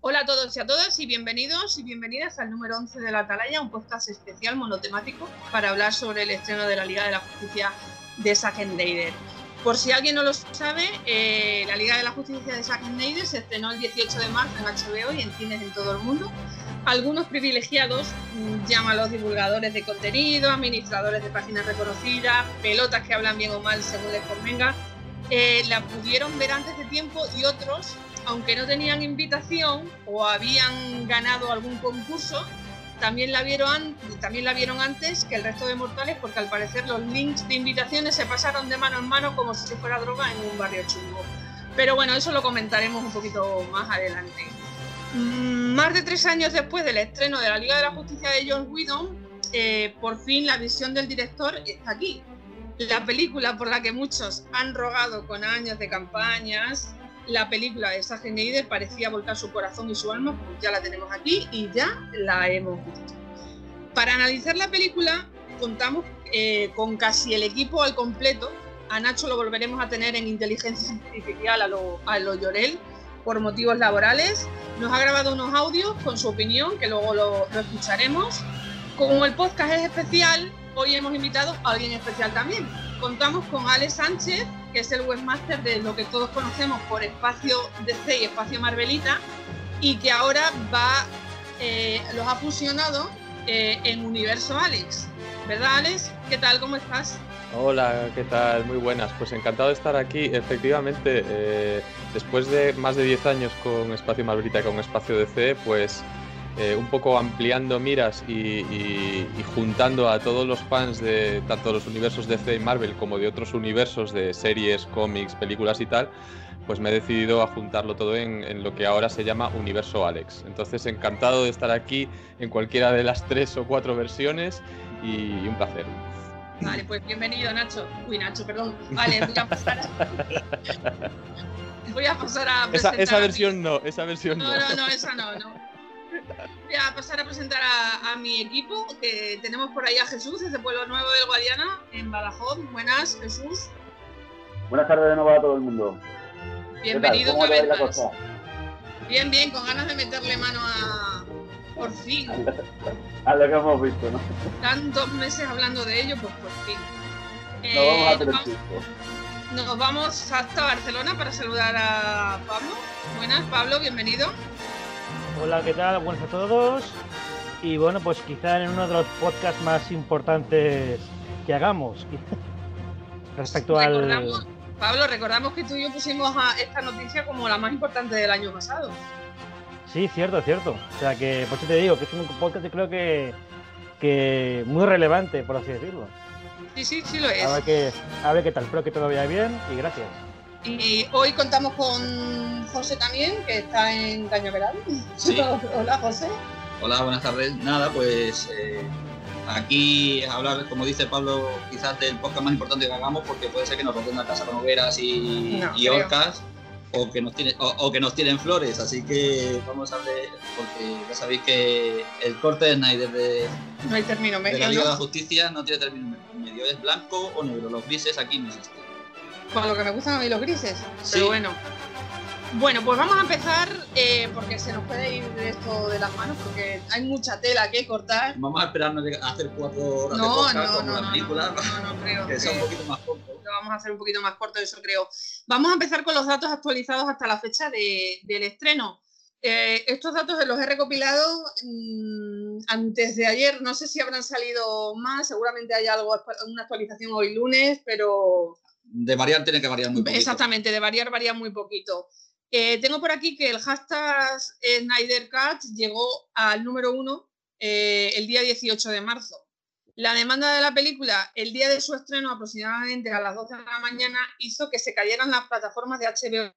Hola a todos y a todas y bienvenidos y bienvenidas al número 11 de la Atalaya, un podcast especial monotemático para hablar sobre el estreno de la Liga de la Justicia de Zack Snyder. Por si alguien no lo sabe, eh, la Liga de la Justicia de Zack Snyder se estrenó el 18 de marzo en HBO y en cines en todo el mundo. Algunos privilegiados, mm, llámalos divulgadores de contenido, administradores de páginas reconocidas, pelotas que hablan bien o mal según les convenga, eh, la pudieron ver antes de tiempo y otros, aunque no tenían invitación o habían ganado algún concurso, también la, vieron, también la vieron antes que el resto de mortales porque al parecer los links de invitaciones se pasaron de mano en mano como si fuera droga en un barrio chungo. Pero bueno, eso lo comentaremos un poquito más adelante. Mm, más de tres años después del estreno de la Liga de la Justicia de John Whedon, eh, por fin la visión del director está aquí. La película por la que muchos han rogado con años de campañas, la película de Zack Snyder parecía volcar su corazón y su alma, pues ya la tenemos aquí y ya la hemos visto. Para analizar la película contamos eh, con casi el equipo al completo. A Nacho lo volveremos a tener en inteligencia artificial a lo, a lo Llorel por motivos laborales. Nos ha grabado unos audios con su opinión, que luego lo, lo escucharemos. Como el podcast es especial, hoy hemos invitado a alguien especial también. Contamos con Ale Sánchez, que es el webmaster de lo que todos conocemos por Espacio DC y Espacio Marvelita, y que ahora va, eh, los ha fusionado eh, en Universo Alex. ¿Verdad, Alex? ¿Qué tal? ¿Cómo estás? Hola, ¿qué tal? Muy buenas. Pues encantado de estar aquí. Efectivamente, eh, después de más de 10 años con Espacio Marvelita y con Espacio DC, pues eh, un poco ampliando miras y, juntando a todos los fans de tanto los universos DC y Marvel como de otros universos de series, cómics, películas y tal, pues me he decidido a juntarlo todo en, lo que ahora se llama Universo Alex. Entonces, encantado de estar aquí en cualquiera de las tres o cuatro versiones y, un placer. Vale, pues bienvenido Nacho. Uy, Nacho, perdón. Vale, voy a pasar. Voy a pasar a esa, esa versión no, esa versión no. No, no, no, esa no, no. Voy a pasar a presentar a, mi equipo, que tenemos por ahí a Jesús, desde Pueblo Nuevo del Guadiana, en Badajoz. Buenas, Jesús. Buenas tardes de nuevo a todo el mundo. Bienvenido una vez más. Bien, bien, con ganas de meterle mano a... Por fin. a lo que hemos visto, ¿no? Tantos meses hablando de ello, pues por fin. vamos a eh, nos, nos vamos hasta Barcelona para saludar a Pablo. Buenas, Pablo, bienvenido. Hola, ¿qué tal? Buenas a todos. Y bueno, pues quizá en uno de los podcasts más importantes que hagamos respecto al. Pablo, recordamos que tú y yo pusimos a esta noticia como la más importante del año pasado. Sí, cierto, cierto. O sea que, por eso te digo, que es un podcast que creo que, que muy relevante, por así decirlo. Sí, sí, sí lo es. A ver qué, a ver qué tal. Espero que todo vaya bien y gracias. Y hoy contamos con José también, que está en Cañaveral. Sí. Hola, José. Hola, buenas tardes. Nada, pues eh, aquí hablar, como dice Pablo, quizás del podcast más importante que hagamos, porque puede ser que nos roten una casa con hogueras y, orcas. O que, nos tiene, o, que nos tienen flores, así que vamos a ver, porque ya sabéis que el corte de Snyder de, no hay término medio, de la Liga de la Justicia no tiene término medio, es blanco o negro, los grises aquí no existen con lo que me gustan a mí los grises. Pero bueno. Bueno, pues vamos a empezar eh, porque se nos puede ir esto de las manos porque hay mucha tela que cortar. Vamos a esperarnos a hacer cuatro horas no, de no, no, la película. No, no, creo. que sea un poquito más corto. Lo vamos a hacer un poquito más corto, eso creo. Vamos a empezar con los datos actualizados hasta la fecha de, del estreno. Eh, estos datos los he recopilado mmm, antes de ayer. No sé si habrán salido más. Seguramente hay algo, una actualización hoy lunes, pero de variar tiene que variar muy poquito. Exactamente, de variar varía muy poquito. Eh, tengo por aquí que el hashtag SnyderCat llegó al número uno eh, el día 18 de marzo. La demanda de la película el día de su estreno, aproximadamente a las 12 de la mañana, hizo que se cayeran las plataformas de HBO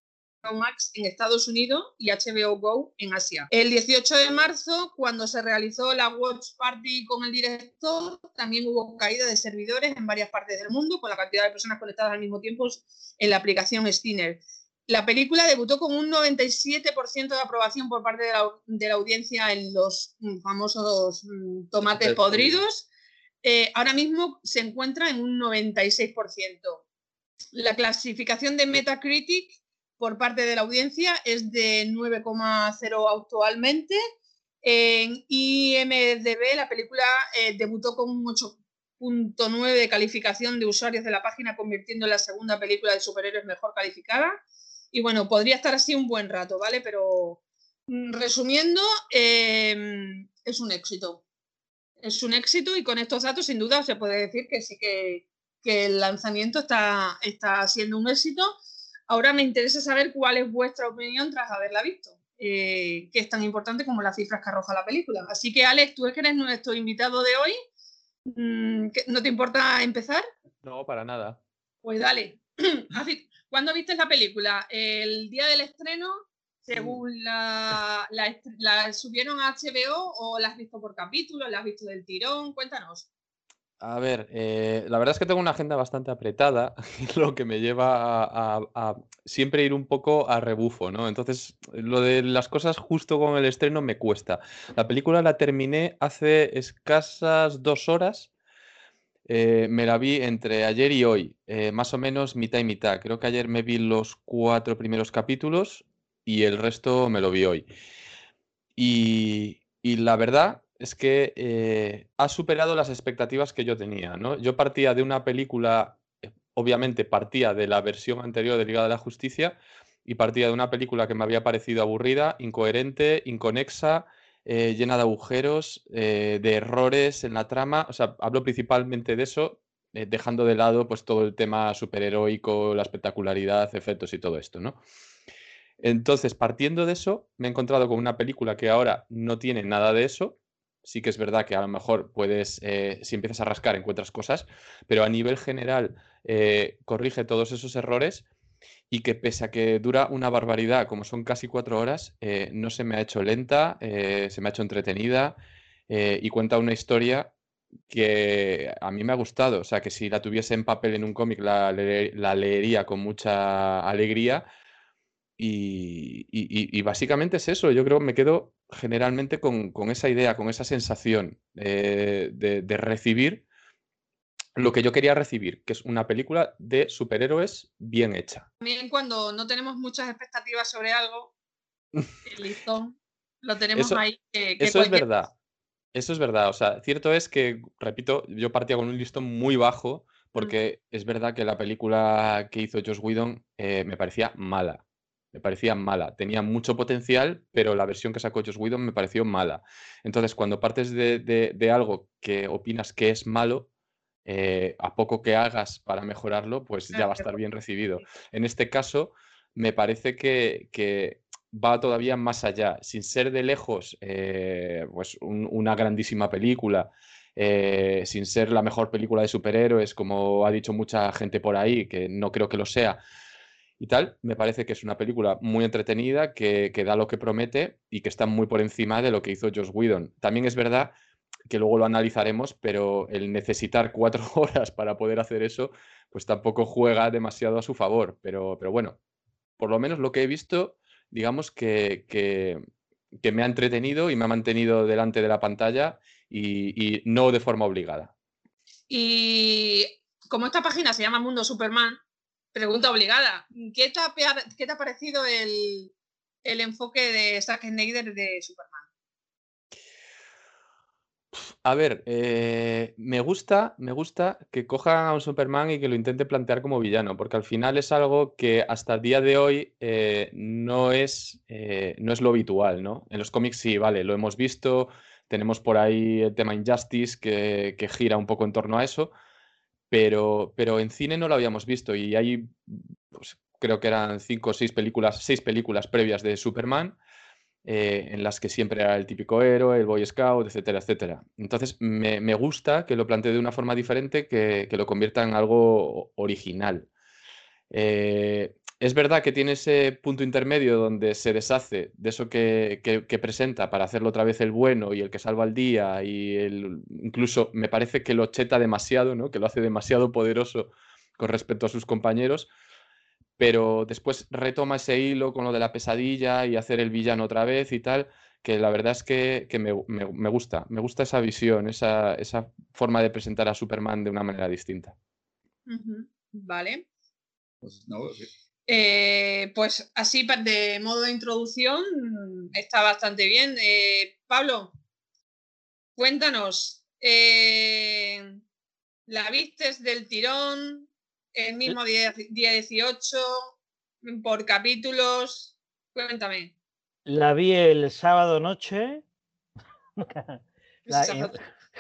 Max en Estados Unidos y HBO Go en Asia. El 18 de marzo, cuando se realizó la Watch Party con el director, también hubo caída de servidores en varias partes del mundo, con la cantidad de personas conectadas al mismo tiempo en la aplicación Steamer. La película debutó con un 97% de aprobación por parte de la, audiencia en los famosos mm, tomates podridos. Eh, ahora mismo se encuentra en un 96%. La clasificación de Metacritic por parte de la audiencia es de 9,0 actualmente. En IMDB la película eh, debutó con un 8.9 de calificación de usuarios de la página, convirtiendo en la segunda película de superhéroes mejor calificada. Y bueno, podría estar así un buen rato, ¿vale? Pero mm, resumiendo, em, es un éxito. Es un éxito y con estos datos sin duda se puede decir que sí que, el lanzamiento está, está siendo un éxito. Ahora me interesa saber cuál es vuestra opinión tras haberla visto, eh, que es tan importante como las cifras que arroja la película. Así que Alex, tú que eres nuestro invitado de hoy, mm, ¿no te importa empezar? No, para nada. Pues dale. ¿Cuándo viste la película? ¿El día del estreno? ¿Según la, subieron a HBO o la has visto por capítulo? ¿La has visto del tirón? Cuéntanos. A ver, eh, la verdad es que tengo una agenda bastante apretada, lo que me lleva a, siempre ir un poco a rebufo, ¿no? Entonces, lo de las cosas justo con el estreno me cuesta. La película la terminé hace escasas dos horas eh, me la vi entre ayer y hoy, eh, más o menos mitad y mitad. Creo que ayer me vi los cuatro primeros capítulos y el resto me lo vi hoy. Y, la verdad es que eh, ha superado las expectativas que yo tenía. ¿no? Yo partía de una película, obviamente partía de la versión anterior de Liga de la Justicia y partía de una película que me había parecido aburrida, incoherente, inconexa eh, llena de agujeros, eh, de errores en la trama. O sea, hablo principalmente de eso, eh, dejando de lado pues todo el tema superheroico, la espectacularidad, efectos y todo esto, ¿no? Entonces, partiendo de eso, me he encontrado con una película que ahora no tiene nada de eso. Sí que es verdad que a lo mejor puedes, si empiezas a rascar, encuentras cosas, pero a nivel general corrige todos esos errores y que pese a que dura una barbaridad, como son casi cuatro horas, eh, no se me ha hecho lenta, eh, se me ha hecho entretenida eh, y cuenta una historia que a mí me ha gustado. O sea, que si la tuviese en papel en un cómic la, leería con mucha alegría. Y, básicamente es eso, yo creo que me quedo generalmente con, esa idea, con esa sensación de recibir lo que yo quería recibir, que es una película de superhéroes bien hecha. También cuando no tenemos muchas expectativas sobre algo, el listón lo tenemos ahí. eso es verdad. Eso es verdad. O sea, cierto es que, repito, yo partía con un listón muy bajo porque es verdad que la película que hizo Josh Whedon eh, me parecía mala. Me parecía mala. Tenía mucho potencial, pero la versión que sacó Josh Whedon me pareció mala. Entonces, cuando partes de algo que opinas que es malo, eh, a poco que hagas para mejorarlo, pues ya va a estar bien recibido. En este caso, me parece que, va todavía más allá, sin ser de lejos eh, pues una grandísima película, eh, sin ser la mejor película de superhéroes, como ha dicho mucha gente por ahí, que no creo que lo sea. Y tal, me parece que es una película muy entretenida, que, que da lo que promete y que está muy por encima de lo que hizo Josh Whedon. También es verdad que luego lo analizaremos, pero el necesitar cuatro horas para poder hacer eso, pues tampoco juega demasiado a su favor. Pero, pero bueno, por lo menos lo que he visto, digamos que, que, me ha entretenido y me ha mantenido delante de la pantalla y, no de forma obligada. Y como esta página se llama Mundo Superman, pregunta obligada, ¿qué te ha, parecido el, el enfoque de Zack Snyder de Superman? A ver, eh, me gusta, me gusta que cojan a un Superman y que lo intente plantear como villano, porque al final es algo que hasta el día de hoy eh, no es, eh, no es lo habitual, ¿no? En los cómics sí, vale, lo hemos visto, tenemos por ahí el tema Injustice que gira un poco en torno a eso, pero, pero en cine no lo habíamos visto y hay, pues, creo que eran cinco o seis películas, seis películas previas de Superman eh, en las que siempre era el típico héroe, el Boy Scout, etcétera, etcétera. Entonces, me, gusta que lo plantee de una forma diferente, que, lo convierta en algo original. Eh, es verdad que tiene ese punto intermedio donde se deshace de eso que, presenta para hacerlo otra vez el bueno y el que salva el día y el, incluso me parece que lo cheta demasiado, ¿no? que lo hace demasiado poderoso con respecto a sus compañeros pero después retoma ese hilo con lo de la pesadilla y hacer el villano otra vez y tal, que la verdad es que, me, gusta, me gusta esa visión, esa, forma de presentar a Superman de una manera distinta. Vale. Pues, eh, pues, así de modo de introducción está bastante bien. Eh, Pablo, cuéntanos, eh, ¿la vistes del tirón? el mismo día, 18, por capítulos. Cuéntame. La vi el sábado noche.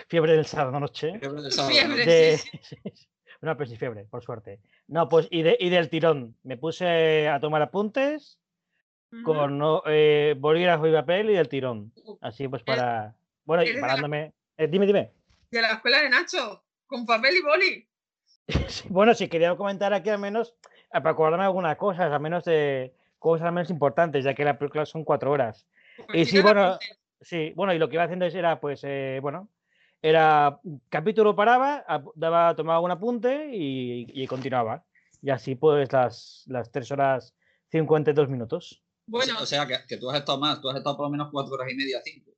fiebre del sábado noche. Fiebre del sábado. Fiebre, sí, fiebre, por suerte. No, pues y, y del tirón. Me puse a tomar apuntes con eh, bolígrafo y papel y del tirón. Así pues para. Bueno, y parándome. Eh, dime, dime. De la escuela de Nacho, con papel y boli. bueno, si quería comentar aquí al menos, eh, para acordarme algunas cosas, al menos de cosas menos importantes, ya que la película son cuatro horas. Pues y sí, bueno, sí, bueno, y lo que iba haciendo era, pues, eh, bueno, era capítulo paraba, daba, tomaba un apunte y, continuaba. Y así, pues, las, las tres horas 52 minutos. Bueno, o sea, que, tú has estado más, tú has estado por lo menos cuatro horas y media, cinco.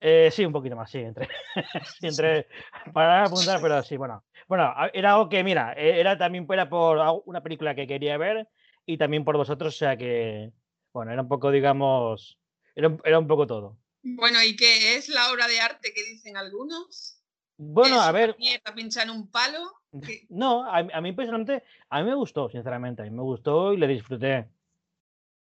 Eh, sí, un poquito más, sí, entre, entre para apuntar, pero sí, bueno. Bueno, era algo que, mira, e, era también era por una película que quería ver y también por vosotros, o sea que, bueno, era un poco, digamos, era, era un poco todo. Bueno, ¿y qué es la obra de arte que dicen algunos? Bueno, a ver. ¿Para pinchar un palo? No, a, a, mí personalmente, a mí me gustó, sinceramente, a mí me gustó y le disfruté.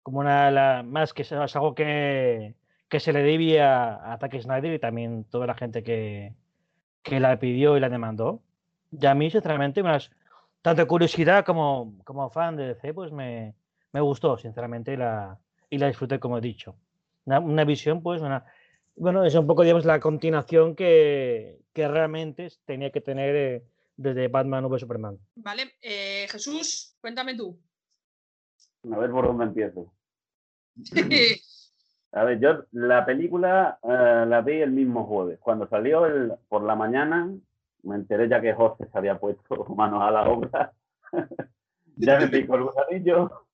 Como una, la, más que es algo que, que se le debía a Zack Snyder y también toda la gente que, que la pidió y la demandó. Y a mí, sinceramente, más, tanto curiosidad como, como fan de DC, pues me, me gustó, sinceramente, y la, y la disfruté, como he dicho. Una, visión, pues, una, bueno, es un poco, digamos, la continuación que, que realmente tenía que tener eh, desde Batman v Superman. Vale, eh, Jesús, cuéntame tú. A ver por dónde empiezo. A ver, yo la película eh, la vi el mismo jueves. Cuando salió el, por la mañana, me enteré ya que José se había puesto manos a la obra. ya me picó el gusanillo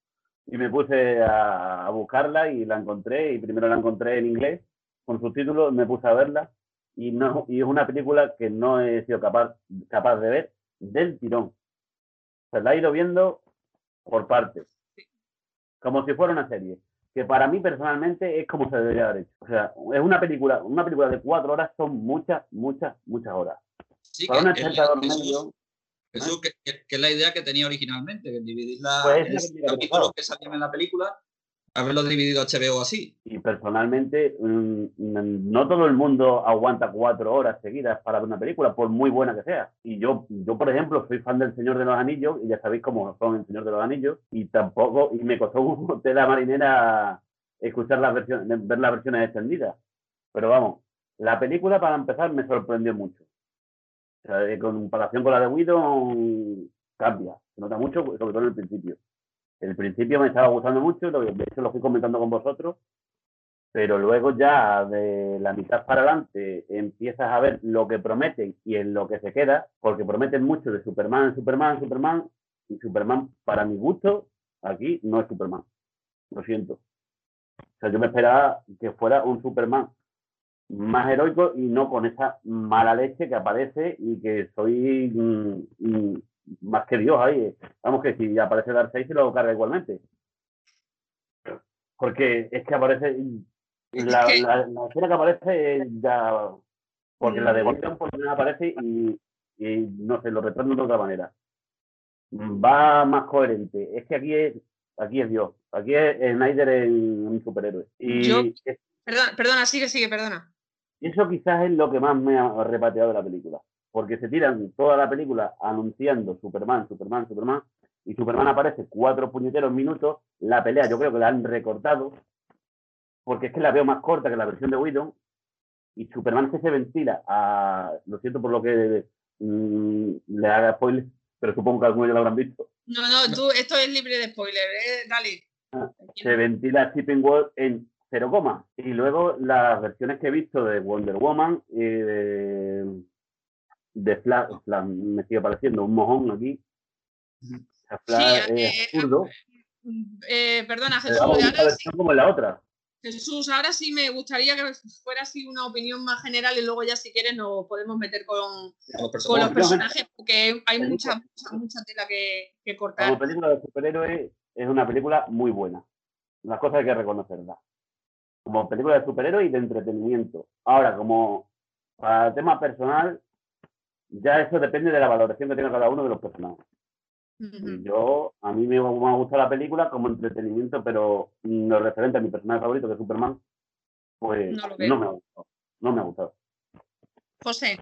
y me puse a, buscarla y la encontré. Y primero la encontré en inglés con subtítulos, me puse a verla. Y, no, y es una película que no he sido capaz, capaz de ver del tirón. Se la he ido viendo por partes, como si fuera una serie que para mí personalmente es como se debería haber hecho. O sea, es una película, una película de cuatro horas son muchas, muchas, muchas horas. Sí, para un espectador medio. Eso que, es la idea que tenía originalmente, que dividir la, pues capítulos que salían en la película haberlo dividido HBO así. Y personalmente, mm, mm, no todo el mundo aguanta cuatro horas seguidas para ver una película, por muy buena que sea. Y yo, yo por ejemplo, soy fan del Señor de los Anillos, y ya sabéis cómo son el Señor de los Anillos, y tampoco, y me costó un tela marinera escuchar las versiones, ver las versiones extendidas. Pero vamos, la película para empezar me sorprendió mucho. O sea, en comparación con la de Widow, cambia, se nota mucho, sobre todo en el principio. El principio me estaba gustando mucho, de hecho lo fui comentando con vosotros, pero luego ya de la mitad para adelante empiezas a ver lo que prometen y en lo que se queda, porque prometen mucho de Superman, Superman, Superman, y Superman, para mi gusto, aquí no es Superman. Lo siento. O sea, yo me esperaba que fuera un Superman más heroico y no con esa mala leche que aparece y que soy mm, mm, más que Dios ahí. Vamos que si aparece Darkseid se lo carga igualmente. Porque es que aparece. La, la, escena que aparece ya. Porque la de por pues, aparece y, no sé, lo retorno de otra manera. Va más coherente. Es que aquí es, aquí es Dios. Aquí es Snyder en un superhéroe. Y perdona, perdona, sigue, sigue, perdona. Eso quizás es lo que más me ha repateado de la película porque se tiran toda la película anunciando Superman, Superman, Superman, y Superman aparece cuatro puñeteros minutos, la pelea yo creo que la han recortado, porque es que la veo más corta que la versión de Widow, y Superman se ventila a, lo siento por lo que mm, le haga spoiler, pero supongo que algunos ya lo habrán visto. No, no, tú, esto es libre de spoiler, ¿eh? dale. Ah, se ventila a Stephen Wall en cero coma. Y luego las versiones que he visto de Wonder Woman y de de Flash, me sigue pareciendo un mojón aquí. Flash es absurdo. eh, perdona, Jesús, como la otra. Jesús, ahora sí me gustaría que fuera así una opinión más general y luego ya si quieres nos podemos meter con, los personajes, porque hay mucha, mucha, mucha tela que, que cortar. Como película de superhéroes es una película muy buena. Una cosa hay que reconocerla. Como película de superhéroes y de entretenimiento. Ahora, como para tema personal, ya eso depende de la valoración que tenga cada uno de los personajes. Yo, a mí me, ha gustado la película como entretenimiento, pero lo referente a mi personaje favorito, que es Superman, pues no, me ha gustado. No me ha gustado. José.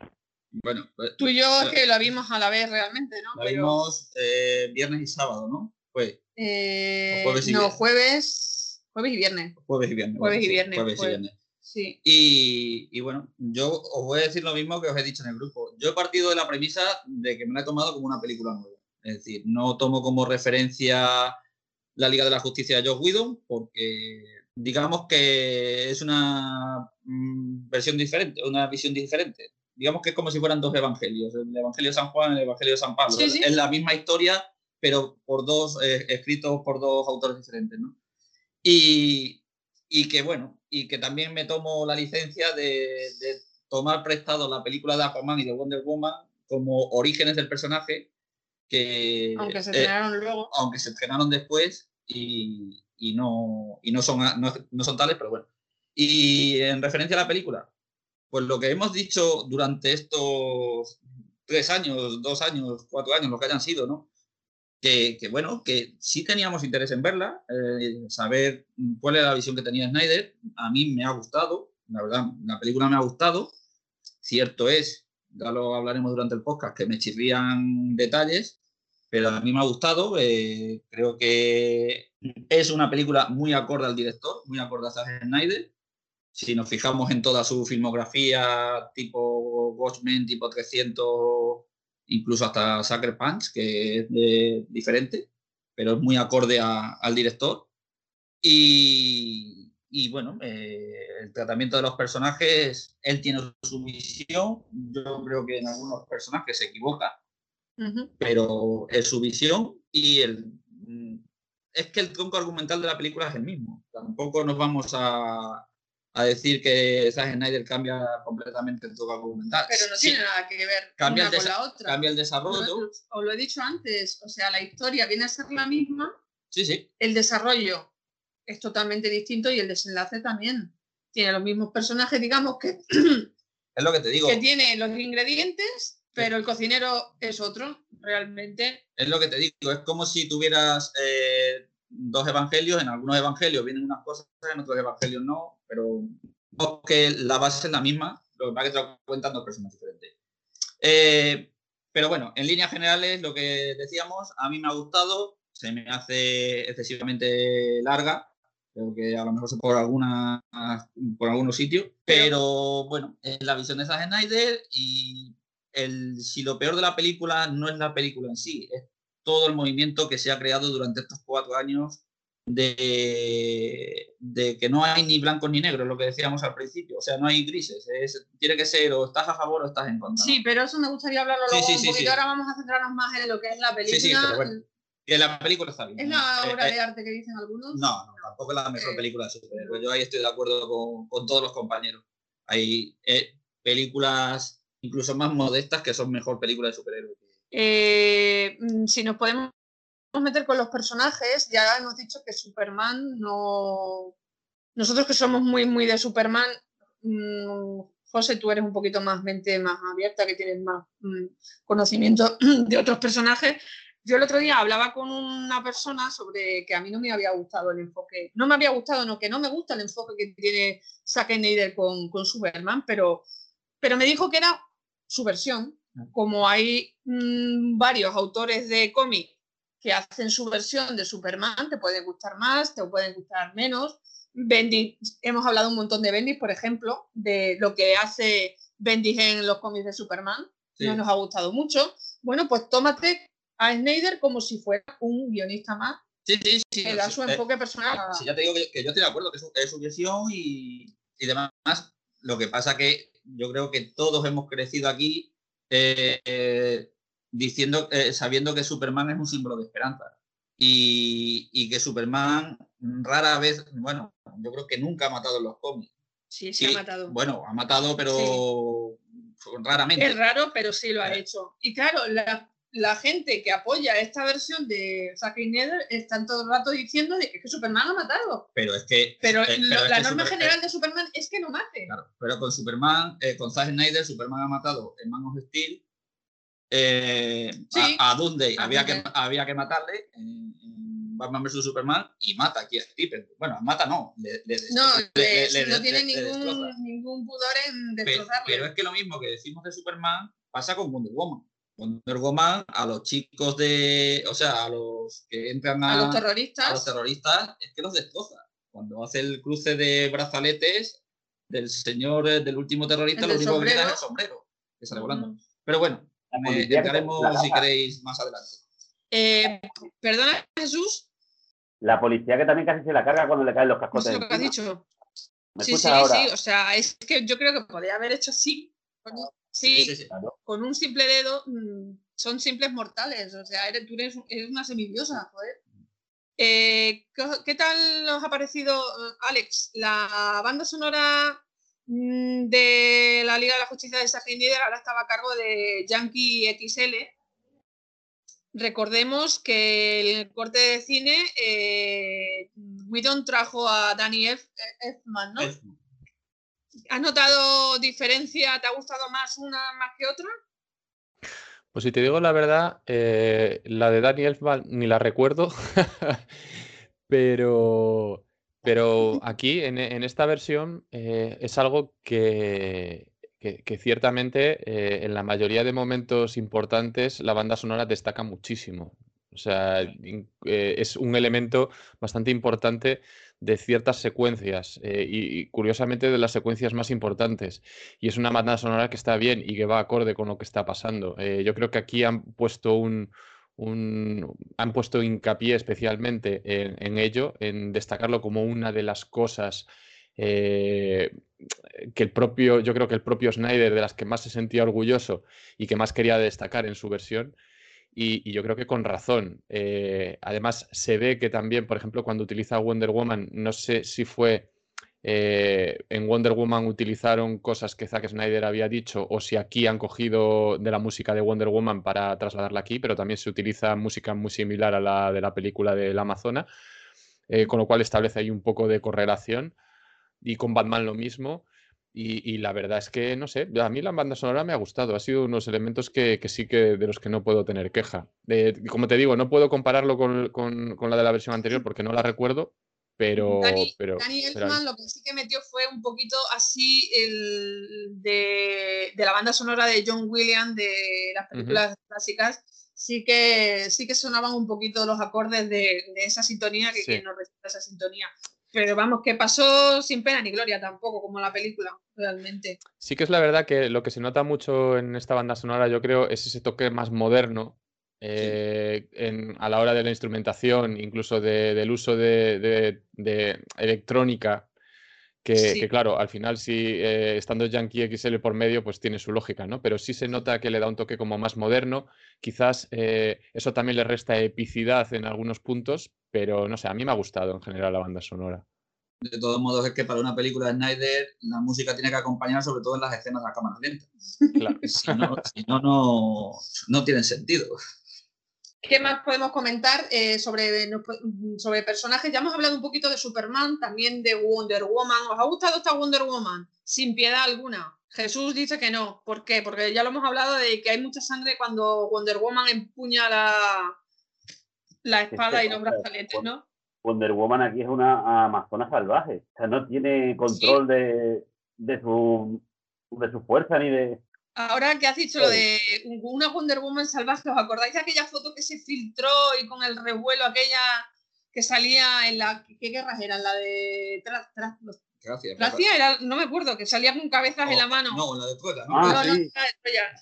Bueno, pues, tú y yo es que lo vimos a la vez realmente, ¿no? Lo vimos eh, viernes y sábado, ¿no? Pues. jueves y no, jueves, jueves y viernes. Jueves y viernes. Jueves y viernes. Jueves y viernes. Sí. Y, y, bueno, yo os voy a decir lo mismo que os he dicho en el grupo. Yo he partido de la premisa de que me la he tomado como una película nueva. Es decir, no tomo como referencia la Liga de la Justicia de Josh Whedon porque digamos que es una mm, versión diferente, una visión diferente. Digamos que es como si fueran dos evangelios, el Evangelio de San Juan y el Evangelio de San Pablo. Es la misma historia, pero por dos, eh, escritos por dos autores diferentes, ¿no? Y, y, que bueno, y que también me tomo la licencia de, de tomar prestado la película de Aquaman y de Wonder Woman como orígenes del personaje que... Aunque se eh, estrenaron luego. Aunque se estrenaron después y, y, no, y no, son, no, no son tales, pero bueno. Y en referencia a la película, pues lo que hemos dicho durante estos tres años, dos años, cuatro años, lo que hayan sido, ¿no? Que, que bueno, que sí teníamos interés en verla, eh, saber cuál era la visión que tenía Snyder. A mí me ha gustado, la verdad, la película me ha gustado. Cierto es ya lo hablaremos durante el podcast, que me chirrían detalles, pero a mí me ha gustado. Eh, creo que es una película muy acorde al director, muy acorde a Zack Snyder. Si nos fijamos en toda su filmografía, tipo Watchmen, tipo 300, incluso hasta Sucker Punch, que es diferente, pero es muy acorde al director. Y, y bueno, eh, el tratamiento de los personajes, él tiene su visión, yo creo que en algunos personajes se equivoca, pero es su visión y el, mm, es que el tronco argumental de la película es el mismo. Tampoco nos vamos a, a decir que Zack Snyder cambia completamente el tronco argumental. Pero no tiene nada que ver cambia una con la otra. Cambia el desarrollo. Os lo he dicho antes, o sea, la historia viene a ser la misma. Sí, sí. El desarrollo es totalmente distinto y el desenlace también. Tiene los mismos personajes, digamos que... es lo que te digo. Que tiene los ingredientes, pero el cocinero es otro, realmente. Es lo que te digo, es como si tuvieras eh, dos evangelios, en algunos evangelios vienen unas cosas, en otros evangelios no, pero que la base es la misma, lo que pasa que te lo cuentan dos personas diferentes. Eh, pero bueno, en líneas generales, lo que decíamos, a mí me ha gustado, se me hace excesivamente larga, creo que a lo mejor por alguna por algunos sitios, pero bueno, es la visión de Zack Snyder y el, si lo peor de la película no es la película en sí, es todo el movimiento que se ha creado durante estos cuatro años de, de que no hay ni blancos ni negros, lo que decíamos al principio, o sea, no hay grises, tiene que ser o estás a favor o estás en contra. Sí, pero eso me gustaría hablarlo luego un poquito, ahora vamos a centrarnos más en lo que es la película. Que la película está bien. ¿Es la obra eh, de arte que dicen algunos? No, no, tampoco es la mejor película de superhéroes. Yo ahí estoy de acuerdo con, con todos los compañeros. Hay eh, películas incluso más modestas que son mejor películas de superhéroes. Eh, mm, si nos podemos meter con los personajes, ya hemos dicho que Superman no. Nosotros que somos muy, muy de Superman, mm, José, tú eres un poquito más mente más abierta, que tienes más mm, conocimiento de otros personajes. Yo el otro día hablaba con una persona sobre que a mí no me había gustado el enfoque, no me había gustado, no, que no me gusta el enfoque que tiene Zack Snyder con, con Superman, pero, pero me dijo que era su versión. Como hay mm, varios autores de cómic que hacen su versión de Superman, te puede gustar más, te pueden gustar menos. Bendis, hemos hablado un montón de Bendis, por ejemplo, de lo que hace Bendis en los cómics de Superman. No nos ha gustado mucho. Bueno, pues tómate a Snyder como si fuera un guionista más. Sí, sí, sí. Que da su eh, enfoque personal. Sí, ya te digo que, yo estoy de acuerdo, que es su, visión y, y, demás. Lo que pasa que yo creo que todos hemos crecido aquí eh, eh, diciendo, sabiendo que Superman es un símbolo de esperanza. y, que Superman rara vez, bueno, yo creo que nunca ha matado en los cómics. Sí, sí, ha matado. Bueno, ha matado, pero raramente. Es raro, pero sí lo ha eh. hecho. Y claro, la, gente que apoya esta versión de Zack Snyder están todo el rato diciendo de que, Superman ha matado. Pero es que. Pero, eh, la norma general de Superman es que no mate. Claro, pero con Superman, eh, con Zack Snyder, Superman ha matado en Man of Steel. a, a Dundee había, Que, había que matarle. Batman vs Superman y mata aquí a Stephen. Bueno, mata no. no, no tiene ningún, ningún, pudor en destrozarle. Pero, es que lo mismo que decimos de Superman pasa con Wonder Woman. Wonder Woman a los chicos de, o sea, a los que entran a, los terroristas, a los terroristas es que los destroza. Cuando hace el cruce de brazaletes del señor eh, del último terrorista, lo único que queda es el sombrero que sale volando. Pero bueno, me entraremos si queréis más adelante. Eh, perdona, Jesús, la policía que también casi se la carga cuando le caen los cascotes. lo que has dicho. sí, sí, sí. O sea, es que yo creo que podría haber hecho así. Sí, con un simple dedo mm, son simples mortales. O sea, eres, tú eres, una semidiosa, joder. Eh, ¿qué, tal os ha parecido, Alex? La banda sonora mm, de la Liga de la Justicia de Zack ahora estaba a cargo de Yankee XL Recordemos que el corte de cine, eh, Whedon trajo a Danny Elfman, ¿no? ¿Has notado diferencia? ¿Te ha gustado más una más que otra? Pues si te digo la verdad, eh, la de Danny Elfman ni la recuerdo, pero, pero aquí en, esta versión eh, es algo que, que, ciertamente eh, en la mayoría de momentos importantes la banda sonora destaca muchísimo. O sea, es un elemento bastante importante de ciertas secuencias eh, y, curiosamente de las secuencias más importantes. Y es una banda sonora que está bien y que va acorde con lo que está pasando. yo creo que aquí han puesto un, han puesto hincapié especialmente en, ello, en destacarlo como una de las cosas eh, que el propio, yo creo que el propio Snyder, de las que más se sentía orgulloso y que más quería destacar en su versión, y, yo creo que con razón. Eh, además, se ve que también, por ejemplo, cuando utiliza Wonder Woman, no sé si fue eh, en Wonder Woman utilizaron cosas que Zack Snyder había dicho o si aquí han cogido de la música de Wonder Woman para trasladarla aquí, pero también se utiliza música muy similar a la de la película de la Amazona, con lo cual establece ahí un poco de correlación y con Batman lo mismo. Y, la verdad es que, no sé, a mí la banda sonora me ha gustado. Ha sido unos elementos que, sí que de los que no puedo tener queja. como te digo, no puedo compararlo con, con, la de la versión anterior porque no la recuerdo, pero... Dani, pero, Elfman lo que sí que metió fue un poquito así el de, de la banda sonora de John Williams de las películas clásicas. Sí que, sí que sonaban un poquito los acordes de, de esa sintonía que, que nos respeta esa sintonía. Pero vamos, que pasó sin pena ni gloria tampoco, como la película, realmente. Sí que es la verdad que lo que se nota mucho en esta banda sonora, yo creo, es ese toque más moderno eh, a la hora de la instrumentación, incluso del uso de, electrónica, que, claro, al final sí, eh, estando Yankee XL por medio, pues tiene su lógica, ¿no? Pero sí se nota que le da un toque como más moderno, quizás eh, eso también le resta epicidad en algunos puntos, pero no sé, a mí me ha gustado en general la banda sonora. De todos modos, es que para una película de Snyder la música tiene que acompañar sobre todo en las escenas de la cámara lenta. Claro. si no, si no, no, no tiene sentido. ¿Qué más podemos comentar eh, sobre, sobre personajes? Ya hemos hablado un poquito de Superman, también de Wonder Woman. ¿Os ha gustado esta Wonder Woman? Sin piedad alguna. Jesús dice que no. ¿Por qué? Porque ya lo hemos hablado de que hay mucha sangre cuando Wonder Woman empuña la, la espada y los brazaletes, ¿no? Wonder Woman aquí es una amazona salvaje. O sea, no tiene control de, de, su, de su fuerza ni de. Ahora que has dicho lo de una Wonder Woman salvaje, ¿os acordáis de aquella foto que se filtró y con el revuelo, aquella que salía en la. ¿Qué guerras eran? La de. Gracias. Gracias, era, no me acuerdo, que salía con cabezas en la mano. No, la de Troya, ¿no? Ah, no, sí.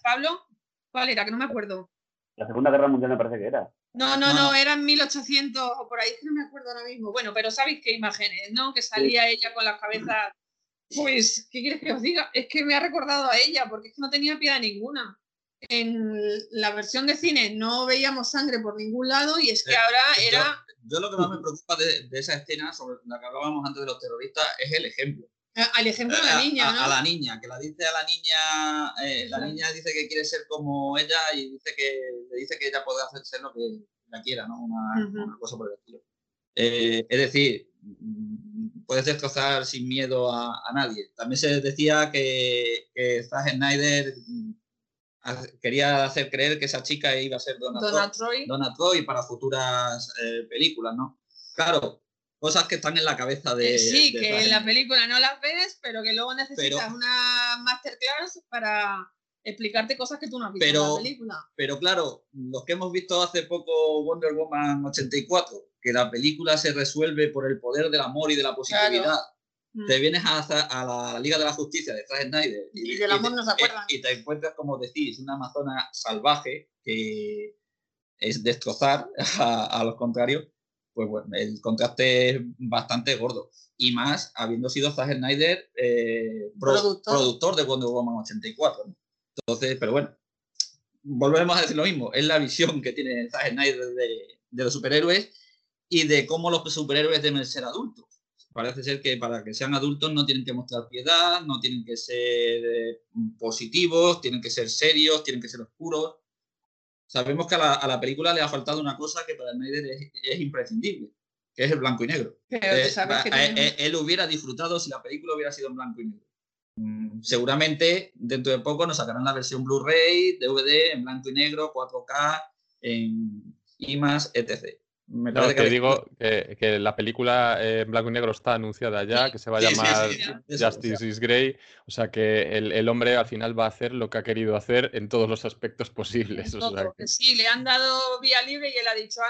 Pablo, ¿cuál era? Que no me acuerdo. La Segunda Guerra Mundial me parece que era. No, no, no, eran 1800 o por ahí, no me acuerdo ahora mismo. Bueno, pero ¿sabéis qué imágenes, no? Que salía ella con la cabeza. Pues, ¿qué quieres que os diga? Es que me ha recordado a ella, porque es que no tenía piedad ninguna. en la versión de cine no veíamos sangre por ningún lado y es que ahora era... Yo, lo que más me preocupa de, esa escena sobre la que hablábamos antes de los terroristas es el ejemplo. Al ejemplo de la niña, ¿no? a, la niña, que la dice a la niña, eh, la niña dice que quiere ser como ella y dice que le dice que ella puede hacerse lo que la quiera, ¿no? Una, cosa por el estilo. Eh, es decir, puedes destrozar sin miedo a, nadie. También se decía que, que Zack Snyder quería hacer creer que esa chica iba a ser Donna, Troy. para futuras eh, películas, ¿no? Claro, cosas que están en la cabeza de... Sí, que en la película no las ves, pero que luego necesitas una masterclass para explicarte cosas que tú no has visto en la película. Pero claro, los que hemos visto hace poco Wonder Woman 84, que la película se resuelve por el poder del amor y de la positividad. Mm. Te vienes a, la Liga de la Justicia de Zack Snyder y, del amor no se acuerdan. Y te encuentras, como decís, una amazona salvaje que es destrozar a, los contrarios. Pues bueno, el contraste es bastante gordo. Y más habiendo sido Zack Snyder eh, productor. de Wonder Woman 84. Entonces, pero bueno, volvemos a decir lo mismo. Es la visión que tiene Zack Snyder de, de los superhéroes y de cómo los superhéroes deben ser adultos parece ser que para que sean adultos no tienen que mostrar piedad, no tienen que ser eh, positivos, tienen que ser serios, tienen que ser oscuros. Sabemos que a la, película le ha faltado una cosa que para Snyder es, es imprescindible, que es el blanco y negro. Eh, eh, él hubiera disfrutado si la película hubiera sido en blanco y negro. Mm, seguramente dentro de poco nos sacarán la versión Blu-ray, DVD, en blanco y negro, 4K, en IMAX, etc no, te digo que, la película en blanco y negro está anunciada ya, que se va a llamar Justice is Grey. O sea que el, hombre al final va a hacer lo que ha querido hacer en todos los aspectos posibles. Sí, le han dado vía libre y él ha dicho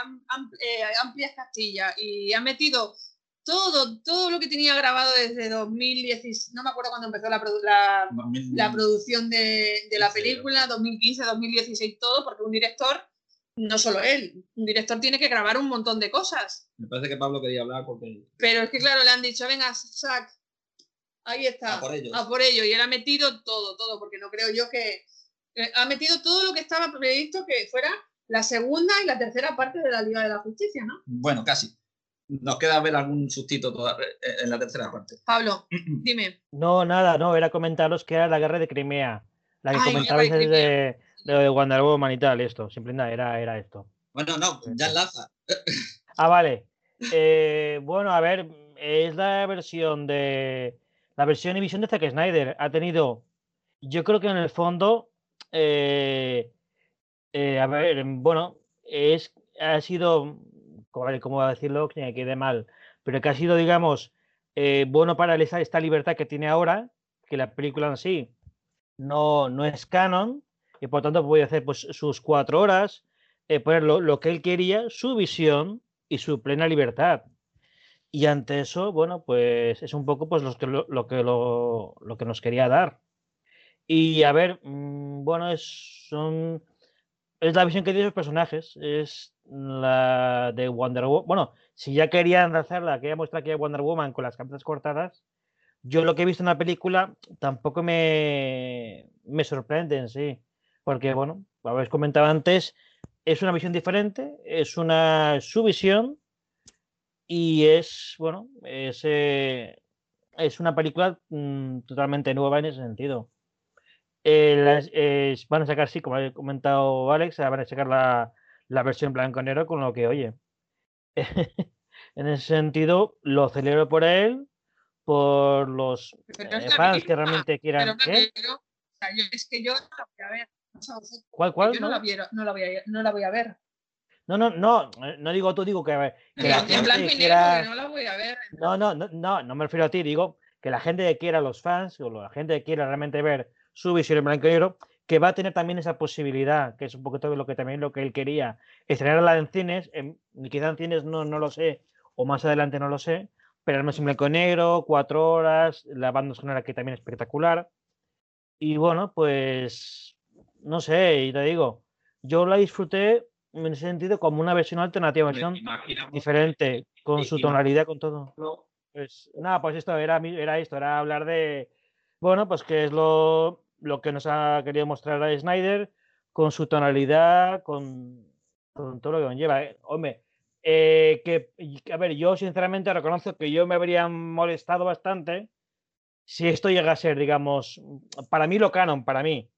eh, amplias Castilla y ha metido todo, todo lo que tenía grabado desde 2016, no me acuerdo cuando empezó la, la, producción de, de la película, 2015, 2016, todo, porque un director no solo él, un director tiene que grabar un montón de cosas. Me parece que Pablo quería hablar porque... Pero es que claro, le han dicho, venga, Sac, ahí está, a por, ello. Y él ha metido todo, todo, porque no creo yo que... Eh, ha metido todo lo que estaba previsto que fuera la segunda y la tercera parte de la Liga de la Justicia, ¿no? Bueno, casi. Nos queda ver algún sustito eh, en la tercera parte. Pablo, dime. No, nada, no, era comentaros que era la guerra de Crimea. La que comentabais desde, de Wonder Woman y tal, esto, simple era, era esto. Bueno, no, ya enlaza. ah, vale. Eh, bueno, a ver, es la versión de. La versión y visión de Zack Snyder. Ha tenido. Yo creo que en el fondo. Eh, eh, a ver, bueno, es, ha sido. ¿Cómo va a decirlo? Que quede mal. Pero que ha sido, digamos, bueno para esta libertad que tiene ahora. Que la película en sí no, no es canon y por tanto voy a hacer pues, sus cuatro horas, eh, poner lo, que él quería, su visión y su plena libertad. Y ante eso, bueno, pues es un poco pues, lo, que, lo, que, lo, que nos quería dar. Y a ver, mm, bueno, es, son, es la visión que tienen los personajes, es la de Wonder Woman. Bueno, si ya querían quería mostrar que Wonder Woman con las cabezas cortadas, yo lo que he visto en la película tampoco me, me sorprende en sí porque, bueno, como habéis comentado antes, es una visión diferente, es una subvisión y es, bueno, es, eh, es una película mm, totalmente nueva en ese sentido. van a sacar, sí, como ha comentado Alex, van a sacar la, la versión blanco-negro con lo que, oye, en ese sentido, lo celebro por él, por los eh, fans que realmente quieran. es que yo a ver, ¿Cuál, cuál? Yo no, la, voy a, no, la voy a, ver. No, no, no, no digo tú, digo que, que la gente quiera... no la voy a ver. No, no, no, no, no me refiero a ti, digo que la gente que quiera, los fans, o la gente que quiera realmente ver su visión en blanco y negro, que va a tener también esa posibilidad, que es un poquito lo que también lo que él quería, estrenarla en cines, en, quizá en cines no, no lo sé, o más adelante no lo sé, pero además en blanco y negro, cuatro horas, la banda sonora que también es espectacular. Y bueno, pues no sé, y te digo, yo la disfruté en ese sentido como una versión alternativa, versión diferente, con su tonalidad, con todo. Pues nada, pues esto era, era esto, era hablar de, bueno, pues que es lo, lo que nos ha querido mostrar a Snyder con su tonalidad, con, todo lo que conlleva. ¿eh? Hombre, eh, que, a ver, yo sinceramente reconozco que yo me habría molestado bastante si esto llega a ser, digamos, para mí lo canon, para mí.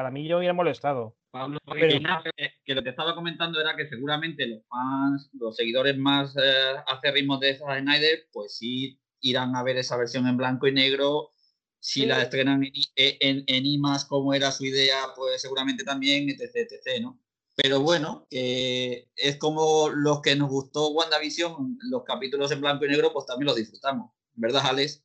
Para mí yo hubiera molestado. Pablo, que, lo que estaba comentando era que seguramente los fans, los seguidores más eh, acérrimos de Zack Snyder, pues sí irán a ver esa versión en blanco y negro. Si la estrenan en, en, como era su idea, pues seguramente también, etc, etc, ¿no? Pero bueno, es como los que nos gustó WandaVision, los capítulos en blanco y negro, pues también los disfrutamos. ¿Verdad, Alex?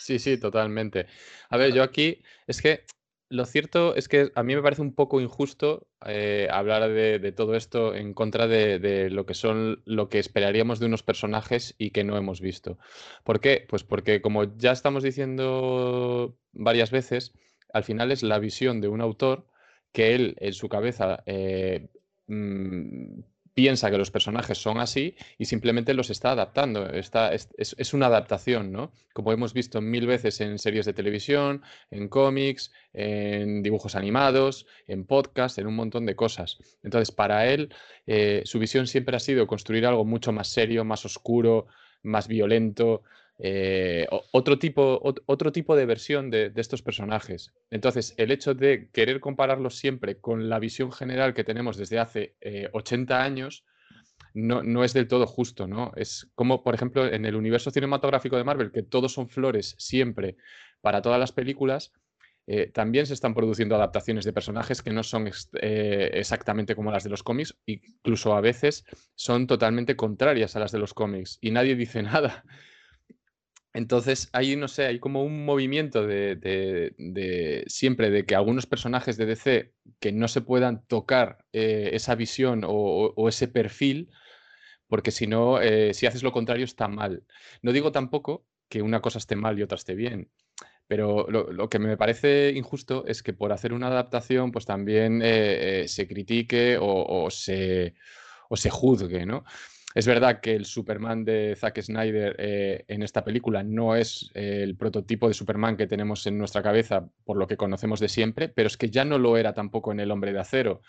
Sí, sí, totalmente. A ver, yo aquí es que lo cierto es que a mí me parece un poco injusto eh, hablar de, todo esto en contra de, lo que son lo que esperaríamos de unos personajes y que no hemos visto. ¿Por qué? Pues porque como ya estamos diciendo varias veces, al final es la visión de un autor que él en su cabeza eh, mm, piensa que los personajes son así y simplemente los está adaptando. Está, es, una adaptación, ¿no? Como hemos visto mil veces en series de televisión, en cómics, en dibujos animados, en podcast, en un montón de cosas. Entonces, para él, eh, su visión siempre ha sido construir algo mucho más serio, más oscuro, más violento, eh, otro, tipo, otro tipo de versión de, estos personajes. Entonces, el hecho de querer compararlos siempre con la visión general que tenemos desde hace 80 eh, años no, no, es del todo justo, ¿no? Es como, por ejemplo, en el universo cinematográfico de Marvel, que todos son flores siempre para todas las películas. Eh, también se están produciendo adaptaciones de personajes que no son exactamente como las de los cómics, incluso a veces son totalmente contrarias a las de los cómics y nadie dice nada. Entonces, ahí no sé, hay como un movimiento de, siempre de que algunos personajes de DC que no se puedan tocar eh, esa visión o, ese perfil, porque si no, eh, si haces lo contrario está mal. No digo tampoco que una cosa esté mal y otra esté bien, pero lo, que me parece injusto es que por hacer una adaptación, pues también eh, se critique o, se, o se juzgue, ¿no? Es verdad que el Superman de Zack Snyder eh, en esta película no es el prototipo de Superman que tenemos en nuestra cabeza por lo que conocemos de siempre, pero es que ya no lo era tampoco en El Hombre de Acero.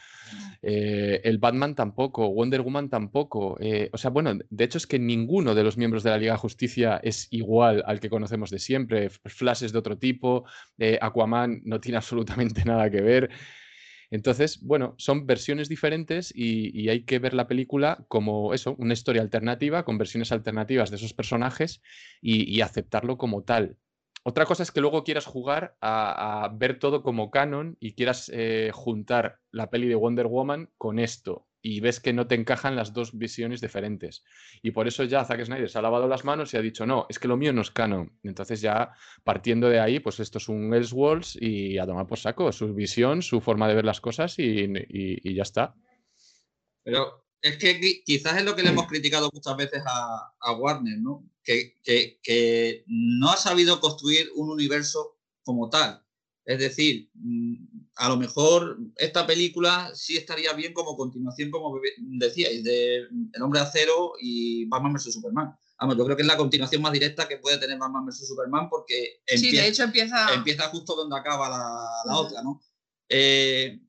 Eh, el Batman tampoco, Wonder Woman tampoco. Eh, o sea, bueno, de hecho es que ninguno de los miembros de la Liga de Justicia es igual al que conocemos de siempre. Flash es de otro tipo, Aquaman no tiene absolutamente nada que ver. Entonces, bueno, son versiones diferentes y, hay que ver la película como eso, una historia alternativa, con versiones alternativas de esos personajes y, aceptarlo como tal. Otra cosa es que luego quieras jugar a, ver todo como canon y quieras eh, juntar la peli de Wonder Woman con esto y ves que no te encajan las dos visiones diferentes. Y por eso ya Zack Snyder se ha lavado las manos y ha dicho, no, es que lo mío no es canon. Entonces ya partiendo de ahí, pues esto es un Elseworlds y a tomar por saco, su visión, su forma de ver las cosas y, ya está. Pero es que quizás es lo que le hemos criticado muchas veces a, Warner, ¿no? Que, que no ha sabido construir un universo como tal. Es decir, mm, a lo mejor esta película sí estaría bien como continuación, como decíais, de El Hombre de Acero y Batman vs. Superman. Vamos, yo creo que es la continuación más directa que puede tener Batman vs. Superman porque empieza, sí, de hecho empieza... empieza justo donde acaba la, otra, ¿no? Eh,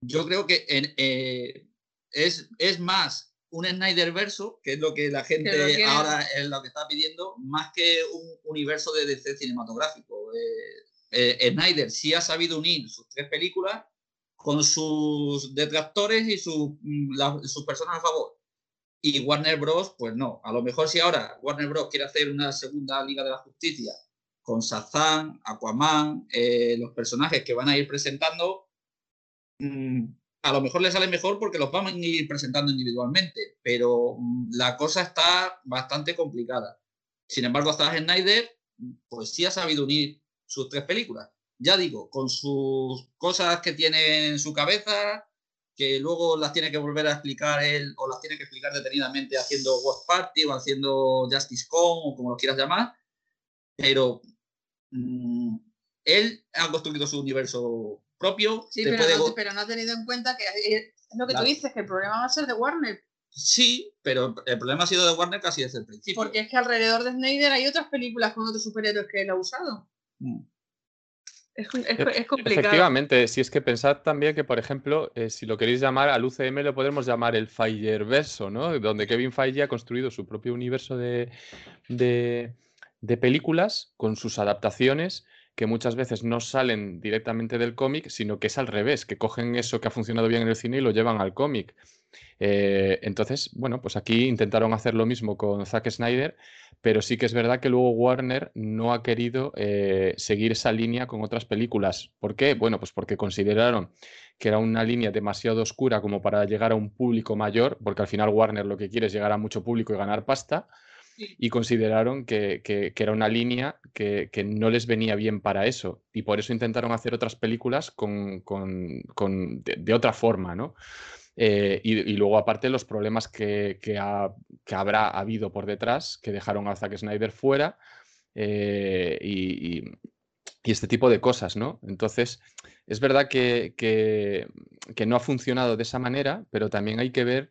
yo creo que eh, es, es más un Snyder verso, que es lo que la gente ahora es lo que está pidiendo, más que un universo de DC cinematográfico. Eh, eh, Snyder sí ha sabido unir sus tres películas con sus detractores y mm, sus personas a favor. Y Warner Bros., pues no. A lo mejor si ahora Warner Bros. quiere hacer una segunda Liga de la Justicia con Shazam, Aquaman, eh, los personajes que van a ir presentando, mm, a lo mejor les sale mejor porque los van a ir presentando individualmente, pero mm, la cosa está bastante complicada. Sin embargo, hasta Snyder, pues sí ha sabido unir sus tres películas. Ya digo, con sus cosas que tiene en su cabeza, que luego las tiene que volver a explicar él o las tiene que explicar detenidamente haciendo Watch Party o haciendo Justice Con o como lo quieras llamar, pero mm, él ha construido su universo propio. Sí, pero, no, ha tenido en cuenta que es lo que tú dices, que el problema va a ser de Warner. Sí, pero el problema ha sido de Warner casi desde el principio. Porque es que alrededor de Snyder hay otras películas con otros superhéroes que él ha usado. Mm. Es, complicado. Efectivamente, si es que pensad también que, por ejemplo, eh, si lo queréis llamar al UCM, lo podemos llamar el verso, ¿no? Donde Kevin Feige ha construido su propio universo de, de películas con sus adaptaciones que muchas veces no salen directamente del cómic, sino que es al revés, que cogen eso que ha funcionado bien en el cine y lo llevan al cómic. Eh, entonces, bueno, pues aquí intentaron hacer lo mismo con Zack Snyder, pero sí que es verdad que luego Warner no ha querido eh, seguir esa línea con otras películas. ¿Por qué? Bueno, pues porque consideraron que era una línea demasiado oscura como para llegar a un público mayor, porque al final Warner lo que quiere es llegar a mucho público y ganar pasta y consideraron que, era una línea que, no les venía bien para eso y por eso intentaron hacer otras películas con, de, otra forma, ¿no? Eh, y, luego aparte los problemas que, habrá habido por detrás que dejaron a Zack Snyder fuera eh, y, este tipo de cosas, ¿no? Entonces, es verdad que, que no ha funcionado de esa manera, pero también hay que ver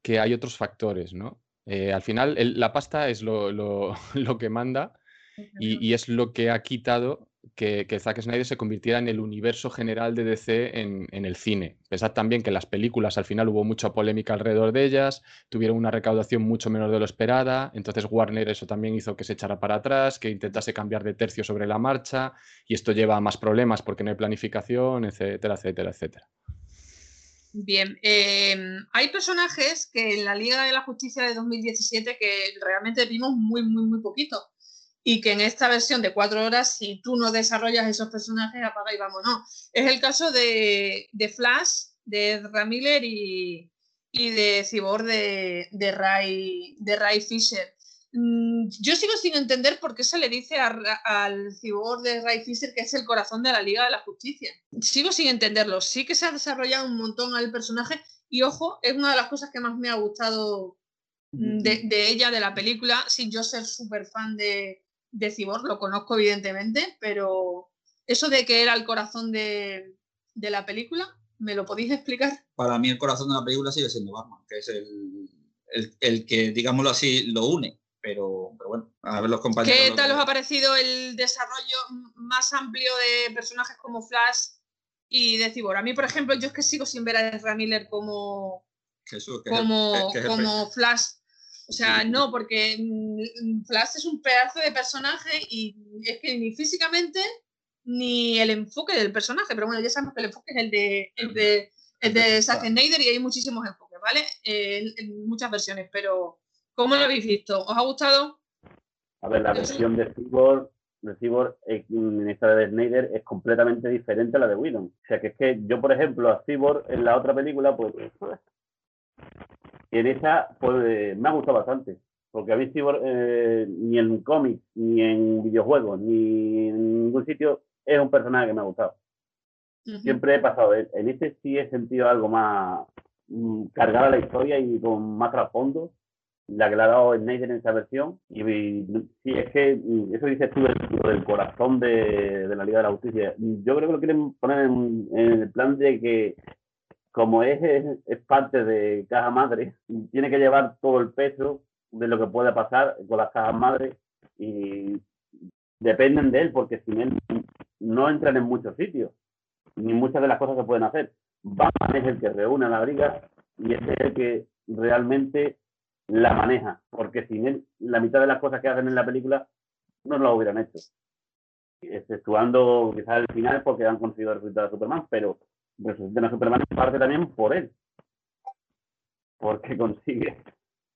que hay otros factores, ¿no? Eh, al final, la pasta es lo, que manda y, es lo que ha quitado que, Zack Snyder se convirtiera en el universo general de DC en, el cine. Pensad también que las películas al final hubo mucha polémica alrededor de ellas, tuvieron una recaudación mucho menor de lo esperada, entonces Warner eso también hizo que se echara para atrás, que intentase cambiar de tercio sobre la marcha y esto lleva a más problemas porque no hay planificación, etcétera, etcétera, etcétera. Bien, em, hay personajes que en la Liga de la Justicia de 2017 que realmente vimos muy, muy, muy poquito. Y que en esta versión de cuatro horas, si tú no desarrollas esos personajes, apaga y vámonos. Es el caso de, Flash, de Ramiller y, y de Cyborg de, de, Ray, de Ray Fisher. Mm, yo sigo sin entender por qué se le dice al cyborg de Ray Fisher que es el corazón de la Liga de la Justicia. Sigo sin entenderlo. Sí que se ha desarrollado un montón al personaje y ojo, es una de las cosas que más me ha gustado mm, de, ella, de la película, sin yo ser súper fan de, de Cyborg, lo conozco evidentemente, pero eso de que era el corazón de, la película, ¿me lo podéis explicar? Para mí el corazón de la película sigue siendo Batman, que es el, el que, digámoslo así, lo une pero, bueno, a ver los compañeros. ¿Qué tal os ha parecido el desarrollo más amplio de personajes como Flash y de Cibor? A mí, por ejemplo, yo es que sigo sin ver a Ezra Miller como, como, Flash. O sea, no, porque mm, Flash es un pedazo de personaje y es que ni físicamente ni el enfoque del personaje, pero bueno, ya sabemos que el enfoque es el de, el de, el de Zack Snyder y hay muchísimos enfoques, ¿vale? en muchas versiones, pero ¿Cómo lo habéis visto? ¿Os ha gustado? A ver, la versión de Cyborg, de Cyborg en esta de Snyder es completamente diferente a la de Whedon. O sea, que es que yo, por ejemplo, a Cyborg en la otra película, pues en esa pues, me ha gustado bastante. Porque a mí Cyborg eh, ni en cómics, ni en videojuegos, ni en ningún sitio es un personaje que me ha gustado. Siempre he pasado. En este sí he sentido algo más mm, cargada la historia y con más trasfondo la que le ha dado Snyder en esa versión. Y, sí, es que mm, eso dices tú del, corazón de, la Liga de la Justicia. Yo creo que lo quieren poner en, el plan de que, como es, parte de caja madre, tiene que llevar todo el peso de lo que pueda pasar con las cajas madres y dependen de él, porque sin él no entran en muchos sitios, ni muchas de las cosas se pueden hacer. Batman es el que reúne la liga y es el que realmente la maneja, porque sin él, la mitad de las cosas que hacen en la película no lo hubieran hecho. Exceptuando quizás al final porque han conseguido resucitar a Superman, pero resucitan a Superman en parte también por él. Porque consigue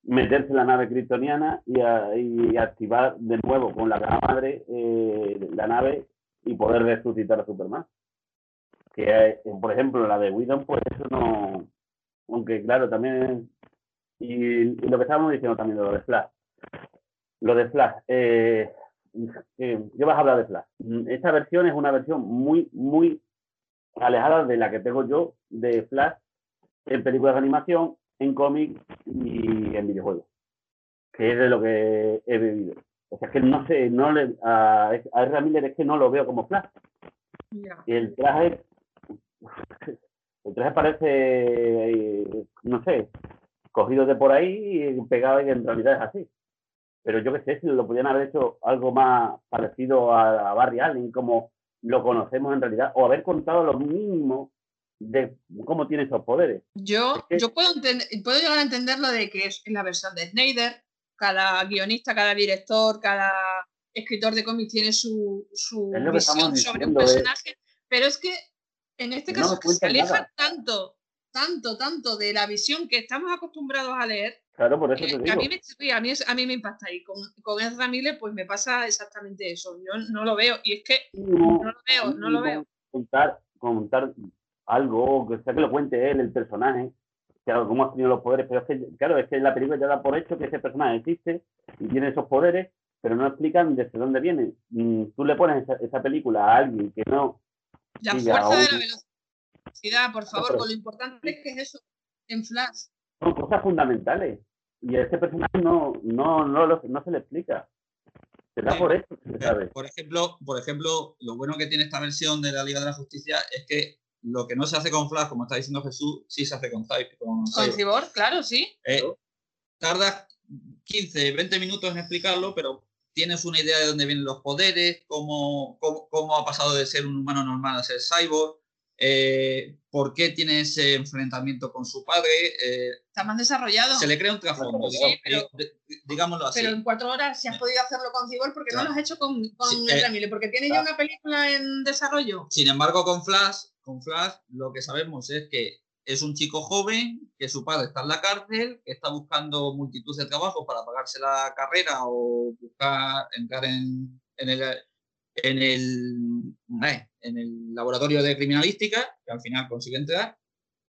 meterse en la nave kryptoniana y, activar de nuevo con la gran madre eh, la nave y poder resucitar a Superman. Que, eh, por ejemplo, la de Whedon, pues eso no. Aunque, claro, también y, lo que estábamos diciendo también de lo de Flash. Lo de Flash. Eh, eh, ¿Qué vas a hablar de Flash? Esta versión es una versión muy, muy alejada de la que tengo yo de Flash en películas de animación, en cómics y en videojuegos. Que es de lo que he vivido. O sea, es que no sé, no le, a, a R. Miller es que no lo veo como Flash. Y el traje, el traje parece, eh, no sé, cogido de por ahí y pegado y en realidad es así. Pero yo qué sé, si lo podían haber hecho algo más parecido a, Barry Allen, como lo conocemos en realidad, o haber contado lo mínimo de cómo tiene esos poderes. Yo, yo puedo, puedo llegar a entender lo de que es en la versión de Snyder, cada guionista, cada director, cada escritor de cómics tiene su, su visión sobre un personaje, pero es que en este caso se aleja tanto, tanto, tanto de la visión que estamos acostumbrados a leer. Claro, por eso te digo. A mí, me, a, mí, a mí me impacta y con, con Ezra Miller pues me pasa exactamente eso. Yo no lo veo y es que no, lo veo, no lo veo. Contar, contar algo, que sea que lo cuente él, el personaje, que cómo ha tenido los poderes, pero es que, claro, es que la película ya da por hecho que ese personaje existe y tiene esos poderes, pero no explican desde dónde viene. Mm, tú le pones esa, película a alguien que no... La fuerza de la velocidad, por favor, con lo importante es que es eso, en Flash. Son cosas fundamentales y a ese personaje no, no, no, no se le explica. Se da por eso, Por ejemplo, por ejemplo, lo bueno que tiene esta versión de la Liga de la Justicia es que lo que no se hace con Flash, como está diciendo Jesús, sí se hace con Cyborg. Con, Cyborg, claro, sí. Eh, tarda 15, 20 minutos en explicarlo, pero tienes una idea de dónde vienen los poderes, cómo, cómo, ha pasado de ser un humano normal a ser cyborg, eh, por qué tiene ese enfrentamiento con su padre. Eh, Está más desarrollado. Se le crea un trasfondo, digámoslo así. Pero en cuatro horas si has podido hacerlo con Cyborg, porque no lo has hecho con, con sí, porque tiene ya una película en desarrollo. Sin embargo, con Flash con Flash lo que sabemos es que es un chico joven, que su padre está en la cárcel, que está buscando multitud de trabajos para pagarse la carrera o buscar entrar en, el, en, el, eh, en el laboratorio de criminalística, que al final consigue entrar,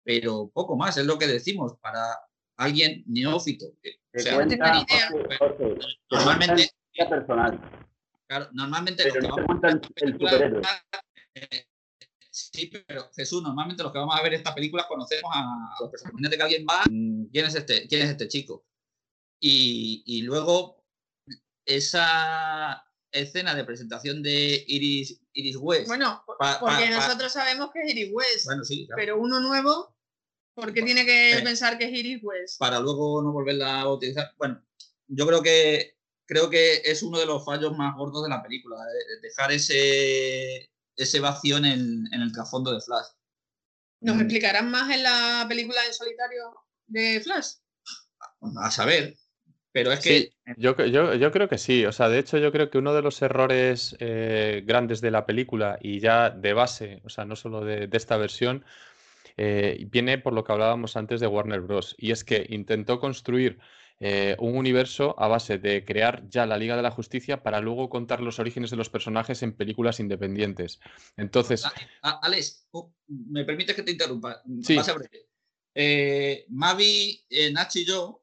pero poco más, es lo que decimos, para alguien neófito. O sea, no idea. normalmente... Personal. Claro, normalmente... Sí, pero Jesús, normalmente los que vamos a ver esta película conocemos a, los personajes de que alguien va, ¿quién es este, quién es este chico? Y, luego esa escena de presentación de Iris, Iris West. Bueno, porque nosotros sabemos que es Iris West. Bueno, sí, Pero uno nuevo, ¿por qué tiene que eh, pensar que es Iris West? Para luego no volverla a utilizar. Bueno, yo creo que creo que es uno de los fallos más gordos de la película, dejar ese ese vacío en el, en el trasfondo de Flash. ¿Nos mm. explicarán más en la película en solitario de Flash? A saber. Pero es que. yo, yo, creo que sí. O sea, de hecho, yo creo que uno de los errores eh, grandes de la película y ya de base, o sea, no solo de, esta versión, eh, viene por lo que hablábamos antes de Warner Bros. Y es que intentó construir eh, un universo a base de crear ya la Liga de la Justicia para luego contar los orígenes de los personajes en películas independientes. Entonces. Ah, ah, Alex, oh, me permite que te interrumpa. Sí. Mavi, Nachi y yo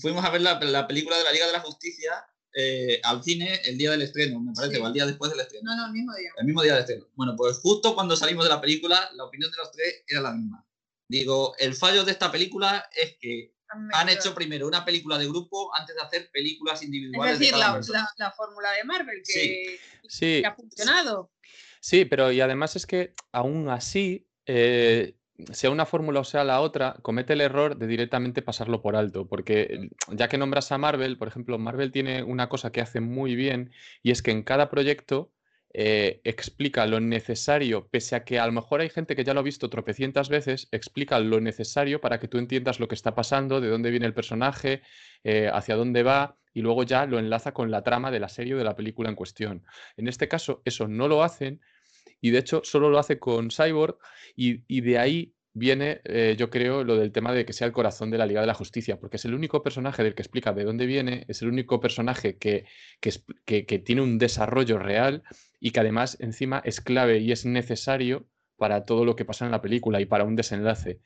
fuimos a ver la, película de la Liga de la Justicia al cine el día del estreno, me parece, o al día después del estreno. No, no, el mismo día. El mismo día del estreno. Bueno, pues justo cuando salimos de la película, la opinión de los tres era la misma. Digo, el fallo de esta película es que han hecho primero una película de grupo antes de hacer películas individuales. Es decir, la, fórmula de Marvel que, ha funcionado. Sí, pero y además es que aún así, eh, sea una fórmula o sea la otra, comete el error de directamente pasarlo por alto. Porque ya que nombras a Marvel, por ejemplo, Marvel tiene una cosa que hace muy bien y es que en cada proyecto eh, explica lo necesario, pese a que a lo mejor hay gente que ya lo ha visto tropecientas veces, explica lo necesario para que tú entiendas lo que está pasando, de dónde viene el personaje, eh, hacia dónde va, y luego ya lo enlaza con la trama de la serie o de la película en cuestión. En este caso, eso no lo hacen, y de hecho solo lo hace con Cyborg, y, de ahí viene, eh, yo creo, lo del tema de que sea el corazón de la Liga de la Justicia, porque es el único personaje del que explica de dónde viene, es el único personaje que, que tiene un desarrollo real y que además encima es clave y es necesario para todo lo que pasa en la película y para un desenlace.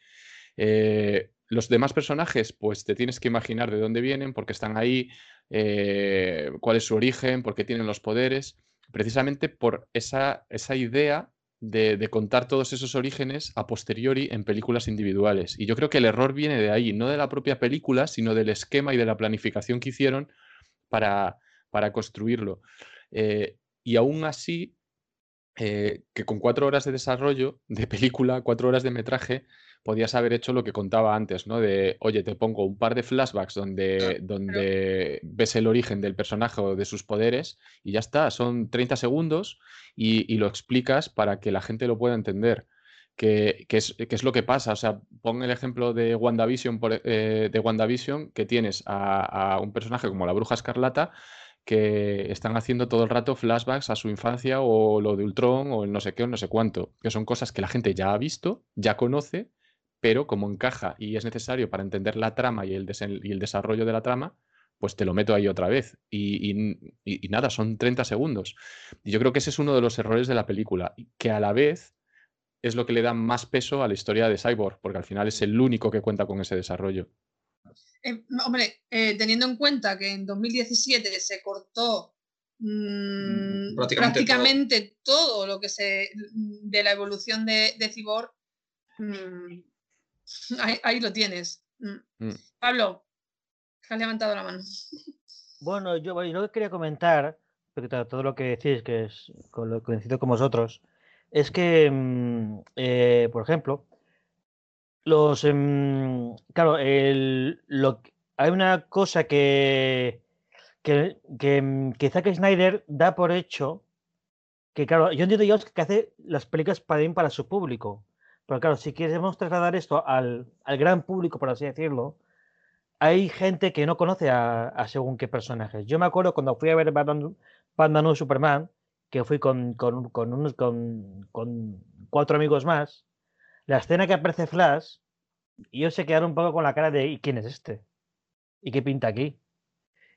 Eh, los demás personajes, pues te tienes que imaginar de dónde vienen, por qué están ahí, eh, cuál es su origen, por qué tienen los poderes, precisamente por esa, esa idea de, contar todos esos orígenes a posteriori en películas individuales. Y yo creo que el error viene de ahí, no de la propia película, sino del esquema y de la planificación que hicieron para, para construirlo. Eh, y aún así eh, que con cuatro horas de desarrollo de película, cuatro horas de metraje, podías haber hecho lo que contaba antes, ¿no? De, oye, te pongo un par de flashbacks donde, donde ves el origen del personaje o de sus poderes y ya está, son 30 segundos y, lo explicas para que la gente lo pueda entender. Que, es, es, lo que pasa. O sea, pon el ejemplo de WandaVision, eh, de WandaVision que tienes a, a, un personaje como la Bruja Escarlata que están haciendo todo el rato flashbacks a su infancia o lo de Ultron o el no sé qué o no sé cuánto, que son cosas que la gente ya ha visto, ya conoce pero como encaja y es necesario para entender la trama y el, y el desarrollo de la trama, pues te lo meto ahí otra vez. Y, nada, son 30 segundos. Y yo creo que ese es uno de los errores de la película, que a la vez es lo que le da más peso a la historia de Cyborg, porque al final es el único que cuenta con ese desarrollo. Eh, hombre, eh, teniendo en cuenta que en 2017 se cortó mm, prácticamente, todo. lo que se de la evolución de, de Cyborg, mm, Ahí, lo tienes. Mm. Mm. Pablo, has levantado la mano. Bueno, yo, lo que quería comentar, porque todo lo que decís, que es con lo coincido con vosotros, es que, mm, eh, por ejemplo, los. claro, el, lo, hay una cosa que, que, que, Zack Snyder da por hecho que, claro, yo entiendo yo que hace las películas para, para su público. Pero claro, si queremos trasladar esto al, gran público, por así decirlo, hay gente que no conoce a, según qué personajes. Yo me acuerdo cuando fui a ver Batman, Batman Superman, que fui con, con, unos, con, cuatro amigos más, la escena que aparece Flash, y ellos se quedaron un poco con la cara de ¿y quién es este? ¿Y qué pinta aquí?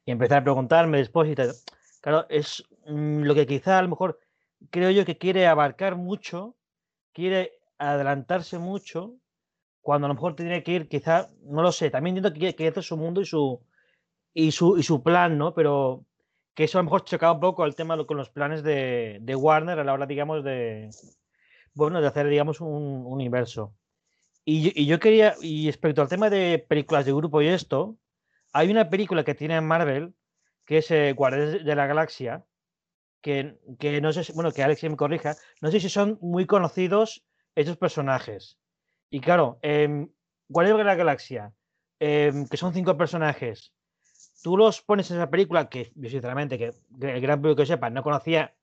Y empezar a preguntarme después y tal. Claro, es mm, lo que quizá a lo mejor creo yo que quiere abarcar mucho, quiere adelantarse mucho cuando a lo mejor tiene que ir, quizá, no lo sé, también entiendo que, este es su mundo y su, y su, y su plan, ¿no? Pero que eso a lo mejor chocaba un poco el tema con los planes de, de Warner a la hora, digamos, de, bueno, de hacer, digamos, un, universo. Y, y, yo quería, y respecto al tema de películas de grupo y esto, hay una película que tiene Marvel, que es eh, Guardianes de la Galaxia, que, que no sé, bueno, que Alex me corrija, no sé si son muy conocidos esos personajes. Y claro, eh, Guardianes de la Galaxia, em, que son cinco personajes, tú los pones en esa película que yo sinceramente, que el gran público que sepa, no conocía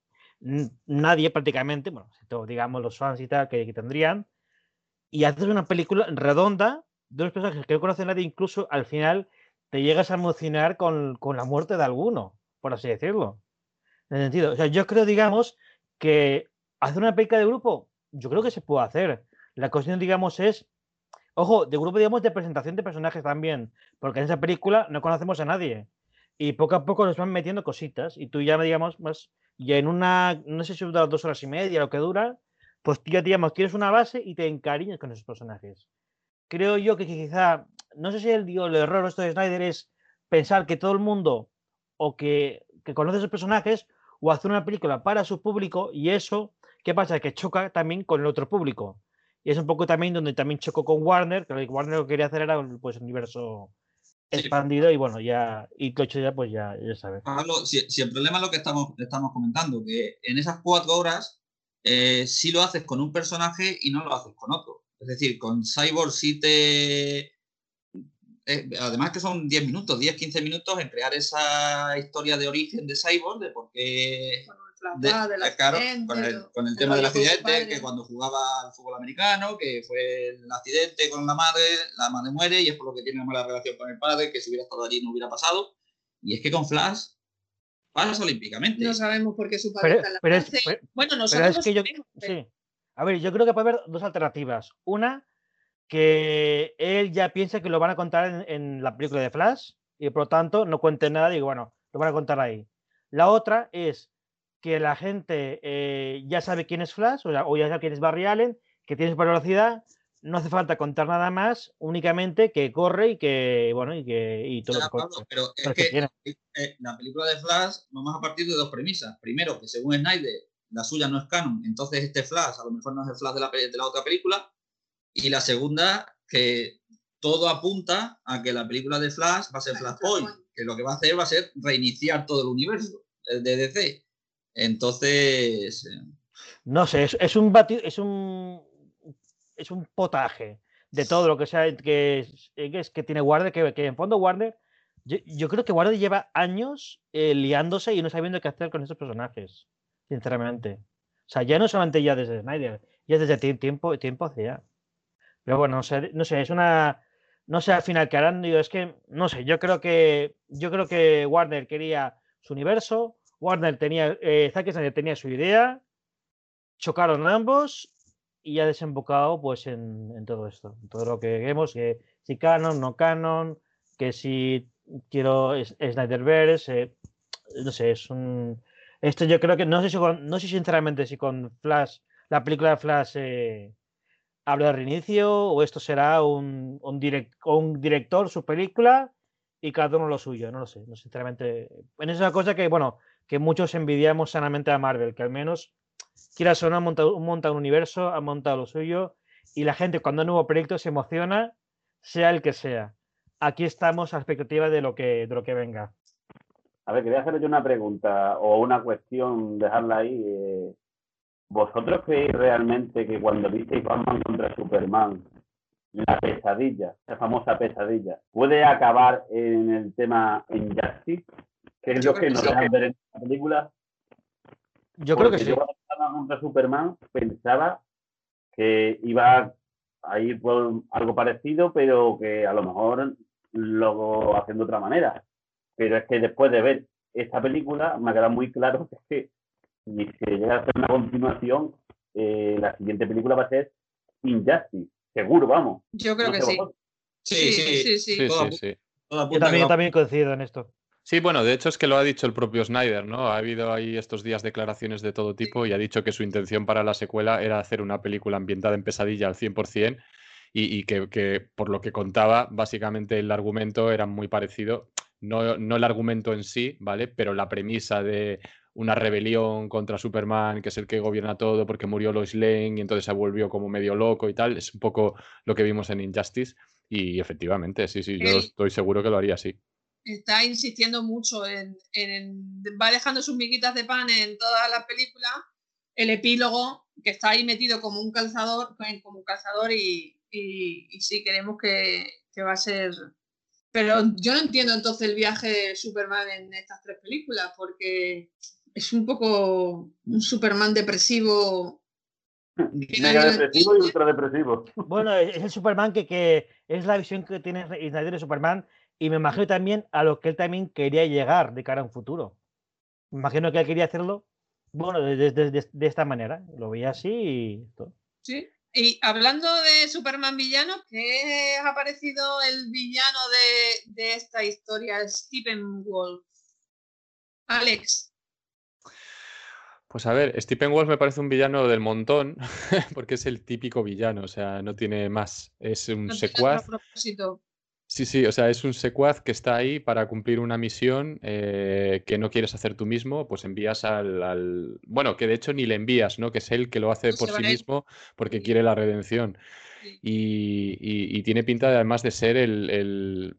nadie prácticamente, bueno, digamos los fans y tal que, tendrían, y haces una película redonda de los personajes que no conoce nadie, incluso al final te llegas a emocionar con, con, la muerte de alguno, por así decirlo. En el sentido, o sea, yo creo, digamos, que hacer una película de grupo yo creo que se puede hacer. La cuestión, digamos, es, ojo, de grupo, digamos, de presentación de personajes también, porque en esa película no conocemos a nadie. Y poco a poco nos van metiendo cositas y tú ya, digamos, más, y en una, no sé si dura dos horas y media, lo que dura, pues ya, digamos, tienes una base y te encariñas con esos personajes. Creo yo que quizá, no sé si el, el error esto de Snyder es pensar que todo el mundo o que, que conoce esos personajes o hacer una película para su público y eso ¿Qué pasa? Que choca también con el otro público. Y es un poco también donde también chocó con Warner, que Warner lo que quería hacer era pues un universo expandido y bueno, ya, y lo hecho ya, pues ya, ya sabes. Pablo, si, el problema es lo que estamos, estamos comentando, que en esas cuatro horas eh, sí lo haces con un personaje y no lo haces con otro. Es decir, con Cyborg sí te... Eh, además que son 10 minutos, 10, 15 minutos en crear esa historia de origen de Cyborg, de por qué con el, tema del accidente, que cuando jugaba al fútbol americano, que fue el accidente con la madre, la madre muere y es por lo que tiene una mala relación con el padre, que si hubiera estado allí no hubiera pasado. Y es que con Flash pasa olímpicamente. No sabemos por qué su padre está en la Bueno, no sabemos. yo, sí. A ver, yo creo que puede haber dos alternativas. Una, que él ya piensa que lo van a contar en, la película de Flash y por lo tanto no cuente nada y bueno, lo van a contar ahí. La otra es que la gente eh, ya sabe quién es Flash o, ya sabe quién es Barry Allen, que tiene super velocidad, no hace falta contar nada más, únicamente que corre y que, bueno, y que y todo Pero es que, eh, la película de Flash vamos a partir de dos premisas. Primero, que según Snyder, la suya no es canon, entonces este Flash a lo mejor no es el Flash de la, de la otra película. Y la segunda, que todo apunta a que la película de Flash va a ser Flashpoint, que lo que va a hacer va a ser reiniciar todo el universo de DC. Entonces. Eh, no sé, es, un batido, es un es un potaje de todo lo que sea que es que tiene Warner, que, que en fondo Warner, yo, creo que Warner lleva años eh, liándose y no sabiendo qué hacer con esos personajes, sinceramente. O sea, ya no solamente ya desde Snyder, ya desde tiempo, tiempo hacia. Pero bueno, no sé, no sé, es una. No sé al final qué harán. Digo, es que, no sé, yo creo que. Yo creo que Warner quería su universo. Warner tenía. Eh, Zack Snyder tenía su idea. Chocaron ambos y ha desembocado pues en, todo esto. Todo lo que vemos, que si canon, no canon, que si quiero Snyderverse, eh, no sé, es un esto yo creo que, no sé sinceramente si con Flash, la película de Flash eh, habla de reinicio o esto será un, un, un director, su película y cada uno lo suyo, no lo sé, no sinceramente. En esa cosa que, bueno, que muchos envidiamos sanamente a Marvel, que al menos, quiera o no, monta un universo, ha montado lo suyo y la gente cuando un nuevo proyecto se emociona, sea el que sea. Aquí estamos a expectativa de lo que, de lo que venga. A ver, quería hacerle yo una pregunta o una cuestión, dejarla ahí. Eh, ¿Vosotros creéis realmente que cuando visteis Batman contra Superman, la pesadilla, la famosa pesadilla, puede acabar en el tema Injustice? Que es lo que nos dejan ver en la película. Yo creo que sí. Yo cuando estaba contra Superman pensaba que iba a ir por algo parecido, pero que a lo mejor lo haciendo de otra manera. Pero es que después de ver esta película me ha quedado muy claro que, es que si se llega a hacer una continuación, eh, la siguiente película va a ser Injustice. Seguro, vamos. Yo creo que sí. Sí, sí, sí. sí, Yo también, también coincido en esto. Sí, bueno, de hecho es que lo ha dicho el propio Snyder, ¿no? Ha habido ahí estos días declaraciones de todo tipo y ha dicho que su intención para la secuela era hacer una película ambientada en pesadilla al 100% y, y que, que, por lo que contaba, básicamente el argumento era muy parecido no, no, el argumento en sí, ¿vale? Pero la premisa de una rebelión contra Superman, que es el que gobierna todo porque murió Lois Lane y entonces se volvió como medio loco y tal, es un poco lo que vimos en Injustice y efectivamente, sí, sí, yo estoy seguro que lo haría así. Está insistiendo mucho en, va dejando sus miguitas de pan en todas las películas, el epílogo que está ahí metido como un calzador, como un calzador y, y, sí queremos que, que va a ser pero yo no entiendo entonces el viaje de Superman en estas tres películas, porque es un poco un Superman depresivo. Mega depresivo y ultra depresivo. Bueno, es el Superman que, que es la visión que tiene Snyder de Superman y me imagino también a lo que él también quería llegar de cara a un futuro. Me imagino que él quería hacerlo, bueno, de, de esta manera. Lo veía así y todo. Sí, y hablando de Superman villano, ¿qué ha parecido el villano de, esta historia, Stephen Wolf? Alex. Pues a ver, Stephen Wolf me parece un villano del montón, porque es el típico villano, o sea, no tiene más. Es un secuaz. Sí, sí, o sea, es un secuaz que está ahí para cumplir una misión eh, que no quieres hacer tú mismo, pues envías al, Bueno, que de hecho ni le envías, ¿no? Que es él que lo hace por sí mismo porque quiere la redención. Y, tiene pinta de, además de ser el,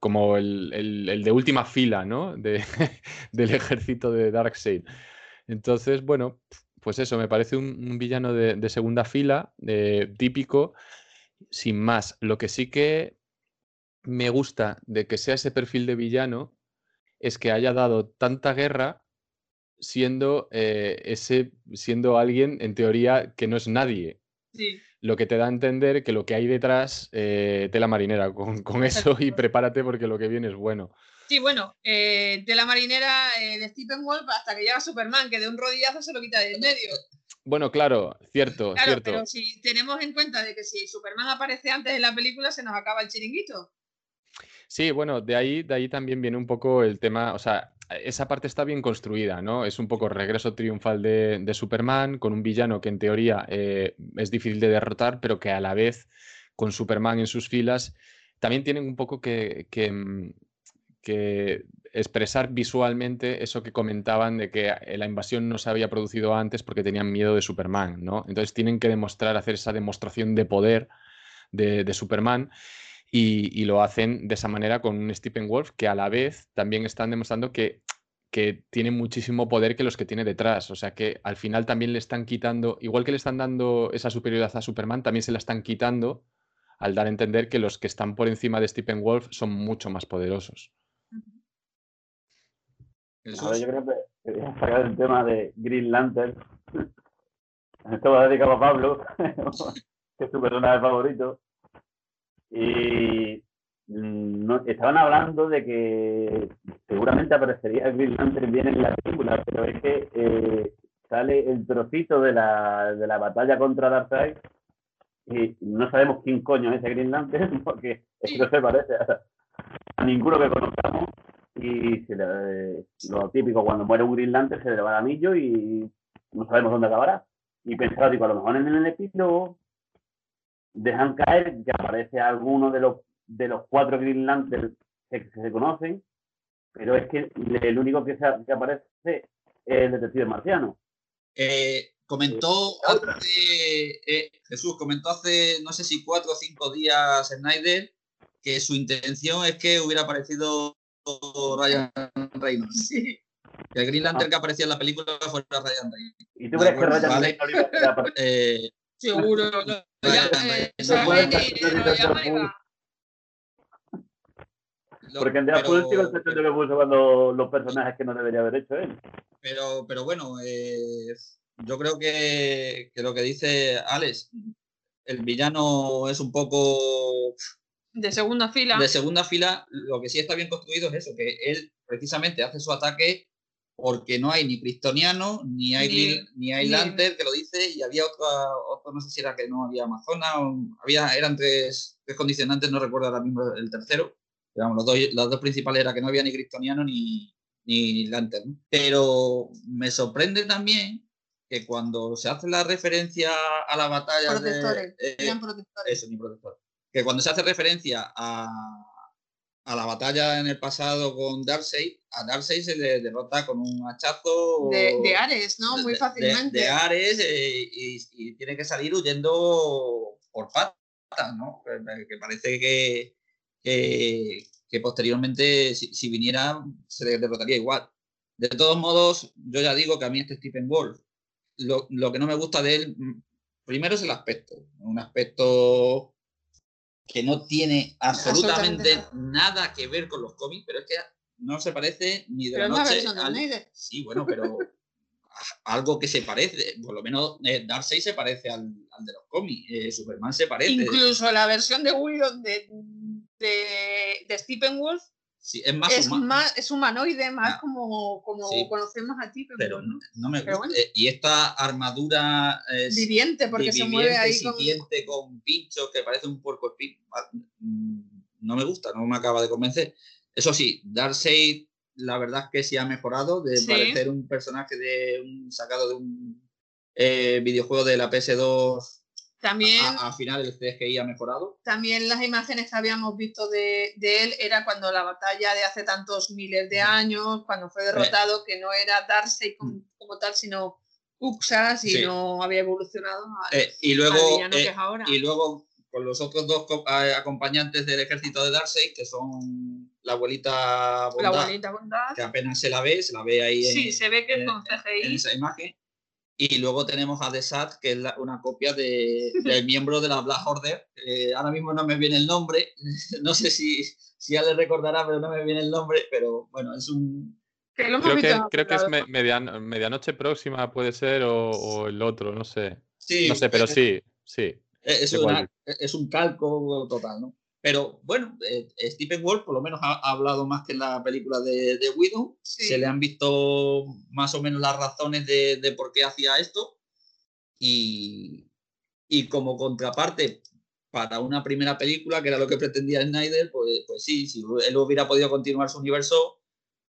como el, de última fila, ¿no? De, del ejército de Darkseid. Entonces, bueno, pues eso, me parece un, villano de, segunda fila, eh, típico sin más. Lo que sí que me gusta de que sea ese perfil de villano es que haya dado tanta guerra siendo eh, ese siendo alguien en teoría que no es nadie. Lo que te da a entender que lo que hay detrás, eh, tela marinera, con, con eso y prepárate porque lo que viene es bueno. Sí, bueno, eh, tela marinera de Stephen Wolf hasta que llega Superman, que de un rodillazo se lo quita de en medio. Bueno, claro, cierto, claro, cierto. Pero si tenemos en cuenta de que si Superman aparece antes en la película, se nos acaba el chiringuito. Sí, bueno, de ahí, de ahí también viene un poco el tema, o sea, esa parte está bien construida, ¿no? Es un poco regreso triunfal de, Superman, con un villano que en teoría eh, es difícil de derrotar, pero que a la vez, con Superman en sus filas, también tienen un poco que, que mm, expresar visualmente eso que comentaban de que eh, la invasión no se había producido antes porque tenían miedo de Superman, ¿no? Entonces tienen que demostrar, hacer esa demostración de poder de, Superman y, lo hacen de esa manera con un Stephen Wolf que a la vez también están demostrando que, que tiene muchísimo poder que los que tiene detrás. O sea que al final también le están quitando, igual que le están dando esa superioridad a Superman, también se la están quitando al dar a entender que los que están por encima de Stephen Wolf son mucho más poderosos. Ahora yo creo que quería sacar el tema de Green Lantern. Esto va dedicado a Pablo, que es su personaje favorito. Y mm, estaban hablando de que seguramente aparecería Green Lantern bien en la película, pero es que eh, sale el trocito de la, de la batalla contra Darkseid y no sabemos quién coño es ese Green Lantern porque es que no se parece a, ninguno que conozcamos. Y lo típico cuando muere un Green Lantern se le va el anillo y no sabemos dónde acabará. Y pensaba digo a lo mejor en el epílogo dejan caer que aparece alguno de los de los cuatro Green Lantern que, se conocen pero es que el único que, que aparece es el detective marciano eh, Comentó hace, eh, Jesús comentó hace no sé si cuatro o cinco días Snyder que su intención es que hubiera aparecido Ryan Reynolds. Sí. Que el Green Lantern que aparecía en la película fuera Ryan Reynolds. ¿Y tú crees que Ryan Reynolds eh, Seguro. Porque en Deadpool sí el que puso cuando los personajes que no debería haber hecho él. Pero, pero bueno, eh, yo creo que, lo que dice Alex, el villano es un poco... De segunda fila. De segunda fila, lo que sí está bien construido es eso, que él precisamente hace su ataque porque no hay ni Cristoniano, ni hay, ni, hay Lantern, que lo dice, y había otra, otro, no sé si era que no había Amazona, había, eran tres, tres, condicionantes, no recuerdo ahora mismo el tercero. Digamos, los, dos, los dos principales era que no había ni Cristoniano ni, ni Lantern. Pero me sorprende también que cuando se hace la referencia a la batalla protectores, de, eh, protectores. Eso, ni protectores. Que cuando se hace referencia a, a la batalla en el pasado con Darkseid, a Darkseid se le derrota con un hachazo de, de Ares, ¿no? Muy fácilmente. De, Ares eh, y, tiene que salir huyendo por patas, ¿no? Que, parece que, que, posteriormente, si, si, viniera, se le derrotaría igual. De todos modos, yo ya digo que a mí este Stephen Wolf lo, lo, que no me gusta de él, mm, primero es el aspecto. Un aspecto que no tiene absolutamente, nada que ver con los cómics, pero es que no se parece ni de la noche. Al... Sí, bueno, pero algo que se parece, por lo menos eh, Darkseid se parece al, al de los cómics, eh, Superman se parece. Incluso la versión de de, de, de Stephen Wolf es más, es, humanoide, más ah, como, como conocemos a ti, pero, no, me gusta. Eh, y esta armadura es viviente, porque se mueve ahí con... pinchos que parece un puerco espín. Mm, no me gusta, no me acaba de convencer. Eso sí, Darkseid, la verdad es que sí ha mejorado de parecer un personaje de un sacado de un eh, videojuego de la PS2 también, al final el CGI ha mejorado. También las imágenes que habíamos visto de, él era cuando la batalla de hace tantos miles de años, cuando fue derrotado, que no era Darkseid como, mm. como tal, sino Uxas y no había evolucionado eh, y luego, eh, Y luego con los otros dos acompañantes del ejército de Darkseid, que son la abuelita Bondad, que apenas se la ve, se la ve ahí sí, se ve que con CGI. en esa imagen. Y luego tenemos a The Sat, que es una copia de, del miembro de la Black Order. ahora mismo no me viene el nombre, no sé si, si ya le recordará, pero no me viene el nombre, pero bueno, es un... creo, que, creo que es medianoche próxima, puede ser, o, el otro, no sé. Sí, no sé, pero sí, sí. Es, es un calco total, ¿no? Pero bueno, eh, Stephen Wolf por lo menos ha, hablado más que en la película de, de Widow. Se le han visto más o menos las razones de, por qué hacía esto. Y, y, como contraparte para una primera película, que era lo que pretendía Snyder, pues, pues sí, si él hubiera podido continuar su universo,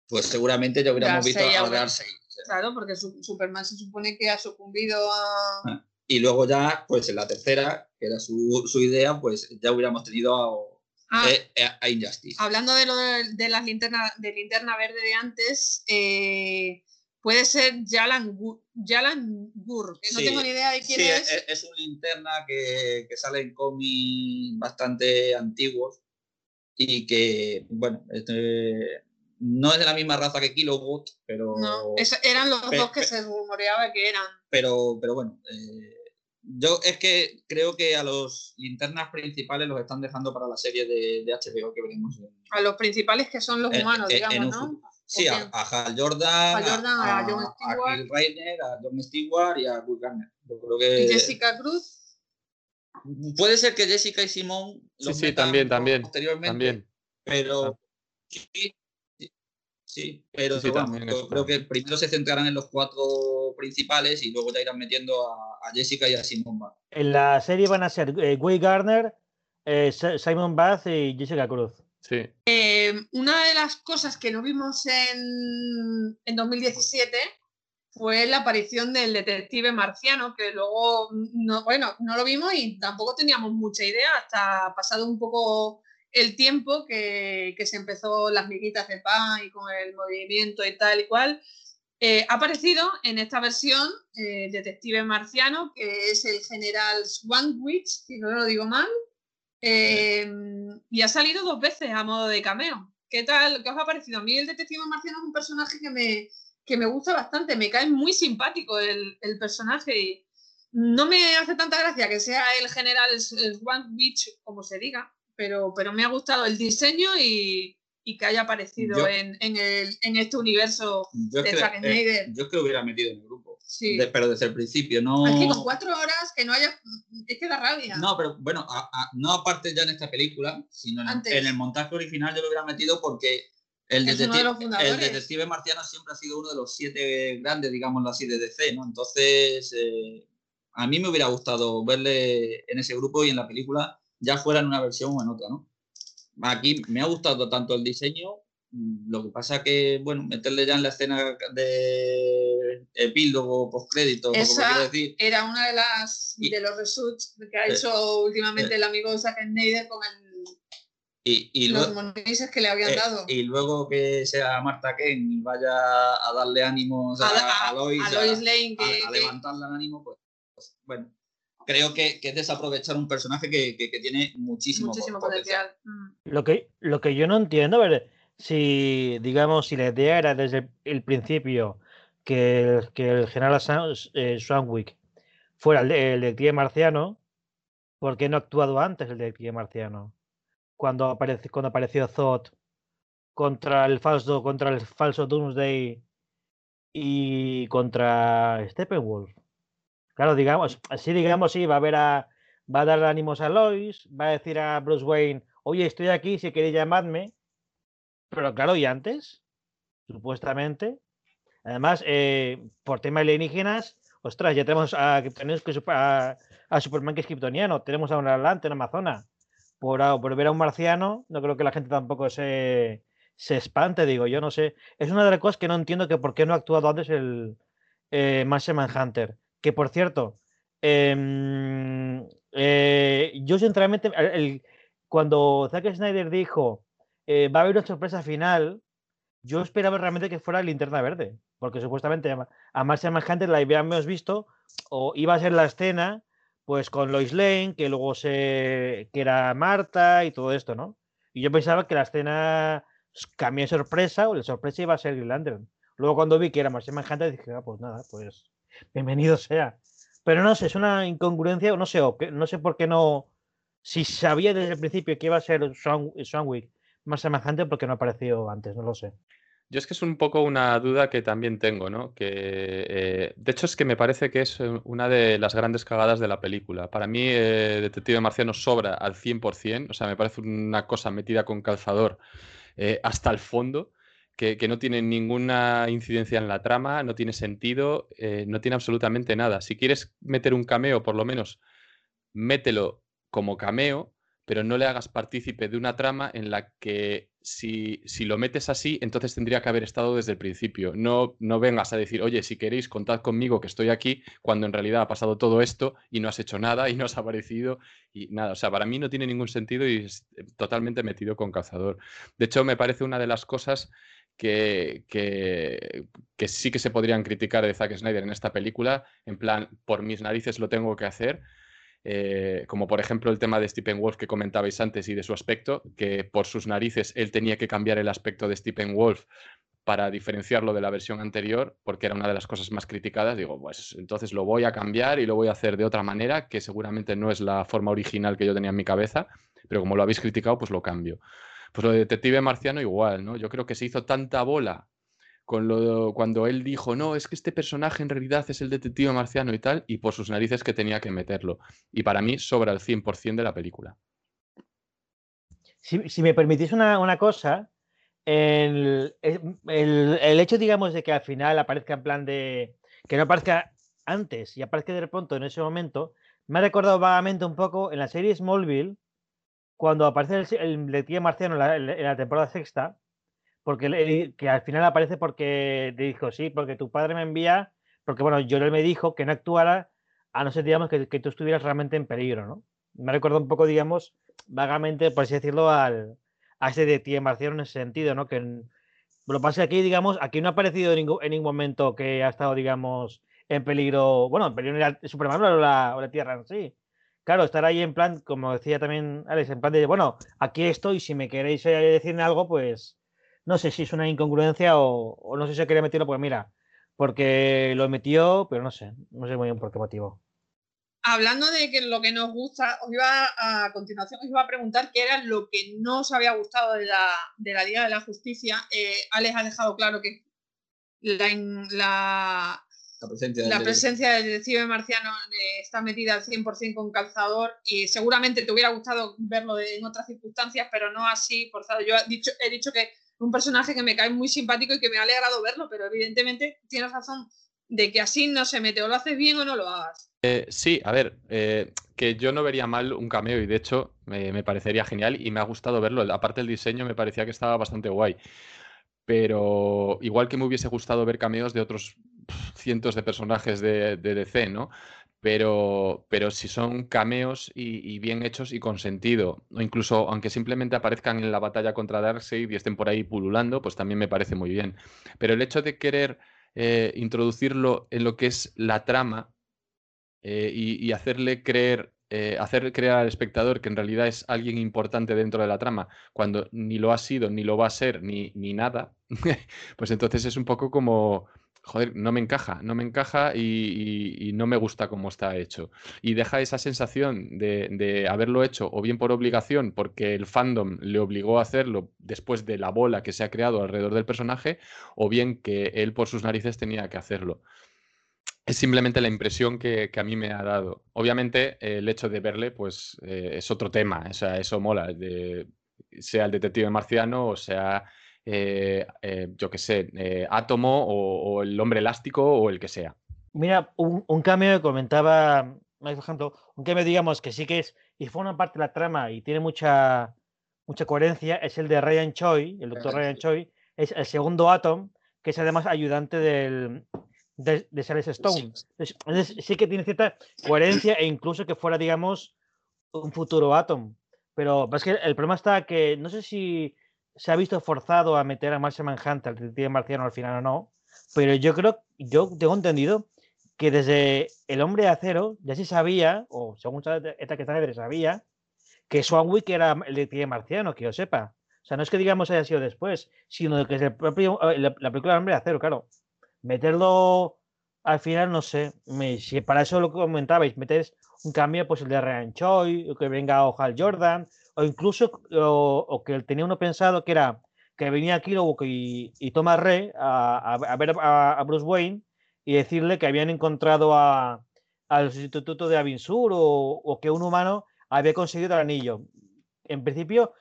pues seguramente ya hubiéramos visto a Darkseid. Claro, porque Superman se supone que ha sucumbido a... Ah. Y luego ya, pues en la tercera, que era su, idea, pues ya hubiéramos tenido a, ah. eh, a, Injustice. Hablando de lo de, las linternas de linterna verde de antes, eh, puede ser Jalan, Gur, que no tengo ni idea de quién es. es. es. un linterna que, que sale en cómics bastante antiguos y que, bueno, este, no es de la misma raza que Kilowatt, pero. No, eran los dos que se rumoreaba que eran. Pero, pero bueno, eh, yo es que creo que a los linternas principales los están dejando para la serie de, de HBO que veremos. A los principales que son los humanos, digamos, ¿no? Sí, a, Hal Jordan, a, John Stewart, a Kyle Reiner, a John Stewart y a Will Garner. Yo creo que... ¿Y Jessica Cruz? Puede ser que Jessica y Simón sí, sí, también, también, posteriormente, también. pero sí, sí, pero yo creo que primero se centrarán en los cuatro principales y luego ya irán metiendo a, Jessica y a Simón Bath. En la serie van a ser eh, Will Garner, eh, Simon Bath y Jessica Cruz. Sí. Eh, una de las cosas que no vimos en, en 2017 fue la aparición del detective marciano, que luego, no, bueno, no lo vimos y tampoco teníamos mucha idea hasta pasado un poco el tiempo que, se empezó las miguitas de pan y con el movimiento y tal y cual. Eh, ha aparecido en esta versión eh, Detective Marciano, que es el general Swanwich, si no lo digo mal, eh, y ha salido dos veces a modo de cameo. ¿Qué tal? ¿Qué os ha parecido? A mí el Detective Marciano es un personaje que me, que me gusta bastante, me cae muy simpático el, personaje y no me hace tanta gracia que sea el general Witch, como se diga, pero, pero me ha gustado el diseño y, que haya aparecido en, este universo de Zack eh, Snyder. yo es que lo hubiera metido en el grupo, pero desde el principio, no... Es que con cuatro horas que no haya... Es que da rabia. No, pero bueno, no aparte ya en esta película, sino en, en el montaje original yo lo hubiera metido porque el detective, marciano siempre ha sido uno de los siete grandes, digámoslo así, de DC, ¿no? Entonces, eh, a mí me hubiera gustado verle en ese grupo y en la película, ya fuera en una versión o en otra, ¿no? Aquí me ha gustado tanto el diseño, mm, lo que pasa que, bueno, meterle ya en la escena de epílogo, postcrédito, Esa decir. era una de las de los results que ha eh, hecho últimamente eh, el amigo Zack Snyder con el y, los luego, que le habían eh, dado. Y luego que sea Marta Ken y vaya a darle ánimos a, a, Lois, a, Lane, a, levantarle el ánimo, pues, pues, bueno, creo que, que, es desaprovechar un personaje que, que, tiene muchísimo, muchísimo potencial. Lo, que, lo que yo no entiendo, ver, si digamos, si la idea era desde el principio que, que el general eh, Swanwick fuera el, el detective marciano, ¿por qué no ha actuado antes el detective marciano? cuando, aparece, cuando apareció Zod contra el falso, contra el falso Doomsday y contra Steppenwolf. Claro, digamos, así digamos, sí, va a ver a, va a dar ánimos a Lois, va a decir a Bruce Wayne, oye, estoy aquí, si queréis llamadme. Pero claro, y antes, supuestamente. Además, eh, por tema alienígenas, ostras, ya tenemos a, a, a Superman que es kryptoniano, tenemos a un Atlante en Amazona por, por, ver a un marciano, no creo que la gente tampoco se, se espante, digo, yo no sé. Es una de las cosas que no entiendo que por qué no ha actuado antes el eh, Manhunter. Que por cierto, em, eh, yo sinceramente, el, cuando Zack Snyder dijo eh, va a haber una sorpresa final, yo esperaba realmente que fuera Linterna Verde, porque supuestamente a Martian Manhunter la habíamos visto o iba a ser la escena pues con Lois Lane, que luego se que era Marta y todo esto, ¿no? Y yo pensaba que la escena cambió de sorpresa o la sorpresa iba a ser Green Luego cuando vi que era Marcia Manhunter dije, ah, pues nada, pues bienvenido sea. Pero no sé, es una incongruencia, no sé, no sé por qué no, si sabía desde el principio que iba a ser Swanwick más semejante, porque no apareció antes, no lo sé. Yo es que es un poco una duda que también tengo, ¿no? Que eh, de hecho es que me parece que es eh, una de las grandes cagadas de la película. Para mí, eh, Detective Marciano sobra al 100%, o sea, me parece una cosa metida con calzador hasta el fondo, que, no tiene ninguna incidencia en la trama, no tiene sentido, no tiene absolutamente nada. Si quieres meter un cameo, por lo menos, mételo como cameo, pero no le hagas partícipe de una trama en la que si, si, lo metes así, entonces tendría que haber estado desde el principio. No, no vengas a decir, oye, si queréis, contad conmigo que estoy aquí, cuando en realidad ha pasado todo esto y no has hecho nada y no has aparecido y nada. O sea, para mí no tiene ningún sentido y es totalmente metido con cazador. De hecho, me parece una de las cosas que, que, que sí que se podrían criticar de Zack Snyder en esta película, en plan, por mis narices lo tengo que hacer eh, como por ejemplo el tema de Stephen Wolf que comentabais antes y de su aspecto, que por sus narices él tenía que cambiar el aspecto de Stephen Wolf para diferenciarlo de la versión anterior, porque era una de las cosas más criticadas, digo, pues entonces lo voy a cambiar y lo voy a hacer de otra manera, que seguramente no es la forma original que yo tenía en mi cabeza, pero como lo habéis criticado, pues lo cambio. Pues lo de Detective Marciano igual, ¿no? Yo creo que se hizo tanta bola con lo, cuando él dijo, no, es que este personaje en realidad es el detective marciano y tal, y por sus narices que tenía que meterlo. Y para mí sobra el 100% de la película. Si, me permitís una, cosa, el, hecho, digamos, de que al final aparezca en plan de. que no aparezca antes y aparezca de pronto en ese momento, me ha recordado vagamente un poco en la serie Smallville, cuando aparece el, detective marciano en la temporada sexta, porque que al final aparece porque te dijo, sí, porque tu padre me envía, porque bueno, yo me dijo que no actuara a no ser, digamos, que, tú estuvieras realmente en peligro, ¿no? Me recuerda un poco, digamos, vagamente, por así decirlo, al, a ese de Tía Marciano en ese sentido, ¿no? Que lo pasa aquí, digamos, aquí no ha aparecido en ningún, en ningún momento que ha estado, digamos, en peligro, bueno, en peligro en la Superman o la, o la Tierra en sí. Claro, estar ahí en plan, como decía también Alex, en plan de, bueno, aquí estoy, si me queréis eh, decirme algo, pues no sé si es una incongruencia o, no sé si quería meterlo, pues mira, porque lo metió, pero no sé, no sé muy bien por qué motivo. Hablando de que lo que nos gusta, os iba a, continuación os iba a preguntar qué era lo que no os había gustado de la, de la Liga de la Justicia. Eh, Alex ha dejado claro que la, la, la presencia, del detective marciano eh, está metida al 100% con calzador y seguramente te hubiera gustado verlo en otras circunstancias, pero no así forzado. Yo he dicho, he dicho que un personaje que me cae muy simpático y que me ha alegrado verlo, pero evidentemente tienes razón de que así no se mete, o lo haces bien o no lo hagas. Eh, sí, a ver, eh, que yo no vería mal un cameo y de hecho me parecería genial y me ha gustado verlo. Aparte el diseño me parecía que estaba bastante guay. Pero igual que me hubiese gustado ver cameos de otros cientos de personajes de, de DC, ¿no? pero, pero si son cameos y, bien hechos y con sentido, o incluso aunque simplemente aparezcan en la batalla contra Darkseid y estén por ahí pululando, pues también me parece muy bien. Pero el hecho de querer eh, introducirlo en lo que es la trama eh, y, hacerle creer, eh, hacer creer al espectador que en realidad es alguien importante dentro de la trama, cuando ni lo ha sido, ni lo va a ser, ni, ni nada, pues entonces es un poco como joder, no me encaja, no me encaja y, no me gusta cómo está hecho. Y deja esa sensación de, haberlo hecho o bien por obligación, porque el fandom le obligó a hacerlo después de la bola que se ha creado alrededor del personaje, o bien que él por sus narices tenía que hacerlo. Es simplemente la impresión que, a mí me ha dado. Obviamente, el hecho de verle, pues eh, es otro tema, o sea, eso mola, sea el detective marciano o sea eh, eh, yo qué sé, eh, Átomo o, el hombre elástico o el que sea. Mira, un, un cameo que comentaba, por ejemplo, un cameo digamos que sí que es y forma parte de la trama y tiene mucha, mucha coherencia, es el de Ryan Choi, el doctor Ryan Choi, es el segundo Atom, que es además ayudante del, de, de Stone. sí que tiene cierta coherencia e incluso que fuera, digamos, un futuro Atom. Pero es que el problema está que no sé si se ha visto forzado a meter a Martian Manhunter, el detective marciano al final o no, pero yo creo, yo tengo entendido que desde El Hombre de Acero ya se sabía, o según esta que está sabía, que Swanwick era el detective marciano, que yo sepa. O sea, no es que digamos haya sido después, sino que es el propio, eh, la, película del Hombre de Acero, claro. Meterlo al final, no sé, si para eso lo comentabais, metéis un cambio, pues el de Ryan Choi, que venga Hal Jordan, o incluso o, que tenía uno pensado que era que venía aquí y, y Thomas Rey a, ver a, Bruce Wayne y decirle que habían encontrado al sustituto de Avinsur o, o, que un humano había conseguido el anillo. En principio,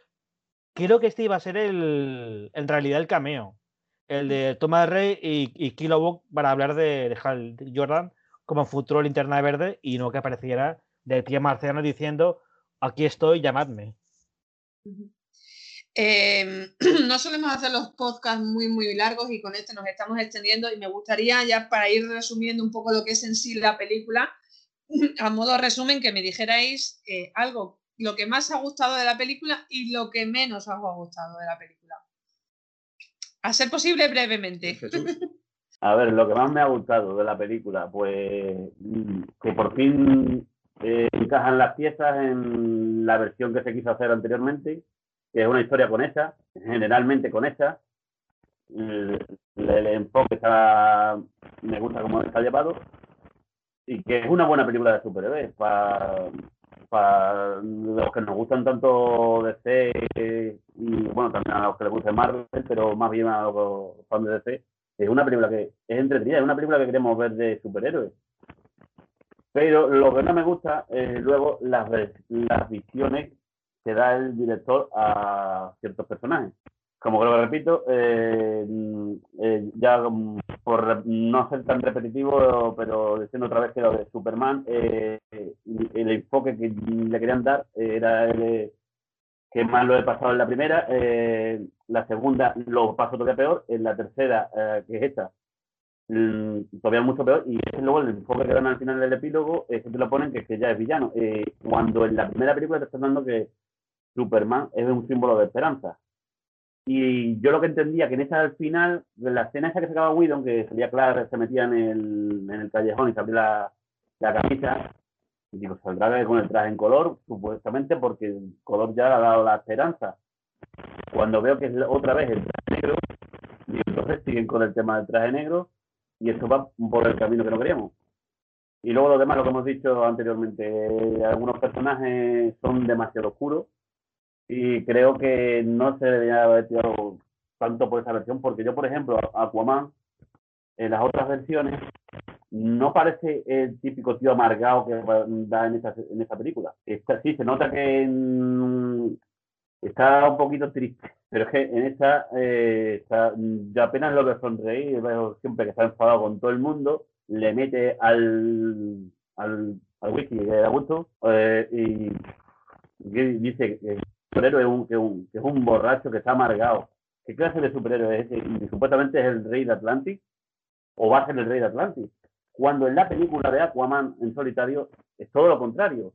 creo que este iba a ser el, en realidad el cameo, el de Thomas Rey y, y para hablar de, de Hal Jordan como futuro linterna verde y no que apareciera de tía Marciano diciendo aquí estoy, llamadme. Em, no solemos hacer los podcasts muy, muy largos y con este nos estamos extendiendo y me gustaría ya para ir resumiendo un poco lo que es en sí la película, a modo resumen, que me dijerais eh, algo, lo que más ha gustado de la película y lo que menos os ha gustado de la película. A ser posible brevemente. A ver, lo que más me ha gustado de la película, pues mm, que por fin eh, encajan las piezas en la versión que se quiso hacer anteriormente, que es una historia con esa, generalmente con esa. El, enfoque está, me gusta cómo está llevado y que es una buena película de superhéroes para para los que nos gustan tanto DC y bueno, también a los que les guste Marvel, pero más bien a los fans de DC, es una película que es entretenida, es una película que queremos ver de superhéroes. Pero lo que no me gusta es luego las, las visiones que da el director a ciertos personajes. Como creo que repito, eh, eh, ya por no ser tan repetitivo, pero diciendo otra vez que lo de Superman, eh, el enfoque que le querían dar era el que más lo he pasado en la primera, la segunda lo paso todavía peor, en la tercera, que es esta, todavía mucho peor, y luego el enfoque que dan al final del epílogo es que te lo ponen que, que ya es villano, cuando en la primera película te están dando que Superman es un símbolo de esperanza y yo lo que entendía que en esa al final, de la escena esa que se acaba Widow, que salía Clark, se metía en el, en el callejón y se abría la, la camisa, y digo, saldrá con el traje en color, supuestamente porque el color ya le ha dado la esperanza. Cuando veo que es otra vez el traje negro, y entonces siguen con el tema del traje negro, y esto va por el camino que no queríamos. Y luego lo demás, lo que hemos dicho anteriormente, algunos personajes son demasiado oscuros, y creo que no se debería haber tirado tanto por esa versión, porque yo, por ejemplo, Aquaman, en las otras versiones, no parece el típico tío amargado que da en esta, en esta película. Sí, se nota que está un poquito triste, pero es que en esta eh, yo apenas lo sonreír, veo siempre que está enfadado con todo el mundo, le mete al, al, al whisky que da gusto eh, y, dice que superhéroe es un, que un, es un borracho que está amargado. ¿Qué clase de superhéroe es ese? Y supuestamente es el rey de Atlantis, o va a ser el rey de Atlantis. Cuando en la película de Aquaman en solitario es todo lo contrario.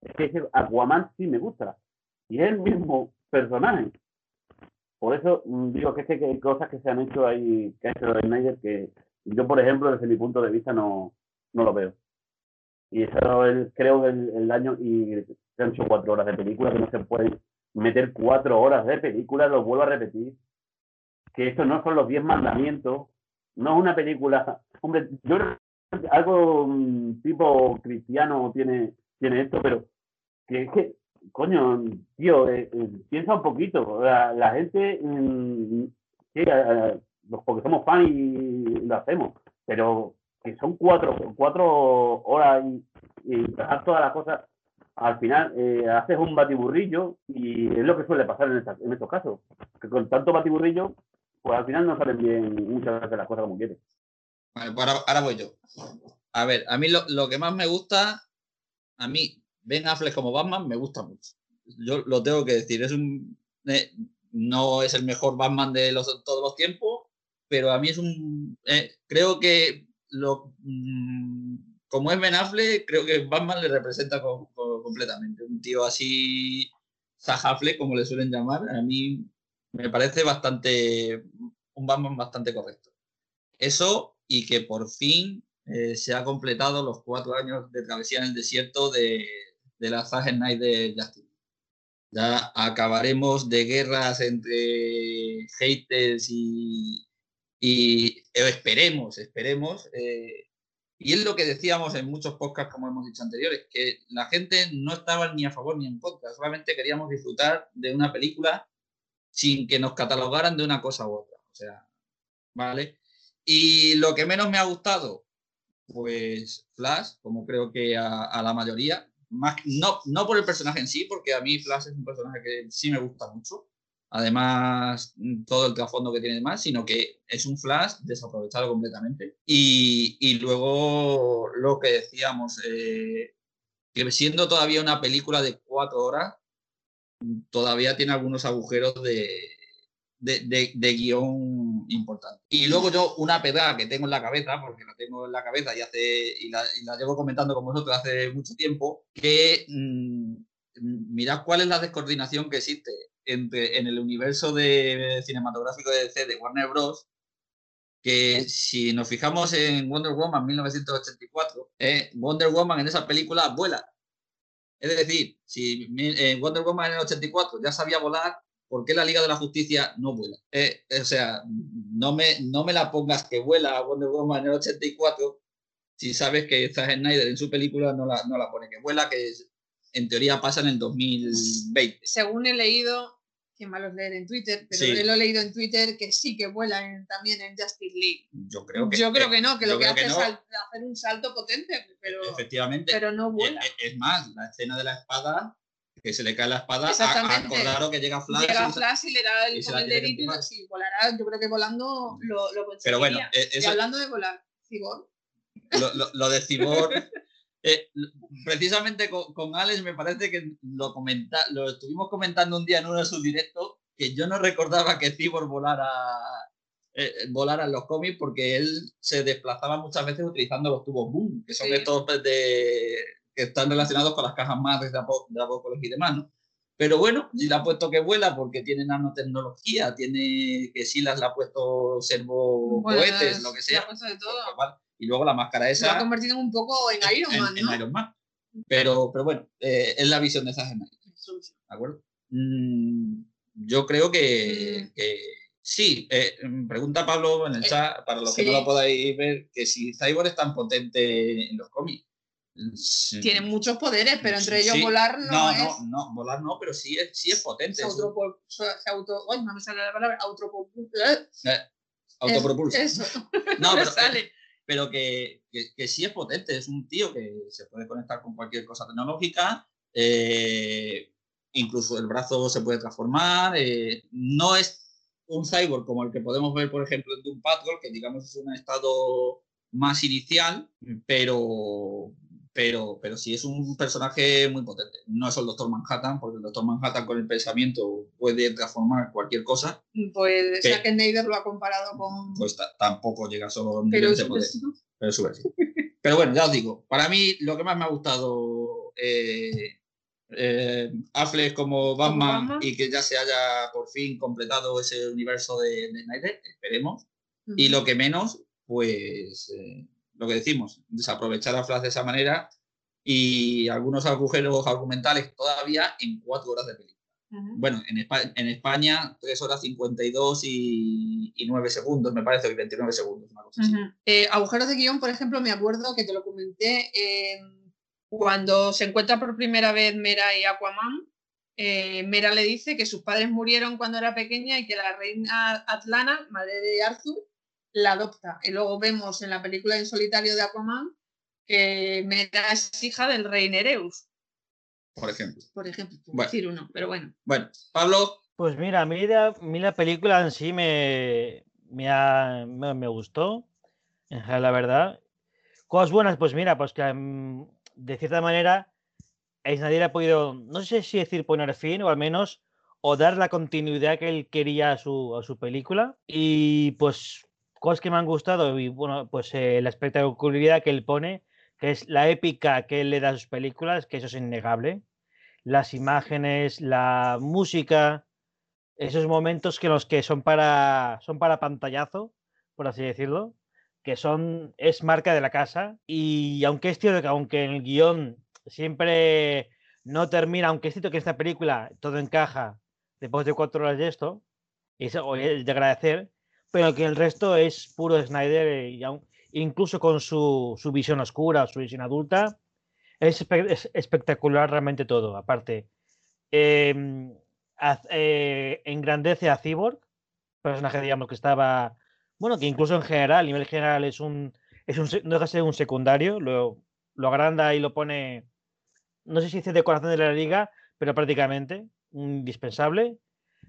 Es que Aquaman sí me gusta. Y es el mismo personaje. Por eso mm, digo que, es que hay cosas que se han hecho ahí, que ha hecho Snyder, que yo, por ejemplo, desde mi punto de vista no, no lo veo. Y eso es, creo que el, el año, y se han hecho cuatro horas de película, que no se puede meter cuatro horas de película, lo vuelvo a repetir, que esto no son los diez mandamientos, no es una película, hombre, yo algo mm, tipo cristiano tiene, tiene esto, pero que es que, coño, tío, eh, eh, piensa un poquito, la, gente, mm, sí, porque somos fan y lo hacemos, pero que son cuatro, cuatro horas y, y dejar todas las cosas al final eh, haces un batiburrillo y es lo que suele pasar en, estos casos. Que con tanto batiburrillo, pues al final no salen bien muchas veces las cosas como quieres. Vale, pues ahora, voy yo. A ver, a mí lo, que más me gusta, a mí Ben Affleck como Batman me gusta mucho. Yo lo tengo que decir, es un eh, no es el mejor Batman de los, todos los tiempos, pero a mí es un eh, creo que lo mm, como es Ben Affleck, creo que Batman le representa completamente. Un tío así, Sahafle, como le suelen llamar, a mí me parece bastante, un Batman bastante correcto. Eso y que por fin eh, se ha completado los cuatro años de travesía en el desierto de, de la Night de Justin. Ya acabaremos de guerras entre haters y, y esperemos, esperemos, eh, y es lo que decíamos en muchos podcasts, como hemos dicho anteriores, que la gente no estaba ni a favor ni en contra, solamente queríamos disfrutar de una película sin que nos catalogaran de una cosa u otra. O sea, ¿vale? Y lo que menos me ha gustado, pues Flash, como creo que a la mayoría, más, no, no por el personaje en sí, porque a mí Flash es un personaje que sí me gusta mucho, además todo el trasfondo que tiene más, sino que es un flash desaprovechado completamente. Y, y luego lo que decíamos, eh, que siendo todavía una película de cuatro horas, todavía tiene algunos agujeros de, de, de, guion importante. Y luego yo una pedada que tengo en la cabeza, porque la tengo en la cabeza y, hace, y, la, y la llevo comentando con vosotros hace mucho tiempo, que mm, mirad cuál es la descoordinación que existe en el universo de cinematográfico de DC de Warner Bros. que si nos fijamos en Wonder Woman 1984, eh, Wonder Woman en esa película vuela. Es decir, si en Wonder Woman en el 84 ya sabía volar, ¿por qué la Liga de la Justicia no vuela? Eh, o sea, no me, no me la pongas que vuela Wonder Woman en el 84 si sabes que Zack Snyder en su película no la, no la pone que vuela, que en teoría pasa en el 2020. Según he leído, qué malo es leer en Twitter, pero sí. lo he leído en Twitter que sí que vuela también en Justice League. Yo creo que, yo creo que no, que lo que hace es hacer un salto potente, pero, Efectivamente, pero no vuela. Es, más, la escena de la espada, que se le cae la espada, acordaron que llega Flash. Llega Flash y le da el, con el dedito y sí, volará, yo creo que volando lo, lo Pero bueno, y hablando de volar, Cibor. Lo, lo, lo de Cibor... Eh, precisamente con, con, Alex me parece que lo, comenta, lo estuvimos comentando un día en uno de sus directos que yo no recordaba que Cyborg volara, eh, volara en los cómics porque él se desplazaba muchas veces utilizando los tubos boom, que son sí. estos de, que están relacionados con las cajas madres de, Apocalipsis y demás, ¿no? Pero bueno, si le ha puesto que vuela porque tiene nanotecnología, tiene que sí las le ha puesto servo cohetes, lo que sea. De todo. Vale y luego la máscara esa... Lo ha convertido un poco en Iron Man, en, ¿no? En Iron Man. Pero, pero bueno, eh, es la visión de Zack Snyder. ¿De acuerdo? Mm, yo creo que, mm. que sí. Eh, pregunta Pablo en el eh, chat, para los sí. que no lo podáis ver, que si Cyborg es tan potente en los cómics. Sí. Tiene muchos poderes, pero entre ellos volar no, no es... No, no, volar no, pero sí es, sí es potente. Se, autopol... se auto... Ay, no me sale la palabra. Autopropulsa. Eh, autopropulsa. Eso. No, pero, sale pero que, que, que, sí es potente, es un tío que se puede conectar con cualquier cosa tecnológica, eh, incluso el brazo se puede transformar, eh, no es un cyborg como el que podemos ver, por ejemplo, en Doom Patrol, que digamos es un estado más inicial, pero, pero, pero sí es un personaje muy potente. No es el Doctor Manhattan, porque el Doctor Manhattan con el pensamiento puede transformar cualquier cosa. Pues Zack Snyder lo ha comparado con... Pues tampoco llega solo a pero de poder. Pero es Pero bueno, ya os digo, para mí lo que más me ha gustado eh, eh, Affleck como Batman, Batman, y que ya se haya por fin completado ese universo de, de Snyder, esperemos. Uh -huh. Y lo que menos, pues... Eh, lo que decimos, desaprovechar a Flash de esa manera y algunos agujeros argumentales todavía en cuatro horas de película. Bueno, en, España, en España 3 horas 52 y, y 9 segundos, me parece, y 29 segundos, una cosa así. Eh, agujeros de guion, por ejemplo, me acuerdo que te lo comenté eh, cuando se encuentra por primera vez Mera y Aquaman. Eh, Mera le dice que sus padres murieron cuando era pequeña y que la reina Atlana, madre de Arthur, la adopta. Y luego vemos en la película en solitario de Aquaman que Mera es hija del rey Nereus. Por ejemplo. Por ejemplo, por bueno. decir uno, pero bueno. Bueno, Pablo. Pues mira, a mí la, a mí la película en sí me, me, ha, me, me, gustó, la verdad. Cosas buenas, pues mira, pues que um, de cierta manera nadie ha podido, no sé si decir poner fin o al menos o dar la continuidad que él quería a su, a su película. Y pues cosas que me han gustado y bueno, pues eh, la espectacularidad que él pone, que es la épica que él le da a sus películas, que eso es innegable. Las imágenes, la música, esos momentos que los que son para son para pantallazo, por así decirlo, que son es marca de la casa y aunque es cierto que aunque el guion siempre no termina, aunque es cierto que esta película todo encaja después de cuatro horas de esto, y eso es de agradecer, pero que el resto es puro Snyder, y aun, incluso con su, su, visión oscura, su visión adulta, es, es espectacular realmente todo. Aparte, eh, eh, engrandece a Cyborg, personaje, digamos, que estaba, bueno, que incluso en general, a nivel general, es un, es un no deja de ser un secundario, lo, lo agranda y lo pone, no sé si dice de corazón de la liga, pero prácticamente indispensable.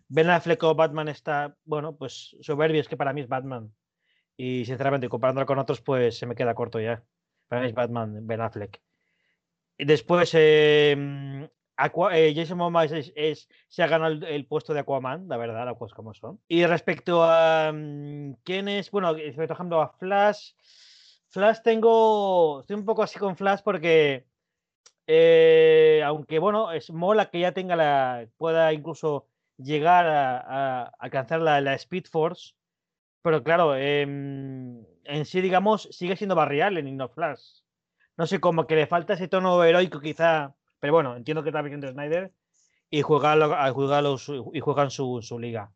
Ben Affleck o Batman está, bueno, pues soberbio, es que para mí es Batman. Y sinceramente, comparándolo con otros, pues se me queda corto ya. Para mí es Batman, Ben Affleck. Y después, Aqua, eh, Jason Momoa es, se ha ganado el, puesto de Aquaman, la verdad, las cosas como son. Y respecto a um, quién es, bueno, trabajando a Flash. Flash tengo, estoy un poco así con Flash porque, eh, aunque bueno, es mola que ya tenga la, pueda incluso llegar a, a alcanzar la, la, Speed Force, Pero claro, em, en sí, digamos, sigue siendo barrial en Igno Flash. No sé, como que le falta ese tono heroico quizá, pero bueno, entiendo que está viendo Snyder y juega, y juegan su, su liga.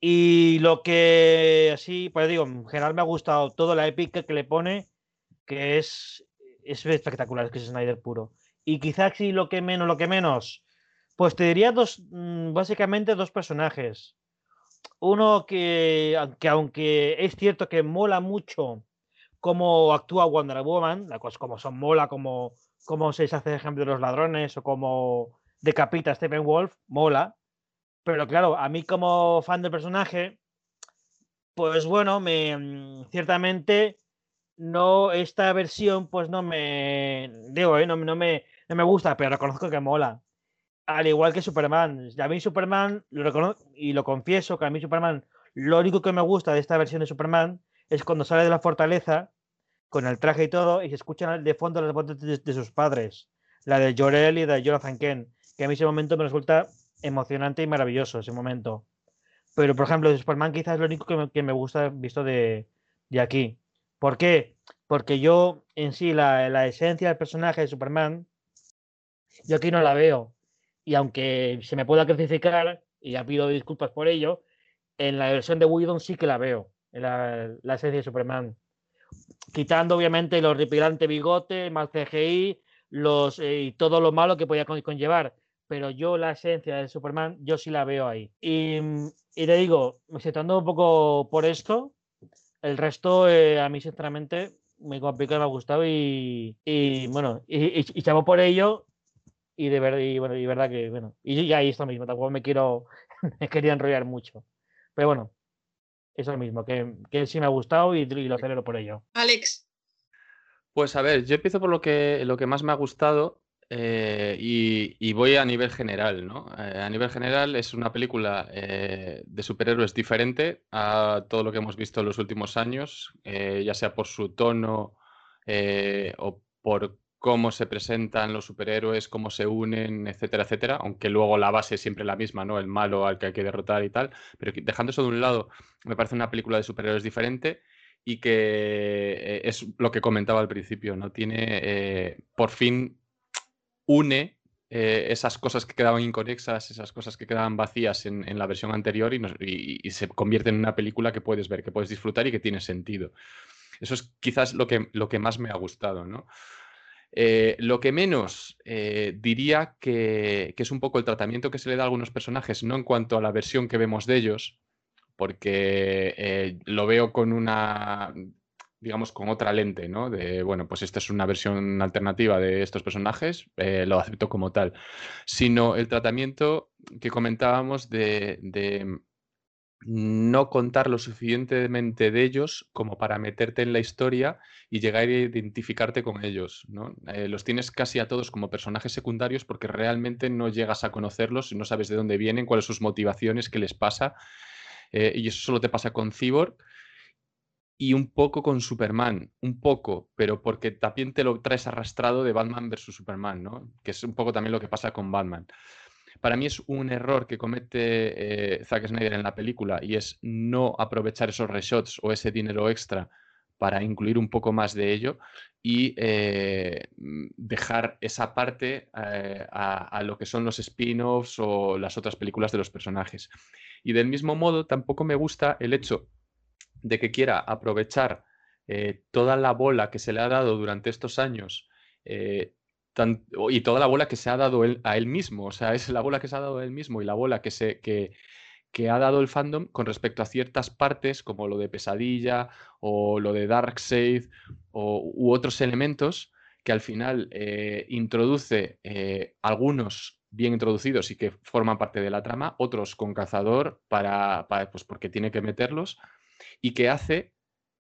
Y lo que así, pues digo, en general me ha gustado toda la épica que le pone, que es, es espectacular, es que es Snyder puro. Y quizás sí lo que menos, lo que menos, pues te diría dos, mm, básicamente dos personajes. Uno que, que aunque es cierto que mola mucho cómo actúa Wonder Woman, la cosa como son mola, como, como se hace ejemplo de los ladrones o como decapita a Stephen Wolf, mola. Pero claro, a mí como fan del personaje, pues bueno, me mm, ciertamente no esta versión pues no me digo, ¿eh? no, me, no me gusta, pero reconozco que mola. Al igual que Superman. A mí Superman, lo reconozco y lo confieso, que a mí Superman, lo único que me gusta de esta versión de Superman es cuando sale de la fortaleza con el traje y todo y se escuchan de fondo las voces de, sus padres, la de Jorel y de Jonathan Kent, que a mí ese momento me resulta emocionante y maravilloso, ese momento. Pero, por ejemplo, de Superman quizás es lo único que me, que me gusta visto de, de, aquí. ¿Por qué? Porque yo en sí, la, la esencia del personaje de Superman, yo aquí no la veo. Y aunque se me pueda crucificar, y ya pido disculpas por ello, en la versión de Whedon sí que la veo, en la, la de Superman. Quitando obviamente los ripilante bigote, mal CGI, los, eh, y todo lo malo que podía conllevar. Pero yo la esencia de Superman, yo sí la veo ahí. Y, y te digo, exceptando un poco por esto, el resto eh, a mí sinceramente me complica, me ha gustado y, y bueno, y, y, chavo por ello y de verdad, y bueno, y verdad que, bueno, y ya ahí esto mismo, tampoco me quiero, me quería enrollar mucho. Pero bueno, eso mismo, que, que sí me ha gustado y, lo celebro por ello. Alex. Pues a ver, yo empiezo por lo que, lo que más me ha gustado eh, y, voy a nivel general, ¿no? Eh, a nivel general es una película eh, de superhéroes diferente a todo lo que hemos visto en los últimos años, ya sea por su tono o por cómo se presentan los superhéroes, cómo se unen, etcétera, etcétera, aunque luego la base es siempre la misma, ¿no? El malo al que hay que derrotar y tal, pero dejando eso de un lado, me parece una película de superhéroes diferente y que eh, es lo que comentaba al principio, ¿no? Tiene, eh, por fin, une eh, esas cosas que quedaban inconexas, esas cosas que quedaban vacías en, la versión anterior y, y, se convierte en una película que puedes ver, que puedes disfrutar y que tiene sentido. Eso es quizás lo que, lo que más me ha gustado, ¿no? Eh, lo que menos eh, diría que, es un poco el tratamiento que se le da a algunos personajes, no en cuanto a la versión que vemos de ellos, porque eh, lo veo con una, digamos, con otra lente, ¿no? De, bueno, pues esta es una versión alternativa de estos personajes, lo acepto como tal, sino el tratamiento que comentábamos de no contar lo suficientemente de ellos como para meterte en la historia y llegar a identificarte con ellos. ¿no? Eh, los tienes casi a todos como personajes secundarios porque realmente no llegas a conocerlos no sabes de dónde vienen, cuáles son sus motivaciones, qué les pasa. Eh, y eso solo te pasa con Cyborg y un poco con Superman, un poco, pero porque también te lo traes arrastrado de Batman versus Superman, que es un poco también lo que pasa con Batman. Para mí es un error que comete eh, Zack Snyder en la película y es no aprovechar esos reshots o ese dinero extra para incluir un poco más de ello y eh, dejar esa parte eh, a, lo que son los spin-offs o las otras películas de los personajes. Y del mismo modo, tampoco me gusta el hecho de que quiera aprovechar toda la bola que se le ha dado durante estos años y toda la bola que se ha dado a él mismo, o sea, es la bola que se ha dado a él mismo y la bola que, se, que, que ha dado el fandom con respecto a ciertas partes, como lo de Pesadilla o lo de Darkseid o, u otros elementos que al final eh, introduce eh, algunos bien introducidos y que forman parte de la trama, otros con cazador para, para, pues porque tiene que meterlos y que hace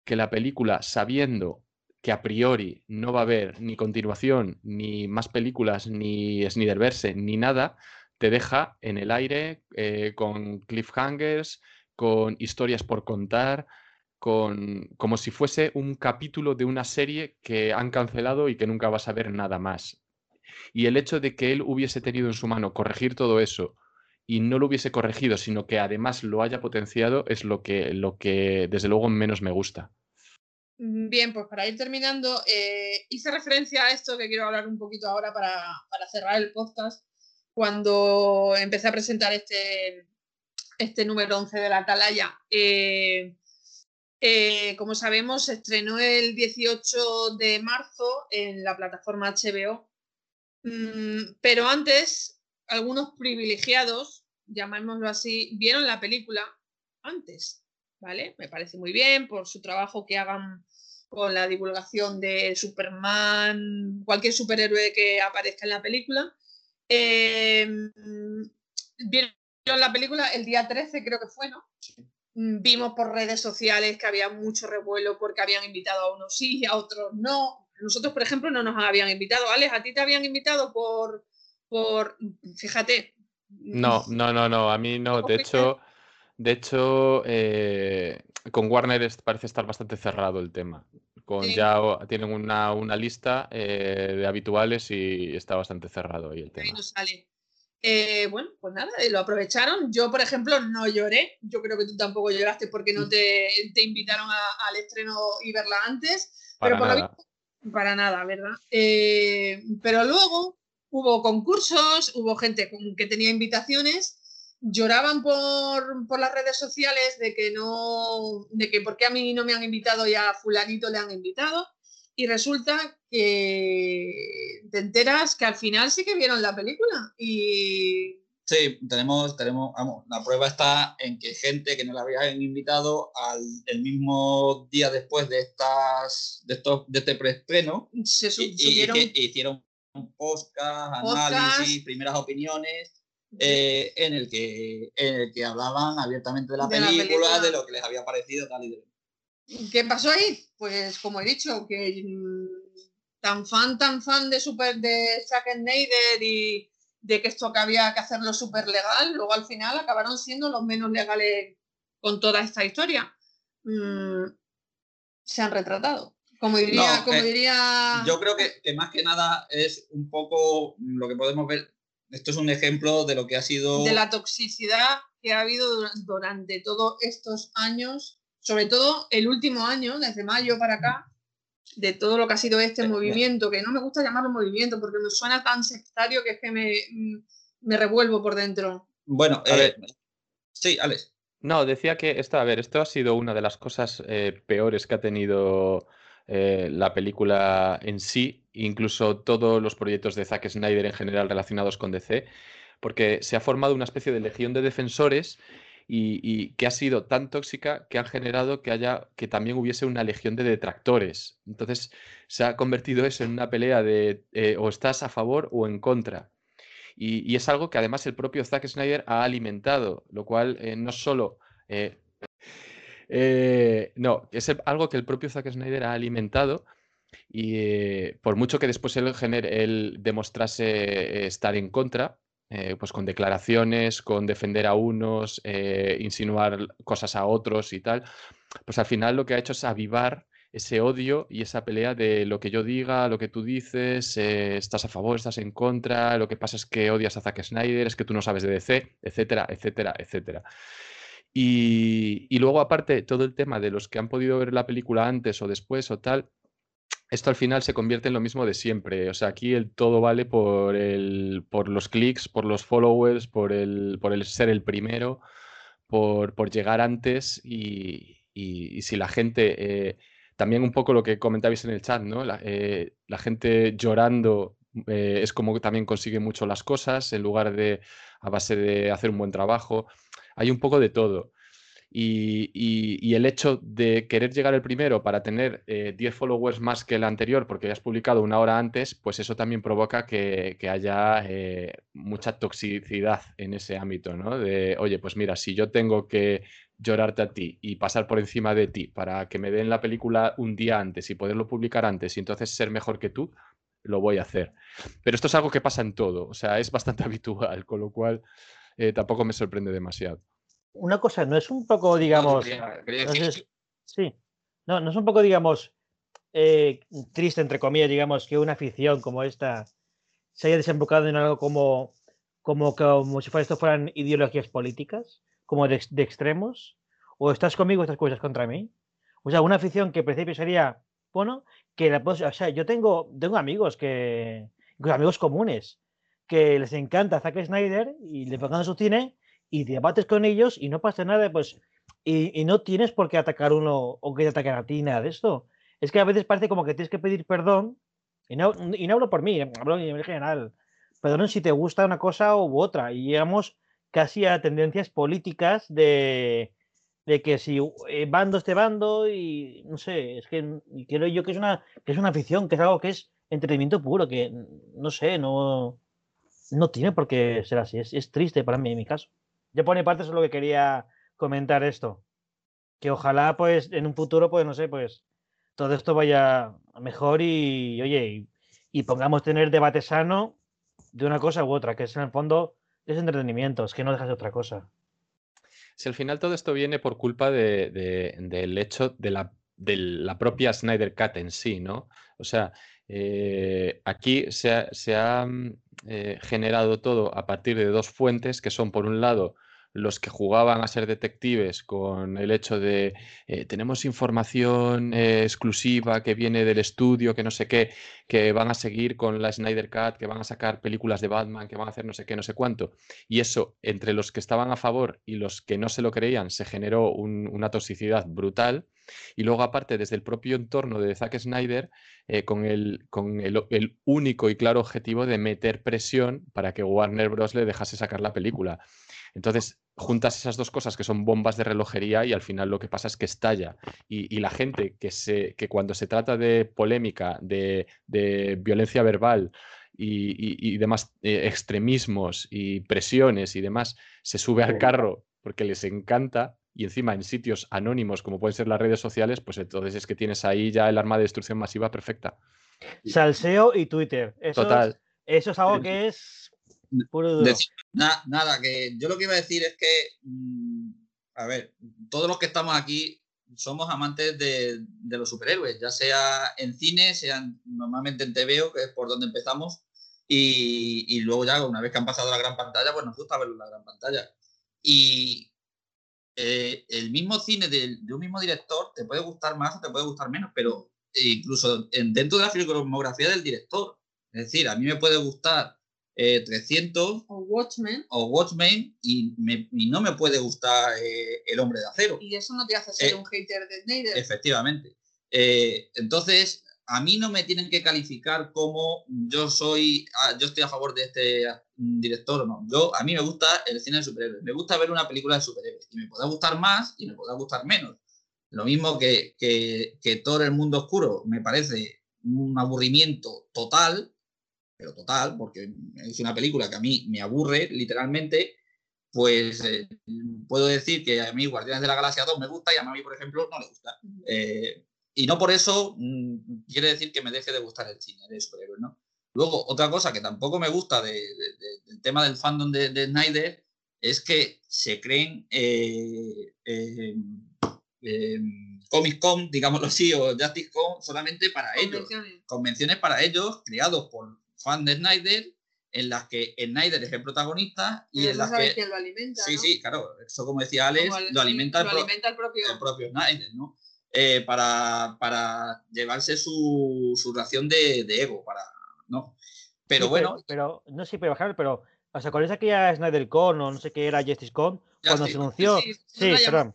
que la película, sabiendo que a priori no va a haber ni continuación, ni más películas, ni Snyderverse, ni nada, te deja en el aire eh, con cliffhangers, con historias por contar, con, como si fuese un capítulo de una serie que han cancelado y que nunca vas a ver nada más. Y el hecho de que él hubiese tenido en su mano corregir todo eso y no lo hubiese corregido, sino que además lo haya potenciado, es lo que, lo que desde luego menos me gusta. Mm, bien, pues para ir terminando, eh, hice referencia a esto que quiero hablar un poquito ahora para, cerrar el podcast. Cuando empecé a presentar este, este número 11 de la Atalaya, eh, eh, como sabemos, se estrenó el 18 de marzo en la plataforma HBO, mm, pero antes algunos privilegiados, llamémoslo así, vieron la película antes, ¿vale? Me parece muy bien por su trabajo que hagan con la divulgación de Superman, cualquier superhéroe que aparezca en la película. Em, vieron la película el día 13, creo que fue, ¿no? Mm, vimos por redes sociales que había mucho revuelo porque habían invitado a unos sí y a otros no. Nosotros, por ejemplo, no nos habían invitado. Alex, ¿a ti te habían invitado por, por, fíjate. No, no, no, no, a mí no. De hecho, de hecho, eh, con Warner parece estar bastante cerrado el tema. Con ya tienen una, lista eh, de habituales y está bastante cerrado ahí el tema. Ahí no sale. Eh, bueno, pues nada, lo aprovecharon. Yo, por ejemplo, no lloré. Yo creo que tú tampoco lloraste porque no te, invitaron al estreno y verla antes. Para pero nada. para nada, ¿verdad? pero luego hubo concursos, hubo gente que tenía invitaciones, lloraban por, las redes sociales de que no, de que por qué a mí no me han invitado y a fulanito le han invitado. Y resulta que te enteras que al final sí que vieron la película. Y Sí, tenemos, tenemos, vamos, la prueba está en que gente que no la habían invitado al el mismo día después de estas, de estos, de este preestreno, se hicieron podcast, análisis, primeras opiniones, eh, en, el que, en el que hablaban abiertamente de la, película, de lo que les había parecido tal y de... ¿Qué pasó ahí? Pues como he dicho, que mm, tan fan, tan fan de super de Snyder y de que esto que había que hacerlo súper legal, luego al final acabaron siendo los menos legales con toda esta historia. Mm, se han retratado. Como diría, como eh, diría... Yo creo que, más que nada es un poco lo que podemos ver. Esto es un ejemplo de lo que ha sido. De la toxicidad que ha habido durante todos estos años, sobre todo el último año, desde mayo para acá, de todo lo que ha sido este movimiento, que no me gusta llamarlo movimiento porque me suena tan sectario que es que me, me revuelvo por dentro. Bueno, eh, sí, Alex. No, decía que esto, a ver, esto ha sido una de las cosas eh, peores que ha tenido eh, la película en sí, incluso todos los proyectos de Zack Snyder en general relacionados con DC, porque se ha formado una especie de legión de defensores y, que ha sido tan tóxica que han generado que haya que también hubiese una legión de detractores. Entonces se ha convertido eso en una pelea de eh, o estás a favor o en contra. Y, es algo que además el propio Zack Snyder ha alimentado, lo cual eh, no solo no, es algo que el propio Zack Snyder ha alimentado y eh, por mucho que después él, él demostrase eh, estar en contra, pues con declaraciones, con defender a unos, insinuar cosas a otros y tal, pues al final lo que ha hecho es avivar ese odio y esa pelea de lo que yo diga, lo que tú dices, estás a favor, estás en contra, lo que pasa es que odias a Zack Snyder, es que tú no sabes de DC, etcétera, etcétera, etcétera. Y, luego, aparte, todo el tema de los que han podido ver la película antes o después o tal, esto al final se convierte en lo mismo de siempre. O sea, aquí el todo vale por, el, por los clics, por los followers, por el, por el ser el primero, por, por llegar antes y, y, si la gente, eh, también un poco lo que comentabais en el chat, ¿no? La, eh, la gente llorando eh, es como que también consigue mucho las cosas en lugar de a base de hacer un buen trabajo hay un poco de todo. Y, el hecho de querer llegar el primero para tener 10 eh, followers más que el anterior porque has publicado una hora antes, pues eso también provoca que, haya eh, mucha toxicidad en ese ámbito, ¿no? De, oye, pues mira, si yo tengo que llorarte a ti y pasar por encima de ti para que me den la película un día antes y poderlo publicar antes y entonces ser mejor que tú, lo voy a hacer. Pero esto es algo que pasa en todo, o sea, es bastante habitual, con lo cual eh, tampoco me sorprende demasiado. Una cosa, no es un poco, digamos. sí, no, no es un poco, digamos, eh, triste, entre comillas, digamos, que una afición como esta se haya desembocado en algo como como, como si esto fueran ideologías políticas, como de, extremos, o estás conmigo o estás cosas contra mí. O sea, una afición que al principio sería, bueno, que la o sea, yo tengo, tengo amigos que, amigos comunes, que les encanta Zack Snyder y le pongan su cine y debates con ellos y no pasa nada, pues, y, no tienes por qué atacar uno o que te ataquen a ti, nada de esto. Es que a veces parece como que tienes que pedir perdón, y no, y no hablo por mí, hablo en general, perdón si te gusta una cosa u otra, y llegamos casi a tendencias políticas de, de que si eh, bando este bando y no sé, es que creo yo que es una que es una afición, que es algo que es entretenimiento puro, que no sé, no no tiene por qué ser así, es, triste para mí en mi caso. Yo por mi parte solo que quería comentar esto, que ojalá pues en un futuro pues no sé, pues todo esto vaya mejor y oye, y, pongamos tener debate sano de una cosa u otra, que es en el fondo es entretenimiento, es que no dejas de otra cosa. Si al final todo esto viene por culpa del hecho de la, de la propia Snyder Cut en sí, ¿no? O sea, eh, aquí se ha, mm, eh, generado todo a partir de dos fuentes, que son, por un lado, los que jugaban a ser detectives con el hecho de eh, tenemos información eh, exclusiva que viene del estudio, que no sé qué, que van a seguir con la Snyder Cut, que van a sacar películas de Batman, que van a hacer no sé qué, no sé cuánto. Y eso, entre los que estaban a favor y los que no se lo creían, se generó una toxicidad brutal. Y luego, aparte, desde el propio entorno de Zack Snyder, eh, con, el, con el, el, único y claro objetivo de meter presión para que Warner Bros. le dejase sacar la película. Entonces, juntas esas dos cosas que son bombas de relojería y al final lo que pasa es que estalla. Y, la gente que, se, que cuando se trata de polémica, de, violencia verbal y, demás eh, extremismos y presiones y demás, se sube al carro porque les encanta y encima en sitios anónimos como pueden ser las redes sociales, pues entonces es que tienes ahí ya el arma de destrucción masiva perfecta. Salseo y Twitter. Total. eso es algo que es nada, que yo lo que iba a decir es que, mm, a ver, todos los que estamos aquí somos amantes de, los superhéroes, ya sea en cine, sea normalmente en TVO, que es por donde empezamos, y, luego ya una vez que han pasado a la gran pantalla, pues nos gusta verlo en la gran pantalla. Y eh, el mismo cine de, un mismo director te puede gustar más o te puede gustar menos, pero incluso dentro de la filmografía del director. Es decir, a mí me puede gustar 300 eh, o Watchmen o Watchmen y, no me puede gustar eh, El Hombre de Acero. Y eso no te hace ser eh, un hater de Snyder. Efectivamente. entonces, a mí no me tienen que calificar como yo soy, ah, yo estoy a favor de este director o no. Yo, a mí me gusta el cine de superhéroes. Me gusta ver una película de superhéroes. Y me puede gustar más y me puede gustar menos. Lo mismo que, que, que todo el mundo oscuro me parece un aburrimiento total pero total, porque es una película que a mí me aburre literalmente, pues eh, puedo decir que a mí Guardianes de la Galaxia 2 me gusta y a mí, por ejemplo, no le gusta. Eh, y no por eso mm, quiere decir que me deje de gustar el cine de superhéroes, ¿no? Luego, otra cosa que tampoco me gusta del tema del fandom de, Snyder es que se creen eh, Comic Con, digámoslo así, o Justice Con solamente para ellos. Convenciones para ellos, creados por fan de Snyder, en las que Snyder es el protagonista y, en las que... Lo alimenta, sí, sí, claro, eso como decía Alex, lo, alimenta, el, propio... Snyder, ¿no? Eh, para, para, llevarse su, su ración de, de, ego, para, ¿no? Pero bueno... Pero, no sé, pero, pero o sea, con esa que ya Snyder Con o no sé qué era Justice Con, cuando se anunció. Sí, perdón.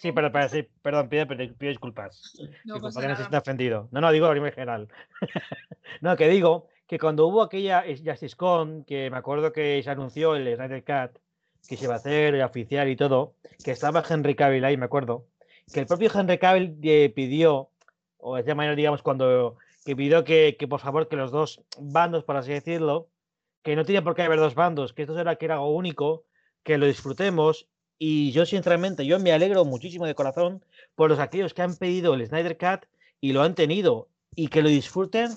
Sí, pero, sí, perdón, pido, pido, disculpas. No, disculpas, no se ofendido. No, no, digo en general. no, que digo que cuando hubo aquella Justice Con, que me acuerdo que se anunció el Snyder Cut, que se iba a hacer oficial y todo, que estaba Henry Cavill ahí, me acuerdo, que el propio Henry Cavill eh, pidió, o de manera, digamos, cuando que pidió que, por favor que los dos bandos, por así decirlo, que no tiene por qué haber dos bandos, que esto era que era algo único, que lo disfrutemos. Y yo, sinceramente, yo me alegro muchísimo de corazón por los aquellos que han pedido el Snyder Cut y lo han tenido y que lo disfruten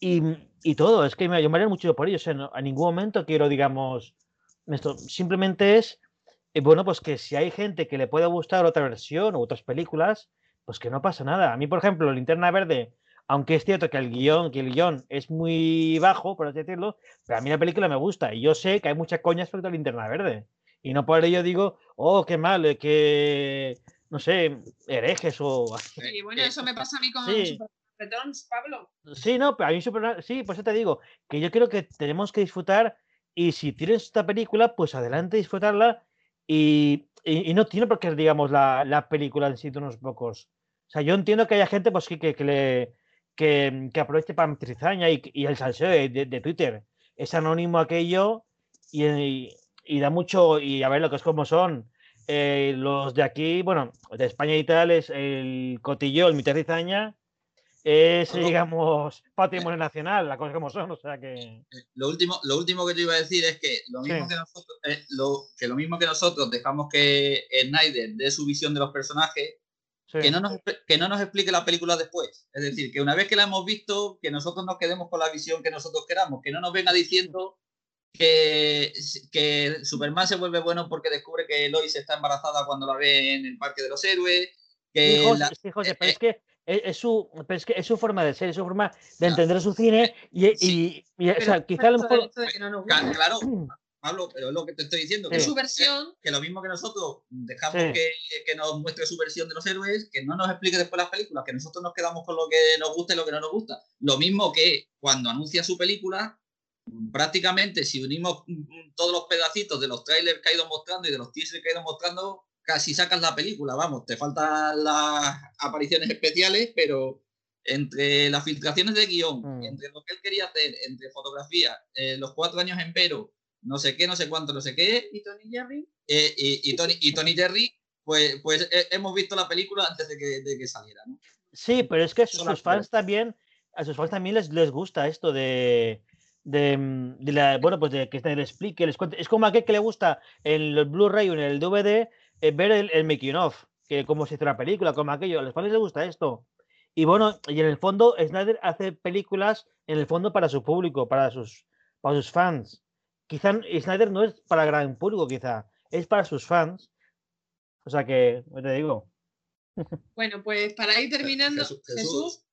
y, todo, es que me, yo me mucho por ello. a ningún momento quiero, digamos, esto simplemente es, eh, bueno, pues que si hay gente que le pueda gustar otra versión o otras películas, pues que no pasa nada. A mí, por ejemplo, Linterna Verde, aunque es cierto que el guion, que el guion es muy bajo, por así decirlo, pero a mí la película me gusta y yo sé que hay mucha coña respecto a linterna verde. Y no por ello digo, oh, qué mal, eh, que, no sé, herejes o... Sí, bueno, eso me pasa a mí con sí. Pablo. Sí, no, pero a mí Super... Sí, pues eso te digo, que yo creo que tenemos que disfrutar y si tienes esta película, pues adelante disfrutarla y, y, no tiene por qué, digamos, la, la, película en sí de unos pocos. O sea, yo entiendo que haya gente pues, que, que, que le, que, que, aproveche para meter y, y, el salseo de, de, Twitter. Es anónimo aquello y, y, da mucho, y a ver lo que es como son. Eh, los de aquí, bueno, de España y tal, es el cotillo, el mitad cizaña, es, digamos, patrimonio nacional, la cosa como son, o sea que... Eh, lo último, lo último que te iba a decir es que lo mismo, que, nosotros, eh, lo, que lo mismo que nosotros dejamos que Snyder dé su visión de los personajes, que, no nos, que no nos explique la película después. Es decir, que una vez que la hemos visto, que nosotros nos quedemos con la visión que nosotros queramos, que no nos venga diciendo que, que Superman se vuelve bueno porque descubre que Lois está embarazada cuando la ve en el Parque de los Héroes. Que sí, José, pero es que es, su, es, que es su forma de ser, es su forma de entender su cine y, y, y o sea, quizá a lo mejor... Claro, Pablo, pero es lo que te estoy diciendo. Que, su versión. Que, lo mismo que nosotros dejamos que, que, nos muestre su versión de los héroes, que no nos explique después las películas, que nosotros nos quedamos con lo que nos gusta y lo que no nos gusta. Lo mismo que cuando anuncia su película, prácticamente si unimos todos los pedacitos de los trailers que ha ido mostrando y de los teasers que ha ido mostrando, casi sacas la película, vamos, te faltan las apariciones especiales, pero entre las filtraciones de guion, mm. entre lo que él quería hacer, entre fotografía, eh, los cuatro años en Pero, no sé qué, no sé cuánto, no sé qué. ¿Y Tony Jerry? Eh, y, Tony, y Tony Jerry, pues, pues eh, hemos visto la película antes de que, de que saliera, ¿no? Sí, pero es que a sus fans también, a sus fans también les, les gusta esto de, de, mm, de la, bueno, pues de que les explique, les cuente. Es como a aquel que le gusta en el Blu-ray o en el DVD ver el, el, making of, que cómo se hizo la película, como aquello. A los fans les gusta esto. Y bueno, y en el fondo, Snyder hace películas en el fondo para su público, para sus, para sus fans. Quizá Snyder no es para gran público, quizá, es para sus fans. O sea que, te digo. Bueno, pues para ir terminando, Jesús,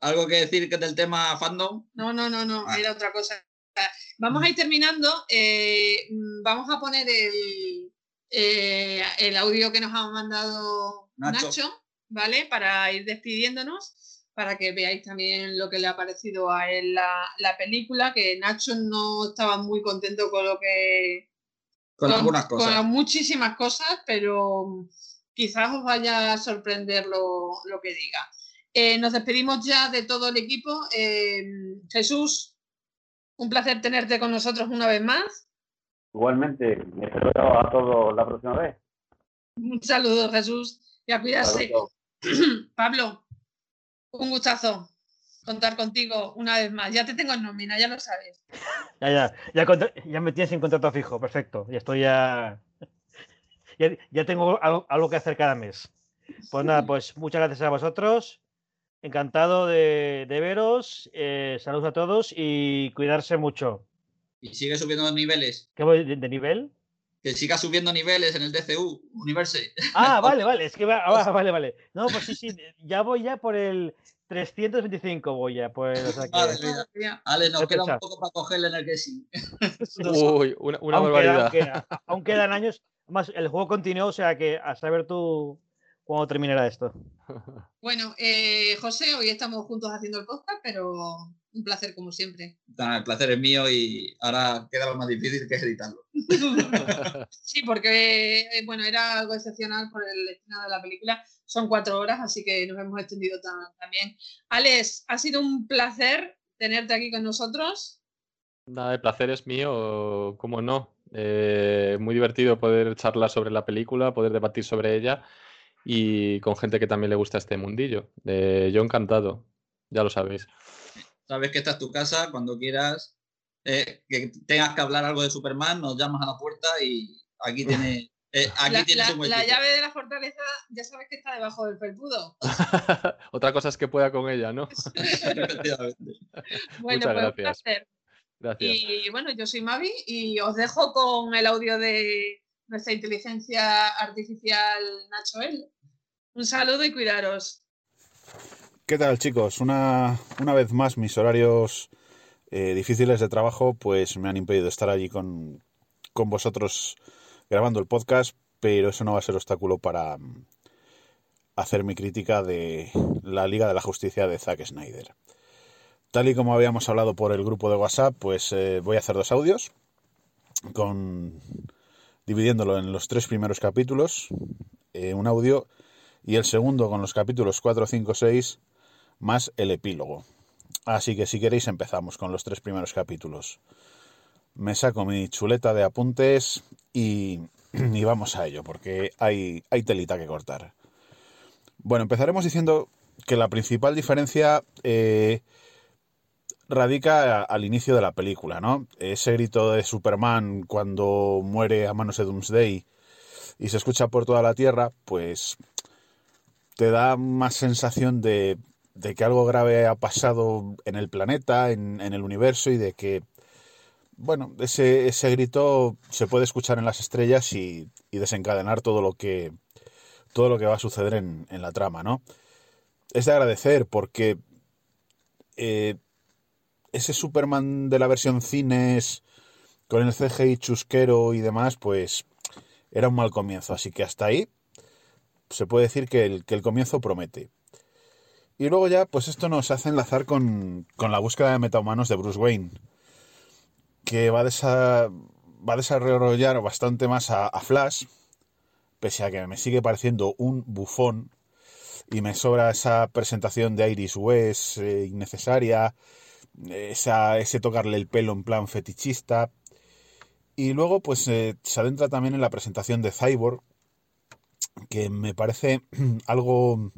¿Algo que decir que del tema fandom? No, no, no, no, ah. era otra cosa. Vamos a ir terminando. Eh, vamos a poner el, eh, el audio que nos ha mandado Nacho. ¿vale? Para ir despidiéndonos, para que veáis también lo que le ha parecido a él la, la película, que Nacho no estaba muy contento con lo que... Con, algunas cosas. Con muchísimas cosas, pero quizás os vaya a sorprender lo, lo que diga. Eh, nos despedimos ya de todo el equipo. Eh, Jesús, un placer tenerte con nosotros una vez más. Igualmente, me espero a todos la próxima vez. Un saludo, Jesús, y a cuidarse. Pablo, un gustazo contar contigo una vez más. Ya te tengo en nómina, ya lo sabes. Ya, ya, ya, ya me tienes en contrato fijo, perfecto. Ya estoy ya. Ya, tengo algo, que hacer cada mes. Pues nada, pues muchas gracias a vosotros. Encantado de, veros. Eh, saludos a todos y cuidarse mucho. Y sigue subiendo niveles. ¿Qué voy de, nivel? Que siga subiendo niveles en el DCU, Universe. Ah, vale, vale. Es que va, ah, vale, vale. No, pues sí, sí. Ya voy ya por el 325 voy ya. Pues, o sea que... Ale, nos queda un poco para cogerle en el que sí. Uy, una, una barbaridad. Aún, quedan años. Más, el juego continuó, o sea que a saber tú cuándo terminará esto. Bueno, eh, José, hoy estamos juntos haciendo el podcast, pero un placer como siempre. el placer es mío y ahora queda lo más difícil que es editarlo. sí, porque eh, bueno, era algo excepcional por el estreno de la película. Son cuatro horas, así que nos hemos extendido también. Alex, ha sido un placer tenerte aquí con nosotros. Nada, el placer es mío, como no. Eh, muy divertido poder charlar sobre la película, poder debatir sobre ella y con gente que también le gusta este mundillo. yo encantado, ya lo sabéis sabes que esta es tu casa, cuando quieras eh, que tengas que hablar algo de Superman, nos llamas a la puerta y aquí tienes, eh, aquí la, tienes un La llave de la fortaleza ya sabes que está debajo del felpudo. Otra cosa es que pueda con ella, ¿no? bueno, Muchas pues gracias. Un placer. Gracias. Y bueno, yo soy Mavi y os dejo con el audio de nuestra inteligencia artificial Nacho L. Un saludo y cuidaros. ¿Qué tal chicos? Una, una vez más mis horarios eh, difíciles de trabajo pues me han impedido estar allí con, con vosotros grabando el podcast, pero eso no va a ser obstáculo para mm, hacer mi crítica de la Liga de la Justicia de Zack Snyder. Tal y como habíamos hablado por el grupo de WhatsApp, pues eh, voy a hacer dos audios, con dividiéndolo en los tres primeros capítulos, eh, un audio, y el segundo con los capítulos 4, 5, 6, más el epílogo. Así que si queréis empezamos con los tres primeros capítulos. Me saco mi chuleta de apuntes y, vamos a ello, porque hay, hay telita que cortar. Bueno, empezaremos diciendo que la principal diferencia eh, radica al inicio de la película, ¿no? Ese grito de Superman cuando muere a manos de Doomsday y se escucha por toda la Tierra, pues te da más sensación de, que algo grave ha pasado en el planeta, en, el universo y de que, bueno, ese, grito se puede escuchar en las estrellas y, desencadenar todo lo que todo lo que va a suceder en, la trama, ¿no? Es de agradecer porque eh, ese Superman de la versión cines con el CGI chusquero y demás, pues era un mal comienzo. Así que hasta ahí se puede decir que el, que el comienzo promete. Y luego ya, pues esto nos hace enlazar con, con la búsqueda de metahumanos de Bruce Wayne, que va a, va a desarrollar bastante más a, Flash, pese a que me sigue pareciendo un bufón y me sobra esa presentación de Iris West eh, innecesaria, esa, ese tocarle el pelo en plan fetichista. Y luego, pues eh, se adentra también en la presentación de Cyborg, que me parece algo,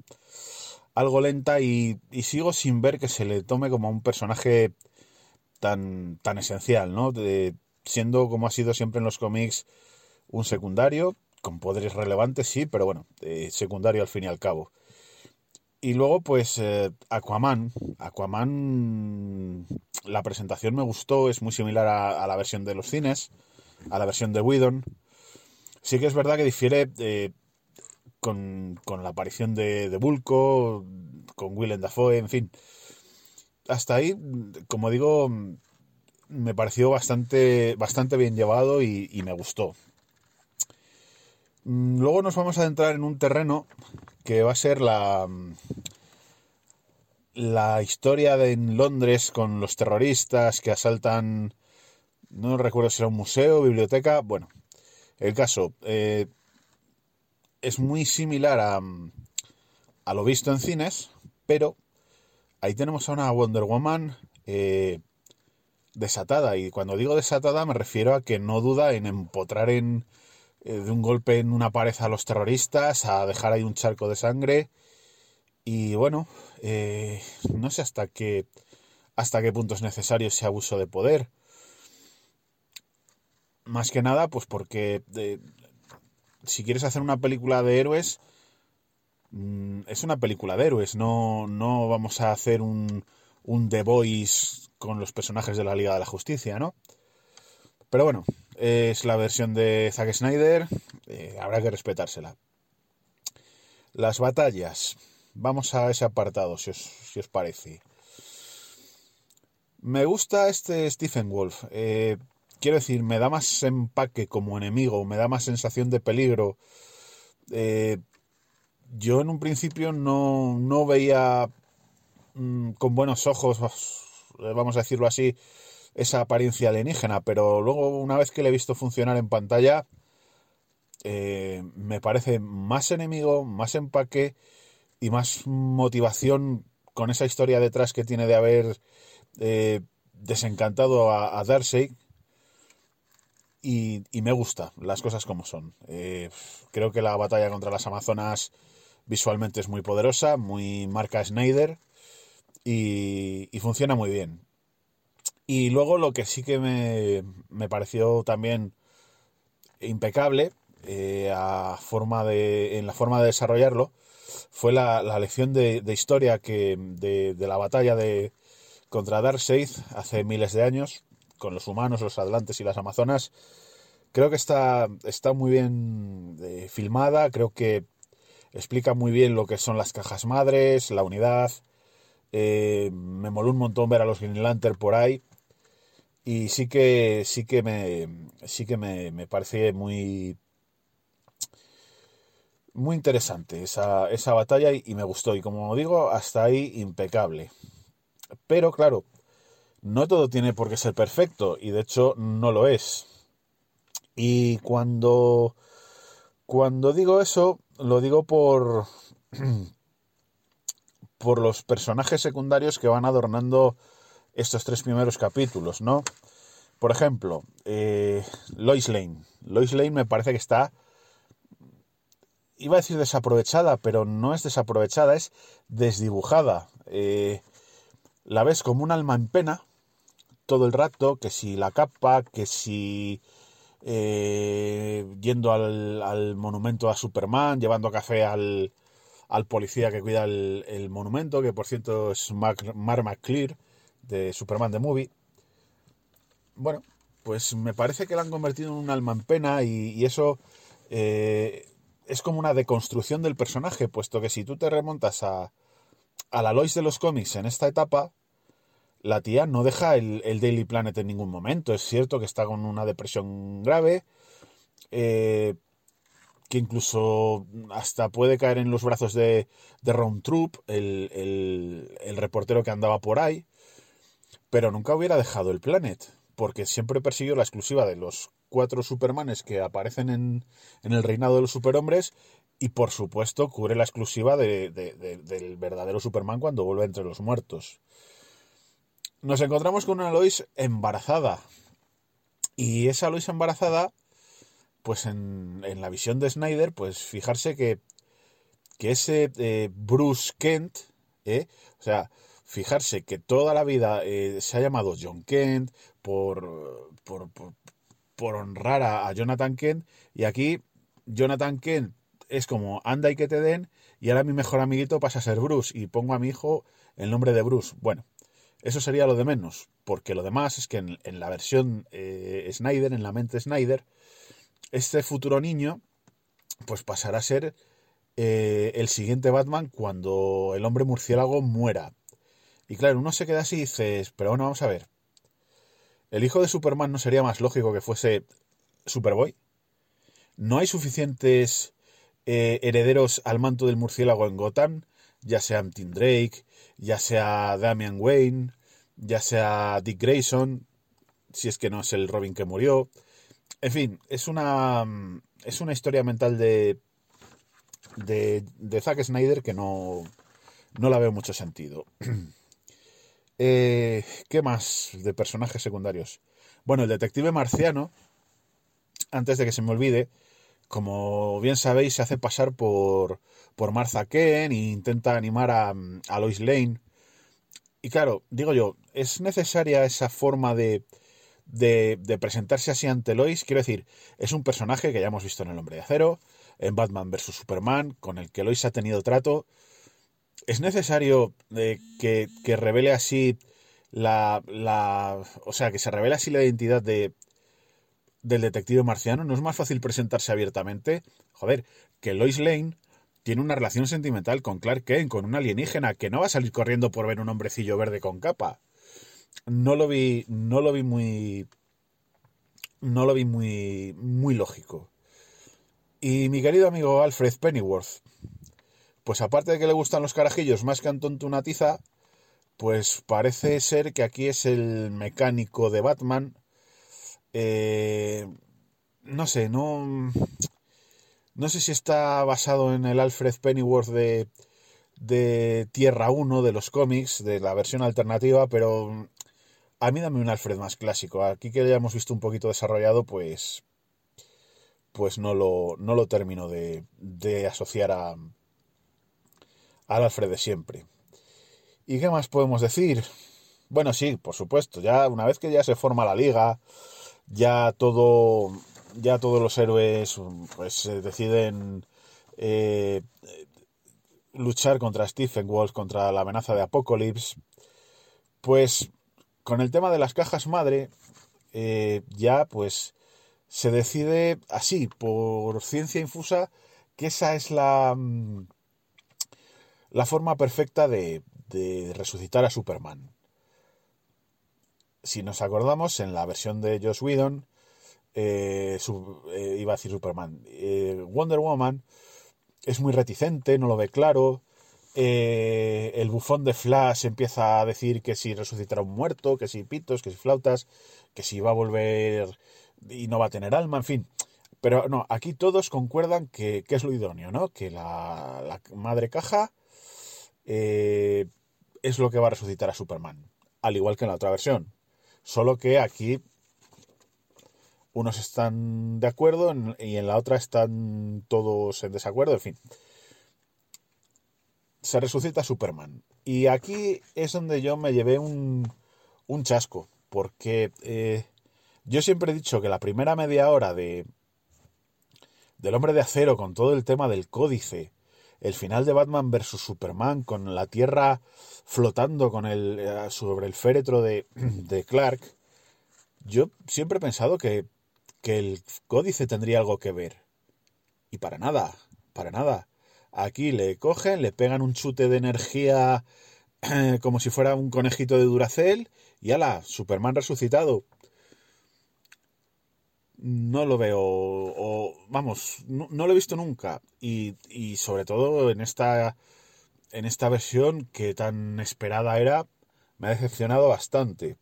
algo lenta y, sigo sin ver que se le tome como un personaje tan, tan esencial, ¿no? De, siendo como ha sido siempre en los cómics un secundario, con poderes relevantes, sí, pero bueno, eh, secundario al fin y al cabo. Y luego, pues, eh, Aquaman. Aquaman, la presentación me gustó, es muy similar a, la versión de los cines, a la versión de Whedon. Sí que es verdad que difiere eh, con, la aparición de, de Bulko, con Willem Dafoe, en fin. Hasta ahí, como digo, me pareció bastante, bastante bien llevado y me gustó. Mm, luego nos vamos a adentrar en un terreno que va a ser la, la historia de en Londres con los terroristas que asaltan, no recuerdo si era un museo, biblioteca, bueno, el caso eh, es muy similar a, a, lo visto en cines, pero ahí tenemos a una Wonder Woman eh, desatada, y cuando digo desatada me refiero a que no duda en empotrar en de un golpe en una pared a los terroristas, a dejar ahí un charco de sangre. Y bueno, eh, no sé hasta qué, hasta qué punto es necesario ese abuso de poder. Más que nada, pues porque eh, si quieres hacer una película de héroes, mm, es una película de héroes, no, no vamos a hacer un, un The Voice con los personajes de la Liga de la Justicia, ¿no? Pero bueno, es la versión de Zack Snyder, eh, habrá que respetársela. Las batallas. Vamos a ese apartado, si os, parece. Me gusta este Stephen Wolf. Eh, quiero decir, me da más empaque como enemigo, me da más sensación de peligro. Eh, yo en un principio no, no veía mm, con buenos ojos, vamos a decirlo así, esa apariencia alienígena, pero luego una vez que le he visto funcionar en pantalla, eh, me parece más enemigo, más empaque y más motivación con esa historia detrás que tiene de haber eh, desencantado a, a Darkseid. Y, me gusta las cosas como son. Eh, creo que la batalla contra las Amazonas visualmente es muy poderosa, muy marca Snyder y funciona muy bien. Y luego lo que sí que me, pareció también impecable eh, a forma de, en la forma de desarrollarlo fue la, lección de, historia que de, la batalla de contra Darkseid hace miles de años con los humanos, los atlantes y las amazonas. Creo que está, está muy bien eh, filmada, creo que explica muy bien lo que son las cajas madres, la unidad, Eh, me moló un montón ver a los Green Lantern por ahí. Y sí que, sí que me, sí que me, me muy, muy interesante esa, esa batalla y, y, me gustó. Y como digo, hasta ahí impecable. Pero claro, no todo tiene por qué ser perfecto y de hecho no lo es. Y cuando, cuando digo eso, lo digo por, por los personajes secundarios que van adornando estos tres primeros capítulos, ¿no? Por ejemplo, eh, Lois Lane. Lois Lane me parece que está, iba a decir desaprovechada, pero no es desaprovechada, es desdibujada. Eh, la ves como un alma en pena todo el rato, que si la capa, que si eh, yendo al, al, monumento a Superman, llevando café al, al policía que cuida el, el, monumento, que por cierto es Mark, Mark McClear, de Superman The Movie. Bueno, pues me parece que la han convertido en un alma en pena y, eso eh, es como una deconstrucción del personaje, puesto que si tú te remontas a, a la Lois de los cómics en esta etapa, la tía no deja el, el, Daily Planet en ningún momento. Es cierto que está con una depresión grave, eh, que incluso hasta puede caer en los brazos de, de Ron Troop, el, el, reportero que andaba por ahí, pero nunca hubiera dejado el Planet, porque siempre persiguió la exclusiva de los cuatro Supermanes que aparecen en, en el reinado de los superhombres y por supuesto cubre la exclusiva de, de, del verdadero Superman cuando vuelve entre los muertos nos encontramos con una Lois embarazada. Y esa Lois embarazada, pues en, en la visión de Snyder, pues fijarse que, que ese eh, Bruce Kent, eh, o sea, fijarse que toda la vida eh, se ha llamado John Kent por, por, por, honrar a, Jonathan Kent, y aquí Jonathan Kent es como anda y que te den, y ahora mi mejor amiguito pasa a ser Bruce, y pongo a mi hijo el nombre de Bruce. Bueno, eso sería lo de menos, porque lo demás es que en, en la versión eh, Snyder, en la mente Snyder, este futuro niño, pues pasará a ser eh, el siguiente Batman cuando el hombre murciélago muera. Y claro, uno se queda así y dices, pero bueno, vamos a ver. ¿El hijo de Superman no sería más lógico que fuese Superboy? ¿No hay suficientes eh, herederos al manto del murciélago en Gotham? Ya sean Tim Drake, ya sea Damian Wayne, ya sea Dick Grayson, si es que no es el Robin que murió. En fin, es una, es una historia mental de, de, de Zack Snyder que no, no la veo mucho sentido. eh, ¿Qué más de personajes secundarios? Bueno, el detective marciano, antes de que se me olvide, como bien sabéis, se hace pasar por, por Martha Kent e intenta animar a, a Lois Lane. Y claro, digo yo, ¿es necesaria esa forma de, de, de, presentarse así ante Lois? Quiero decir, es un personaje que ya hemos visto en El Hombre de Acero, en Batman vs. Superman, con el que Lois ha tenido trato. ¿Es necesario eh, que, que, revele así la, la... O sea, que se revele así la identidad de, del detective marciano? ¿No es más fácil presentarse abiertamente? Joder, que Lois Lane tiene una relación sentimental con Clark Kent, con un alienígena, que no va a salir corriendo por ver un hombrecillo verde con capa. No lo vi, no lo vi muy, no lo vi muy, muy lógico. Y mi querido amigo Alfred Pennyworth, pues aparte de que le gustan los carajillos más que a tonto una tiza, pues parece ser que aquí es el mecánico de Batman. Eh, no sé, no no sé si está basado en el Alfred Pennyworth de, de Tierra 1 de los cómics, de la versión alternativa, pero a mí dame un Alfred más clásico. Aquí que ya hemos visto un poquito desarrollado, pues pues no lo, no lo termino de, de asociar a, al Alfred de siempre. ¿Y qué más podemos decir? Bueno, sí, por supuesto, ya una vez que ya se forma la liga, ya todo ya todos los héroes pues deciden eh, luchar contra Stephen Wolf, contra la amenaza de Apocalypse, pues con el tema de las cajas madre, eh, ya pues se decide así, por ciencia infusa, que esa es la, mm, la forma perfecta de, de resucitar a Superman. Si nos acordamos, en la versión de Joss Whedon, eh, eh, iba a decir Superman, eh, Wonder Woman es muy reticente, no lo ve claro. el bufón de Flash empieza a decir que si resucitará un muerto, que si pitos, que si flautas, que si va a volver y no va a tener alma, en fin. Pero no, aquí todos concuerdan que, es lo idóneo, ¿no? Que la, madre caja es lo que va a resucitar a Superman. Al igual que en la otra versión. Solo que aquí unos están de acuerdo y en la otra están todos en desacuerdo, en fin. Se resucita Superman. Y aquí es donde yo me llevé un, un chasco, porque eh, yo siempre he dicho que la primera media hora de del hombre de acero con todo el tema del códice, el final de Batman vs Superman con la Tierra flotando con el, eh, sobre el féretro de, de Clark, yo siempre he pensado que que el códice tendría algo que ver. Y para nada, para nada. Aquí le cogen, le pegan un chute de energía como si fuera un conejito de Duracel y ala, Superman resucitado. No lo veo, o vamos, no, lo he visto nunca. Y, y, sobre todo en esta, en esta versión que tan esperada era, me ha decepcionado bastante.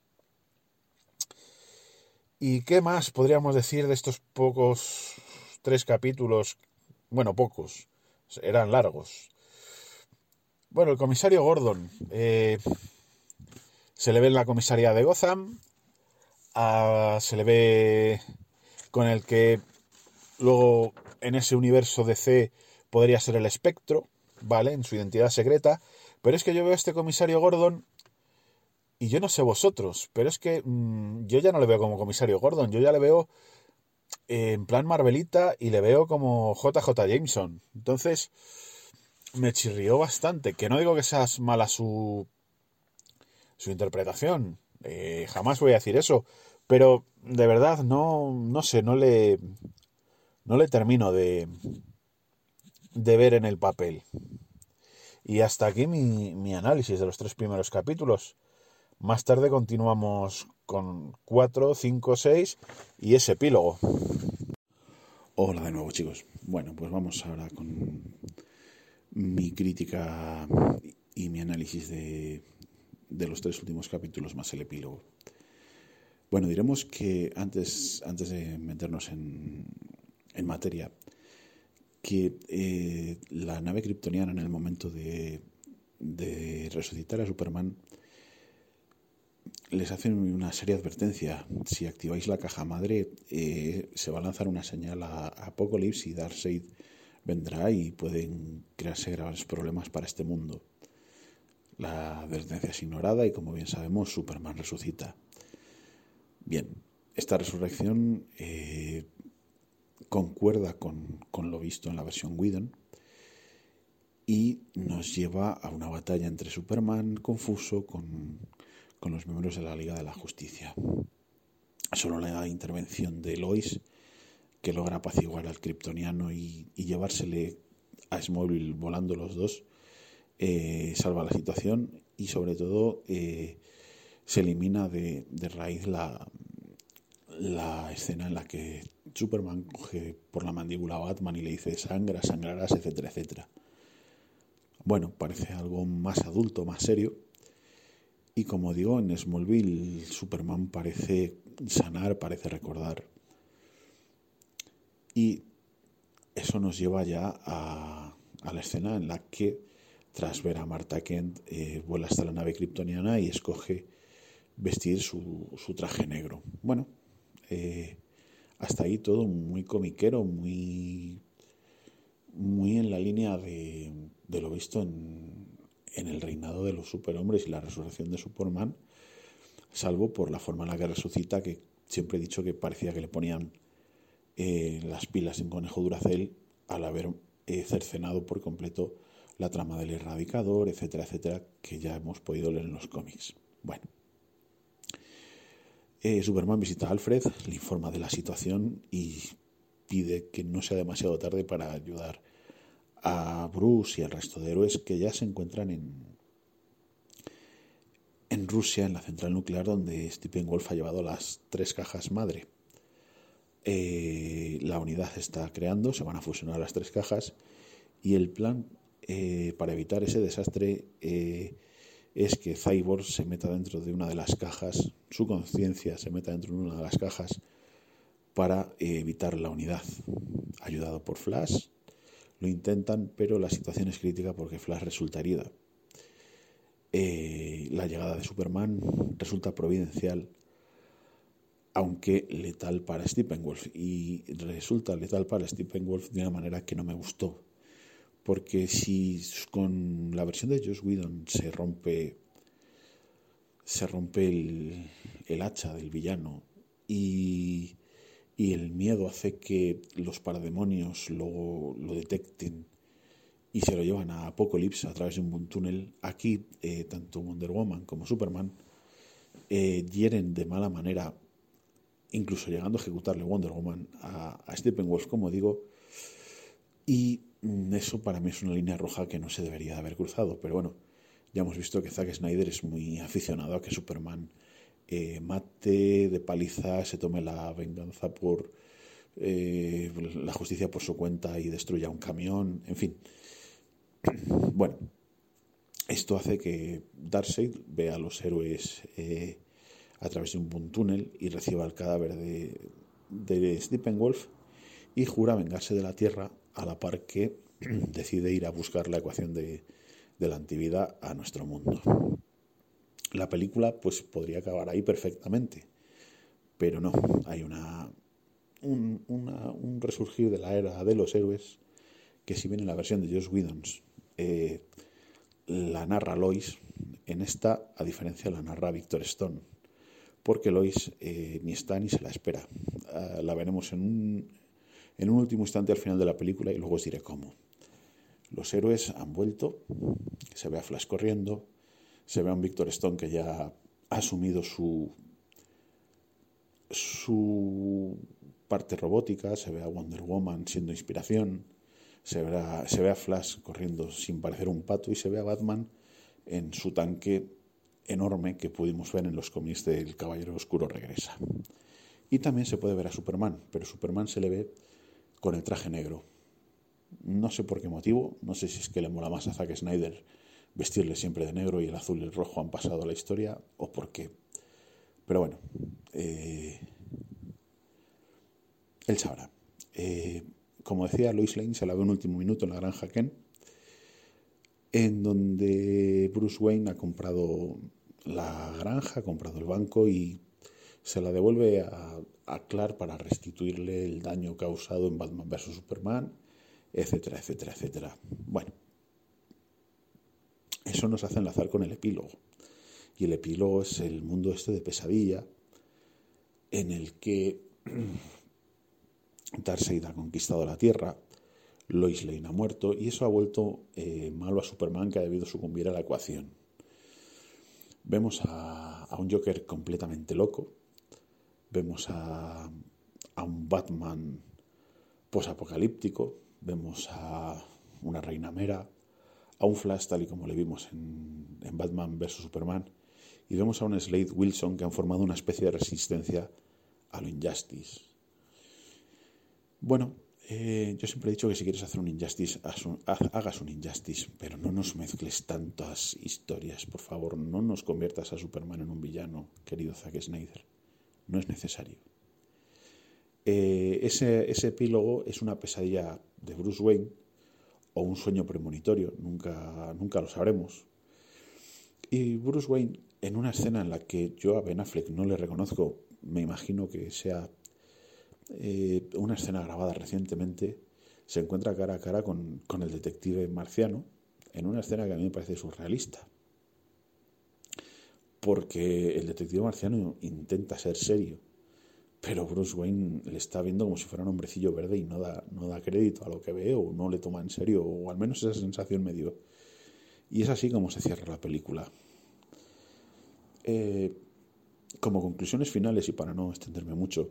¿Y qué más podríamos decir de estos pocos tres capítulos? Bueno, pocos, eran largos. Bueno, el comisario Gordon eh, se le ve en la comisaría de Gotham, se le ve con el que luego en ese universo DC podría ser el espectro, ¿vale? En su identidad secreta. Pero es que yo veo a este comisario Gordon y yo no sé vosotros, pero es que mm, yo ya no le veo como comisario Gordon, yo ya le veo en plan Marvelita y le veo como JJ Jameson. Entonces, me chirrió bastante. Que no digo que sea mala su, su interpretación, eh, jamás voy a decir eso, pero de verdad no, no sé, no le, no le termino de, de ver en el papel. Y hasta aquí mi, mi análisis de los tres primeros capítulos. Más tarde continuamos con 4, 5, 6 y ese epílogo. Hola de nuevo chicos. Bueno, pues vamos ahora con mi crítica y mi análisis de, los tres últimos capítulos más el epílogo. Bueno, diremos que antes, antes de meternos en, en materia, que eh, la nave kryptoniana en el momento de, de resucitar a Superman les hacen una seria advertencia. Si activáis la caja madre, eh, se va a lanzar una señal a, Apocalypse y Darkseid vendrá y pueden crearse graves problemas para este mundo. La advertencia es ignorada y, como bien sabemos, Superman resucita. Bien, esta resurrección eh, concuerda con, con, lo visto en la versión Whedon y nos lleva a una batalla entre Superman confuso con con los miembros de la Liga de la Justicia. Solo la intervención de Lois, que logra apaciguar al kryptoniano y, llevársele a Smallville volando los dos, eh, salva la situación y sobre todo eh, se elimina de, raíz la, escena en la que Superman coge por la mandíbula a Batman y le dice sangra, sangrarás, etcétera, etcétera. Bueno, parece algo más adulto, más serio, y como digo, en Smallville Superman parece sanar, parece recordar. Y eso nos lleva ya a, la escena en la que, tras ver a Marta Kent, eh, vuela hasta la nave kryptoniana y escoge vestir su, traje negro. Bueno, eh, hasta ahí todo muy comiquero, muy, muy en la línea de, de lo visto en, en el reinado de los superhombres y la resurrección de Superman, salvo por la forma en la que resucita, que siempre he dicho que parecía que le ponían eh, las pilas en conejo Duracel al haber eh, cercenado por completo la trama del erradicador, etcétera, etcétera, que ya hemos podido leer en los cómics. Bueno. Eh, Superman visita a Alfred, le informa de la situación y pide que no sea demasiado tarde para ayudar a Bruce y al resto de héroes que ya se encuentran en, en Rusia, en la central nuclear, donde Stephen Wolf ha llevado las tres cajas madre. Eh, la unidad está creando, se van a fusionar las tres cajas y el plan eh, para evitar ese desastre eh, es que Cyborg se meta dentro de una de las cajas, su conciencia se meta dentro de una de las cajas para evitar la unidad. Ayudado por Flash, lo intentan, pero la situación es crítica porque Flash resulta herida. la llegada de Superman resulta providencial aunque letal para Steppenwolf. Y resulta letal para Steppenwolf de una manera que no me gustó. Porque si con la versión de Josh Whedon se rompe se rompe el, hacha del villano y, y, el miedo hace que los parademonios lo, lo detecten y se lo llevan a Apocalypse a través de un túnel. Aquí, eh, tanto Wonder Woman como Superman eh, hieren de mala manera incluso llegando a ejecutarle Wonder Woman a, a Steppenwolf, como digo, y eso para mí es una línea roja que no se debería de haber cruzado, pero bueno, ya hemos visto que Zack Snyder es muy aficionado a que Superman eh, mate de paliza, se tome la venganza por eh, la justicia por su cuenta y destruya un camión, en fin. Bueno, esto hace que Darkseid vea a los héroes eh, a través de un túnel y reciba el cadáver de, de Steppenwolf y jura vengarse de la Tierra a la par que decide ir a buscar la ecuación de, la antivida a nuestro mundo. La película pues podría acabar ahí perfectamente, pero no, hay una un, un resurgir de la era de los héroes que si bien en la versión de Josh Whedon eh, la narra Lois, en esta, a diferencia, la narra Victor Stone porque Lois eh, ni está ni se la espera. Ah, la veremos en un, en un último instante al final de la película y luego os diré cómo. Los héroes han vuelto, se ve a Flash corriendo, se ve a un Victor Stone que ya ha asumido su, su parte robótica, se ve a Wonder Woman siendo inspiración, se ve, a, Flash corriendo sin parecer un pato y se ve a Batman en su tanque enorme que pudimos ver en los cómics del Caballero Oscuro regresa. Y también se puede ver a Superman, pero Superman se le ve con el traje negro. No sé por qué motivo, no sé si es que le mola más a Zack Snyder vestirle siempre de negro y el azul y el rojo han pasado a la historia, o por qué. Pero bueno, eh, él sabrá. Eh, como decía, Lois Lane se la ve un último minuto en la granja Ken, en donde Bruce Wayne ha comprado la granja, ha comprado el banco y se la devuelve a, Clark para restituirle el daño causado en Batman vs. Superman, etcétera, etcétera, etcétera. Bueno, eso nos hace enlazar con el epílogo. Y el epílogo es el mundo este de pesadilla en el que Darkseid ha conquistado la Tierra, Lois Lane ha muerto y eso ha vuelto eh, malo a Superman que ha debido sucumbir a la ecuación. Vemos a, un Joker completamente loco, vemos a, un Batman posapocalíptico, vemos a una Reina Mera, a un Flash tal y como le vimos en, en Batman vs. Superman, y vemos a un Slade Wilson que han formado una especie de resistencia a lo Injustice. Bueno, eh, yo siempre he dicho que si quieres hacer un Injustice, hagas un Injustice, pero no nos mezcles tantas historias, por favor, no nos conviertas a Superman en un villano, querido Zack Snyder. No es necesario. Eh, ese, epílogo es una pesadilla de Bruce Wayne o un sueño premonitorio, nunca, nunca lo sabremos. Y Bruce Wayne, en una escena en la que yo a Ben Affleck no le reconozco, me imagino que sea eh, una escena grabada recientemente, se encuentra cara a cara con, el detective marciano en una escena que a mí me parece surrealista. Porque el detective marciano intenta ser serio, pero Bruce Wayne le está viendo como si fuera un hombrecillo verde y no da, no da crédito a lo que ve o no le toma en serio, o al menos esa sensación me dio. Y es así como se cierra la película. Eh, como conclusiones finales y para no extenderme mucho,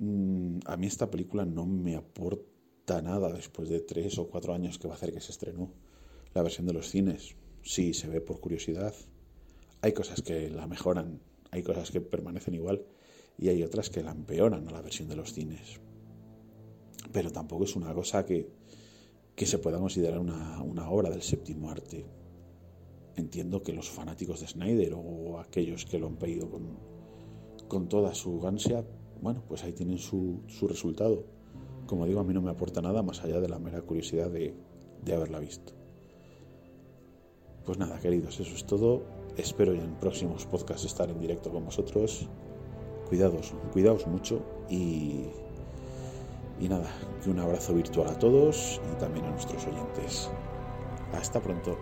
Mm, a mí esta película no me aporta nada después de tres o cuatro años que va a hacer que se estrenó la versión de los cines. Sí, se ve por curiosidad, hay cosas que la mejoran, hay cosas que permanecen igual y hay otras que la empeoran a la versión de los cines. Pero tampoco es una cosa que, que se pueda considerar una, una obra del séptimo arte. Entiendo que los fanáticos de Snyder o aquellos que lo han pedido con, con toda su ansia, bueno, pues ahí tienen su, su resultado. Como digo, a mí no me aporta nada más allá de la mera curiosidad de, de haberla visto. Pues nada, queridos, eso es todo. Espero en próximos podcasts estar en directo con vosotros. Cuidados, cuidaos mucho y, y nada, que un abrazo virtual a todos y también a nuestros oyentes. Hasta pronto.